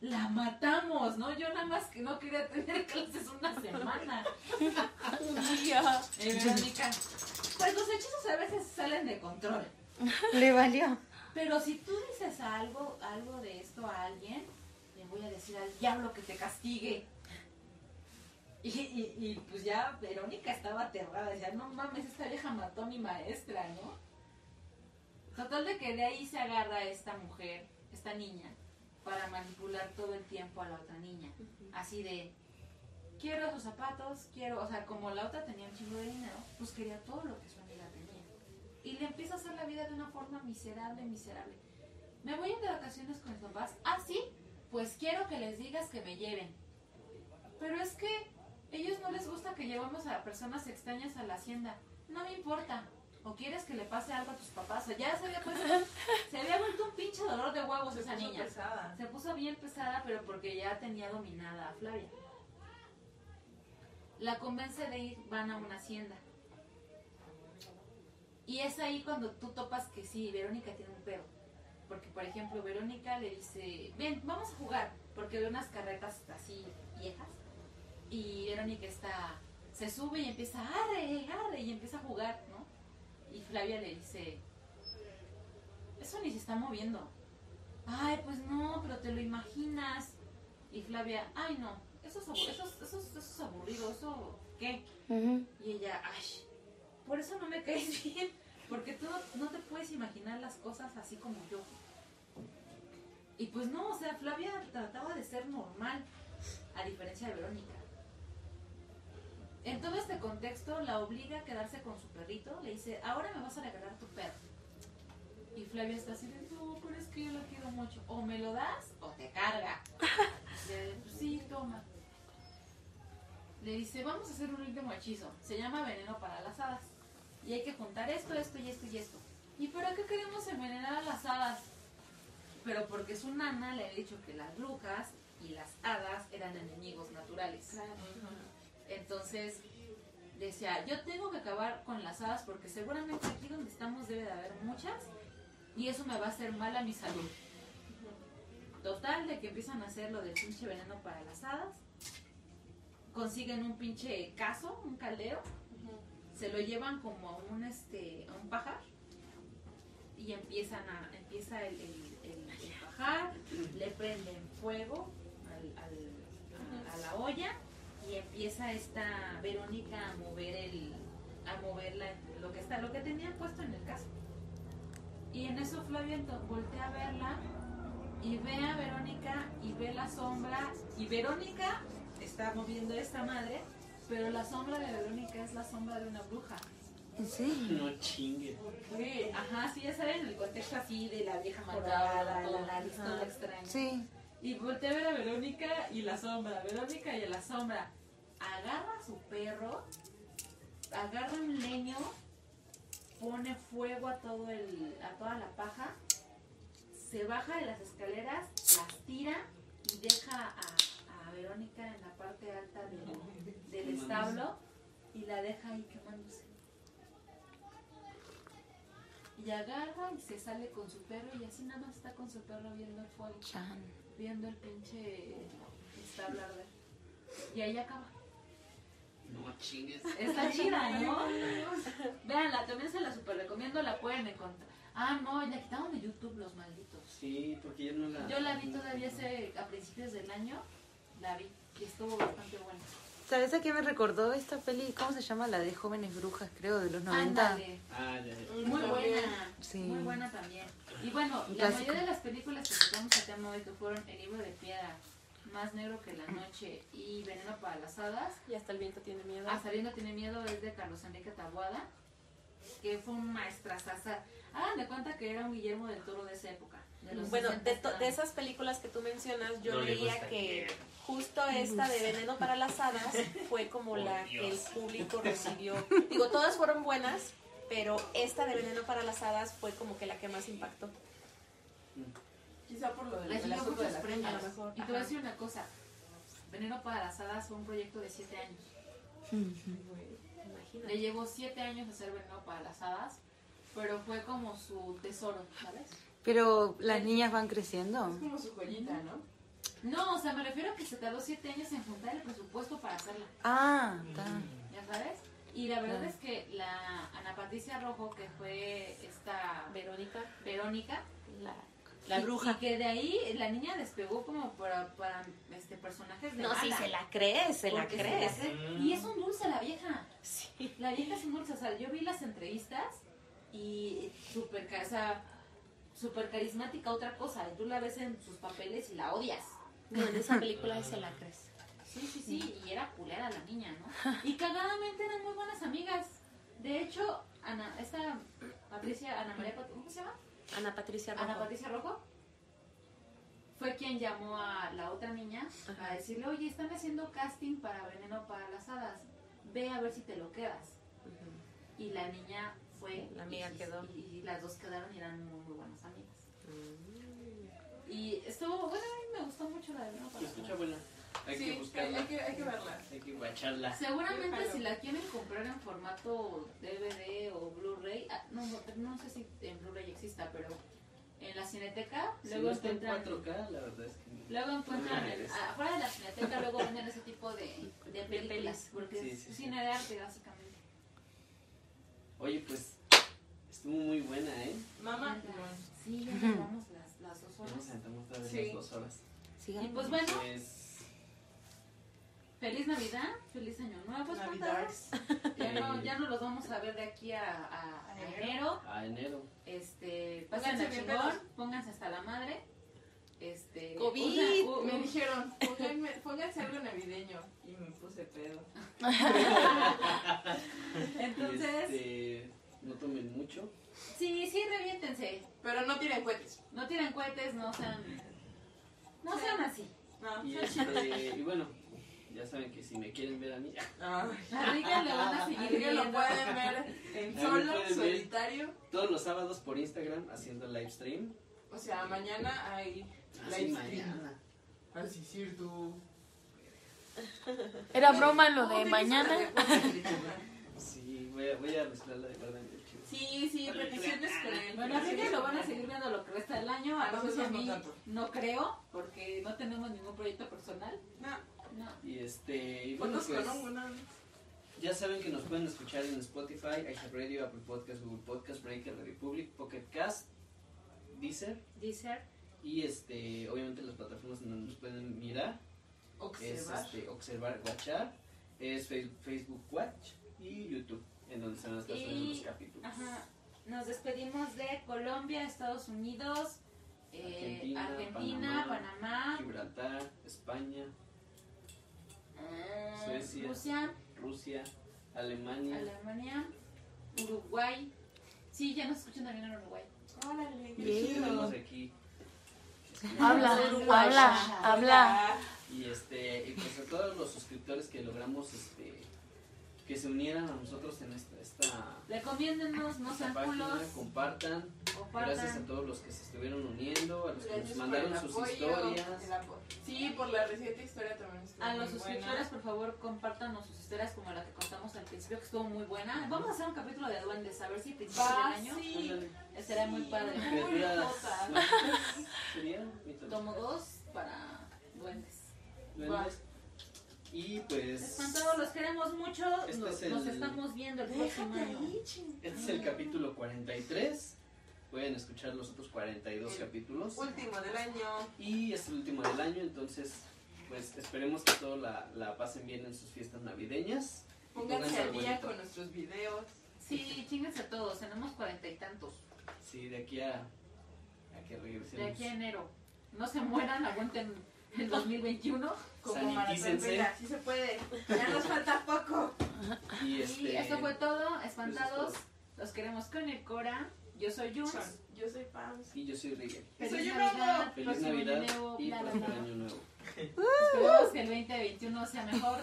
la matamos, ¿no? Yo nada más que no quería tener clases una semana. Ya. Eh, Verónica, pues los hechizos a veces salen de control. Le valió. Pero si tú dices algo, algo de esto a alguien, le voy a decir al diablo que te castigue. Y, y, y, pues ya Verónica estaba aterrada, decía, no mames, esta vieja mató a mi maestra, ¿no? Total de que de ahí se agarra esta mujer, esta niña, para manipular todo el tiempo a la otra niña. Así de, quiero sus zapatos, quiero, o sea, como la otra tenía un chingo de dinero, pues quería todo lo que su amiga tenía. Y le empieza a hacer la vida de una forma miserable, miserable. Me voy a ir de vacaciones con mis papás. Ah, sí, pues quiero que les digas que me lleven. Pero es que ellos no les gusta que llevamos a personas extrañas a la hacienda. No me importa. ¿O quieres que le pase algo a tus papás? O ya se había puesto, se había vuelto un pinche dolor de huevos esa puso niña. pesada. Se puso bien pesada, pero porque ya tenía dominada a Flavia. La convence de ir, van a una hacienda. Y es ahí cuando tú topas que sí, Verónica tiene un pedo. Porque, por ejemplo, Verónica le dice, ven, vamos a jugar. Porque ve unas carretas así viejas. Y Verónica está, se sube y empieza, arre, arre, y empieza a jugar, ¿no? Y Flavia le dice, eso ni se está moviendo. Ay, pues no, pero te lo imaginas. Y Flavia, ay no, eso es, abu- eso, es- eso, es- eso es aburrido, eso, ¿qué? Y ella, ay, por eso no me caes bien, porque tú no, no te puedes imaginar las cosas así como yo. Y pues no, o sea, Flavia trataba de ser normal, a diferencia de Verónica. En todo este contexto, la obliga a quedarse con su perrito, le dice, ahora me vas a regalar tu perro. Y Flavia está así de, no, pero es que yo lo quiero mucho. O me lo das o te carga. Le, pues sí, toma. Le dice, vamos a hacer un último hechizo. Se llama veneno para las hadas. Y hay que juntar esto, esto y esto y esto. ¿Y para qué queremos envenenar a las hadas? Pero porque su nana le había dicho que las brujas y las hadas eran enemigos naturales. Entonces decía, yo tengo que acabar con las hadas porque seguramente aquí donde estamos debe de haber muchas y eso me va a hacer mal a mi salud. Total, de que empiezan a hacer lo del pinche veneno para las hadas. Consiguen un pinche caso, un caldero. Se lo llevan como a un, este, a un pajar. Y empiezan a, empieza el, el- el- el pajar, le prenden fuego a la olla y empieza esta Verónica a mover el, a mover la- lo que está, lo que tenían puesto en el caso. Y en eso Flavia voltea a verla y ve a Verónica y ve la sombra y Verónica está moviendo esta madre, pero la sombra de Verónica es la sombra de una bruja. ¿En serio? No chingue. Sí, ajá, sí, ya saben el contexto así de la vieja morada, la nariz toda extraña. Sí. Y voltea a ver a Verónica y la sombra, Verónica y la sombra. Agarra a su perro, agarra un leño, pone fuego a todo el, a toda la paja, se baja de las escaleras, las tira y deja a, a Verónica en la parte alta del, del establo y la deja ahí quemándose. Y agarra y se sale con su perro y así nada más está con su perro viendo el fuego Chan. viendo el pinche establo arder. Y ahí acaba. No chingues. Está chida, ¿no? Veanla, también se la super recomiendo, la pueden encontrar. Ah, no, la quitaron de YouTube los malditos. Sí, porque yo no la. Yo la vi todavía hace, a principios del año, la vi y estuvo bastante buena. ¿Sabes a qué me recordó esta peli? ¿Cómo se llama? La de Jóvenes Brujas, creo, de los 90. Ándale, Ah, ya, ya. muy buena, Sí. muy buena también. Y bueno, la mayoría de las películas que tocamos a tema hoy que fueron El libro de piedra, Más negro que la noche y Veneno para las hadas, Y hasta el viento tiene miedo. Hasta viendo tiene miedo es de Carlos Enrique Taboada. que fue un maestrazaza. Hagan de cuenta que era un Guillermo del Toro de esa época. De los Bueno, 60, de, de esas películas que tú mencionas, yo No leía que justo esta de Veneno para las Hadas fue como la que el público recibió. Digo, todas fueron buenas, pero esta de Veneno para las Hadas fue como que la que más impactó. Quizá por lo de muchos la premios. a lo mejor. Y te voy a decir una cosa. Veneno para las Hadas fue un proyecto de 7 años. Imagínate. Le llevó 7 años hacer Veneno para las Hadas, pero fue como su tesoro, ¿sabes? Pero las niñas van creciendo. Es como su joyita, ¿no? No, o sea, me refiero a que se tardó 7 años en juntar el presupuesto para hacerla, Ah, está. ¿ya sabes? Y la verdad Ah. es que la Ana Patricia Rojo, que fue esta Verónica, Verónica, la, la y- bruja. Y que de ahí la niña despegó como para, para este personajes de No, sí, mala. se la crees, se la Porque se la cree. Y es un dulce la vieja. Sí. La vieja es un dulce. O sea, yo vi las entrevistas y súper o sea, súper carismática, otra cosa. Y tú la ves en sus papeles y la odias. No, en esa película se la crees. Sí, sí, sí. Y era culera la niña, ¿no? Y cagadamente eran muy buenas amigas. De hecho, Ana, esta Patricia, Ana María, ¿cómo se llama? Ana Patricia Rojo. Ana Patricia Rojo fue quien llamó a la otra niña Ajá. a decirle, oye, están haciendo casting para Veneno para las Hadas, ve a ver si te lo quedas. Y la niña fue, La amiga y, quedó. Y, y las dos quedaron y eran muy, muy buenas amigas. Mm. Y estuvo, bueno, a mí me gustó mucho la de Veneno para las Hadas. buena. Hay sí, que buscarla. hay que, hay que verla. Hay que guacharla. Seguramente Déjalo. si la quieren comprar en formato DVD o Blu-ray, ah, no, no, no sé si en Blu-ray exista, pero en la Cineteca Si luego no está en encuentran 4K, la verdad es que. Luego encuentran, afuera de la cineteca, luego venden ese tipo de, de películas, porque Sí, es sí, sí. cine de arte, básicamente. Oye, pues. Estuvo muy buena, ¿eh? Mamá. Sí, ya nos vamos las, las dos Ya nos horas. aventamos otra vez Sí. las dos horas. Y pues bueno, Pues. Feliz Navidad, feliz Año Nuevo, Navidad. espantados. Ya no, ya no los vamos a ver de aquí a, a- a A enero. enero. A enero. Este, Pónganse pásense bien chingón, pónganse hasta la madre. Este, COVID. Me dijeron, pónganme- pónganse algo navideño. Y me puse pedo. entonces, Este, no tomen mucho. sí, sí, reviéntense. Pero no tienen cohetes. No tiren cohetes, no sean, no sean así. No. Y, este, y bueno, ya saben que si me quieren ver a mí, Ah. A Riga le van a seguir lo pueden ver en solo, ver. solitario. todos los sábados por Instagram haciendo live stream. O sea, mañana hay Así live stream. mañana. Así cierto. Era broma lo ¿Cómo de mañana. Sí, voy a, voy a de verdad. Sí, sí, peticiones con él. Bueno, así que lo van a seguir viendo lo que resta del año. A A nosotros a mí no creo, porque no tenemos ningún proyecto personal. No. Y este, y bueno, pues, ya saben que nos pueden escuchar en Spotify, iHeartRadio, Apple Podcast, Google Podcast, Breaker, Radio Public, Pocket Cast, Deezer Deezer. y este, obviamente las plataformas donde nos pueden mirar es Observar. este, observar, watchar, es Facebook Watch y YouTube, en donde se van a estar subiendo los capítulos. ajá, nos despedimos de Colombia, Estados Unidos, eh, Argentina, Argentina, Panamá, Panamá, Gibraltar, España, Suecia. Rusia, Rusia, Alemania, Alemania, Uruguay. Sí, ya nos escuchan también en Uruguay. Órale, qué aquí. Habla, habla, habla. Y este, y pues a todos los suscriptores que logramos este que se unieran a nosotros en esta, esta, Recomiéndennos, no sean página, culos, compartan. compartan. Gracias a todos los que se estuvieron uniendo, a los que nos mandaron sus apoyo, historias. Sí, por la reciente historia también estuvo A los buena. suscriptores, por favor, compártanos sus historias como la que contamos al principio, que estuvo muy buena. Vamos a hacer un capítulo de duendes, a ver si a principios Va, del año sí. Será muy padre. Muy. Tomo dos para duendes. Duendes. Y pues Espantados, los queremos mucho. Este nos, es nos el- estamos viendo el próximo año. este es el capítulo 43. Pueden escuchar los otros 42 El capítulos. Último del año. Y es el último del año, entonces pues esperemos que todos la, la pasen bien en sus fiestas navideñas. Pónganse al día con nuestros videos. Sí, chinguense a todos, tenemos cuarenta y tantos. Sí, de aquí a, a que regresemos. De aquí a enero. No se mueran, aguanten el 2021. Como Maratón. Vela, sí se puede. Ya nos falta poco. Y Y este, esto fue todo, espantados. Los queremos con el Cora. Yo soy Jules. Yo soy Pams. Y yo soy Rigel. Feliz Soy un Navidad, Feliz Navidad nuevo, y bla, bla, año nuevo. Esperemos que el 2021 sea mejor.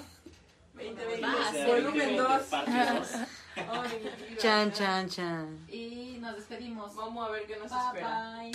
2020. Va a ser Volumen 2. Parte dos. Ay, Chan, chan, chan. Y nos despedimos. Vamos a ver qué nos Bye espera. bye.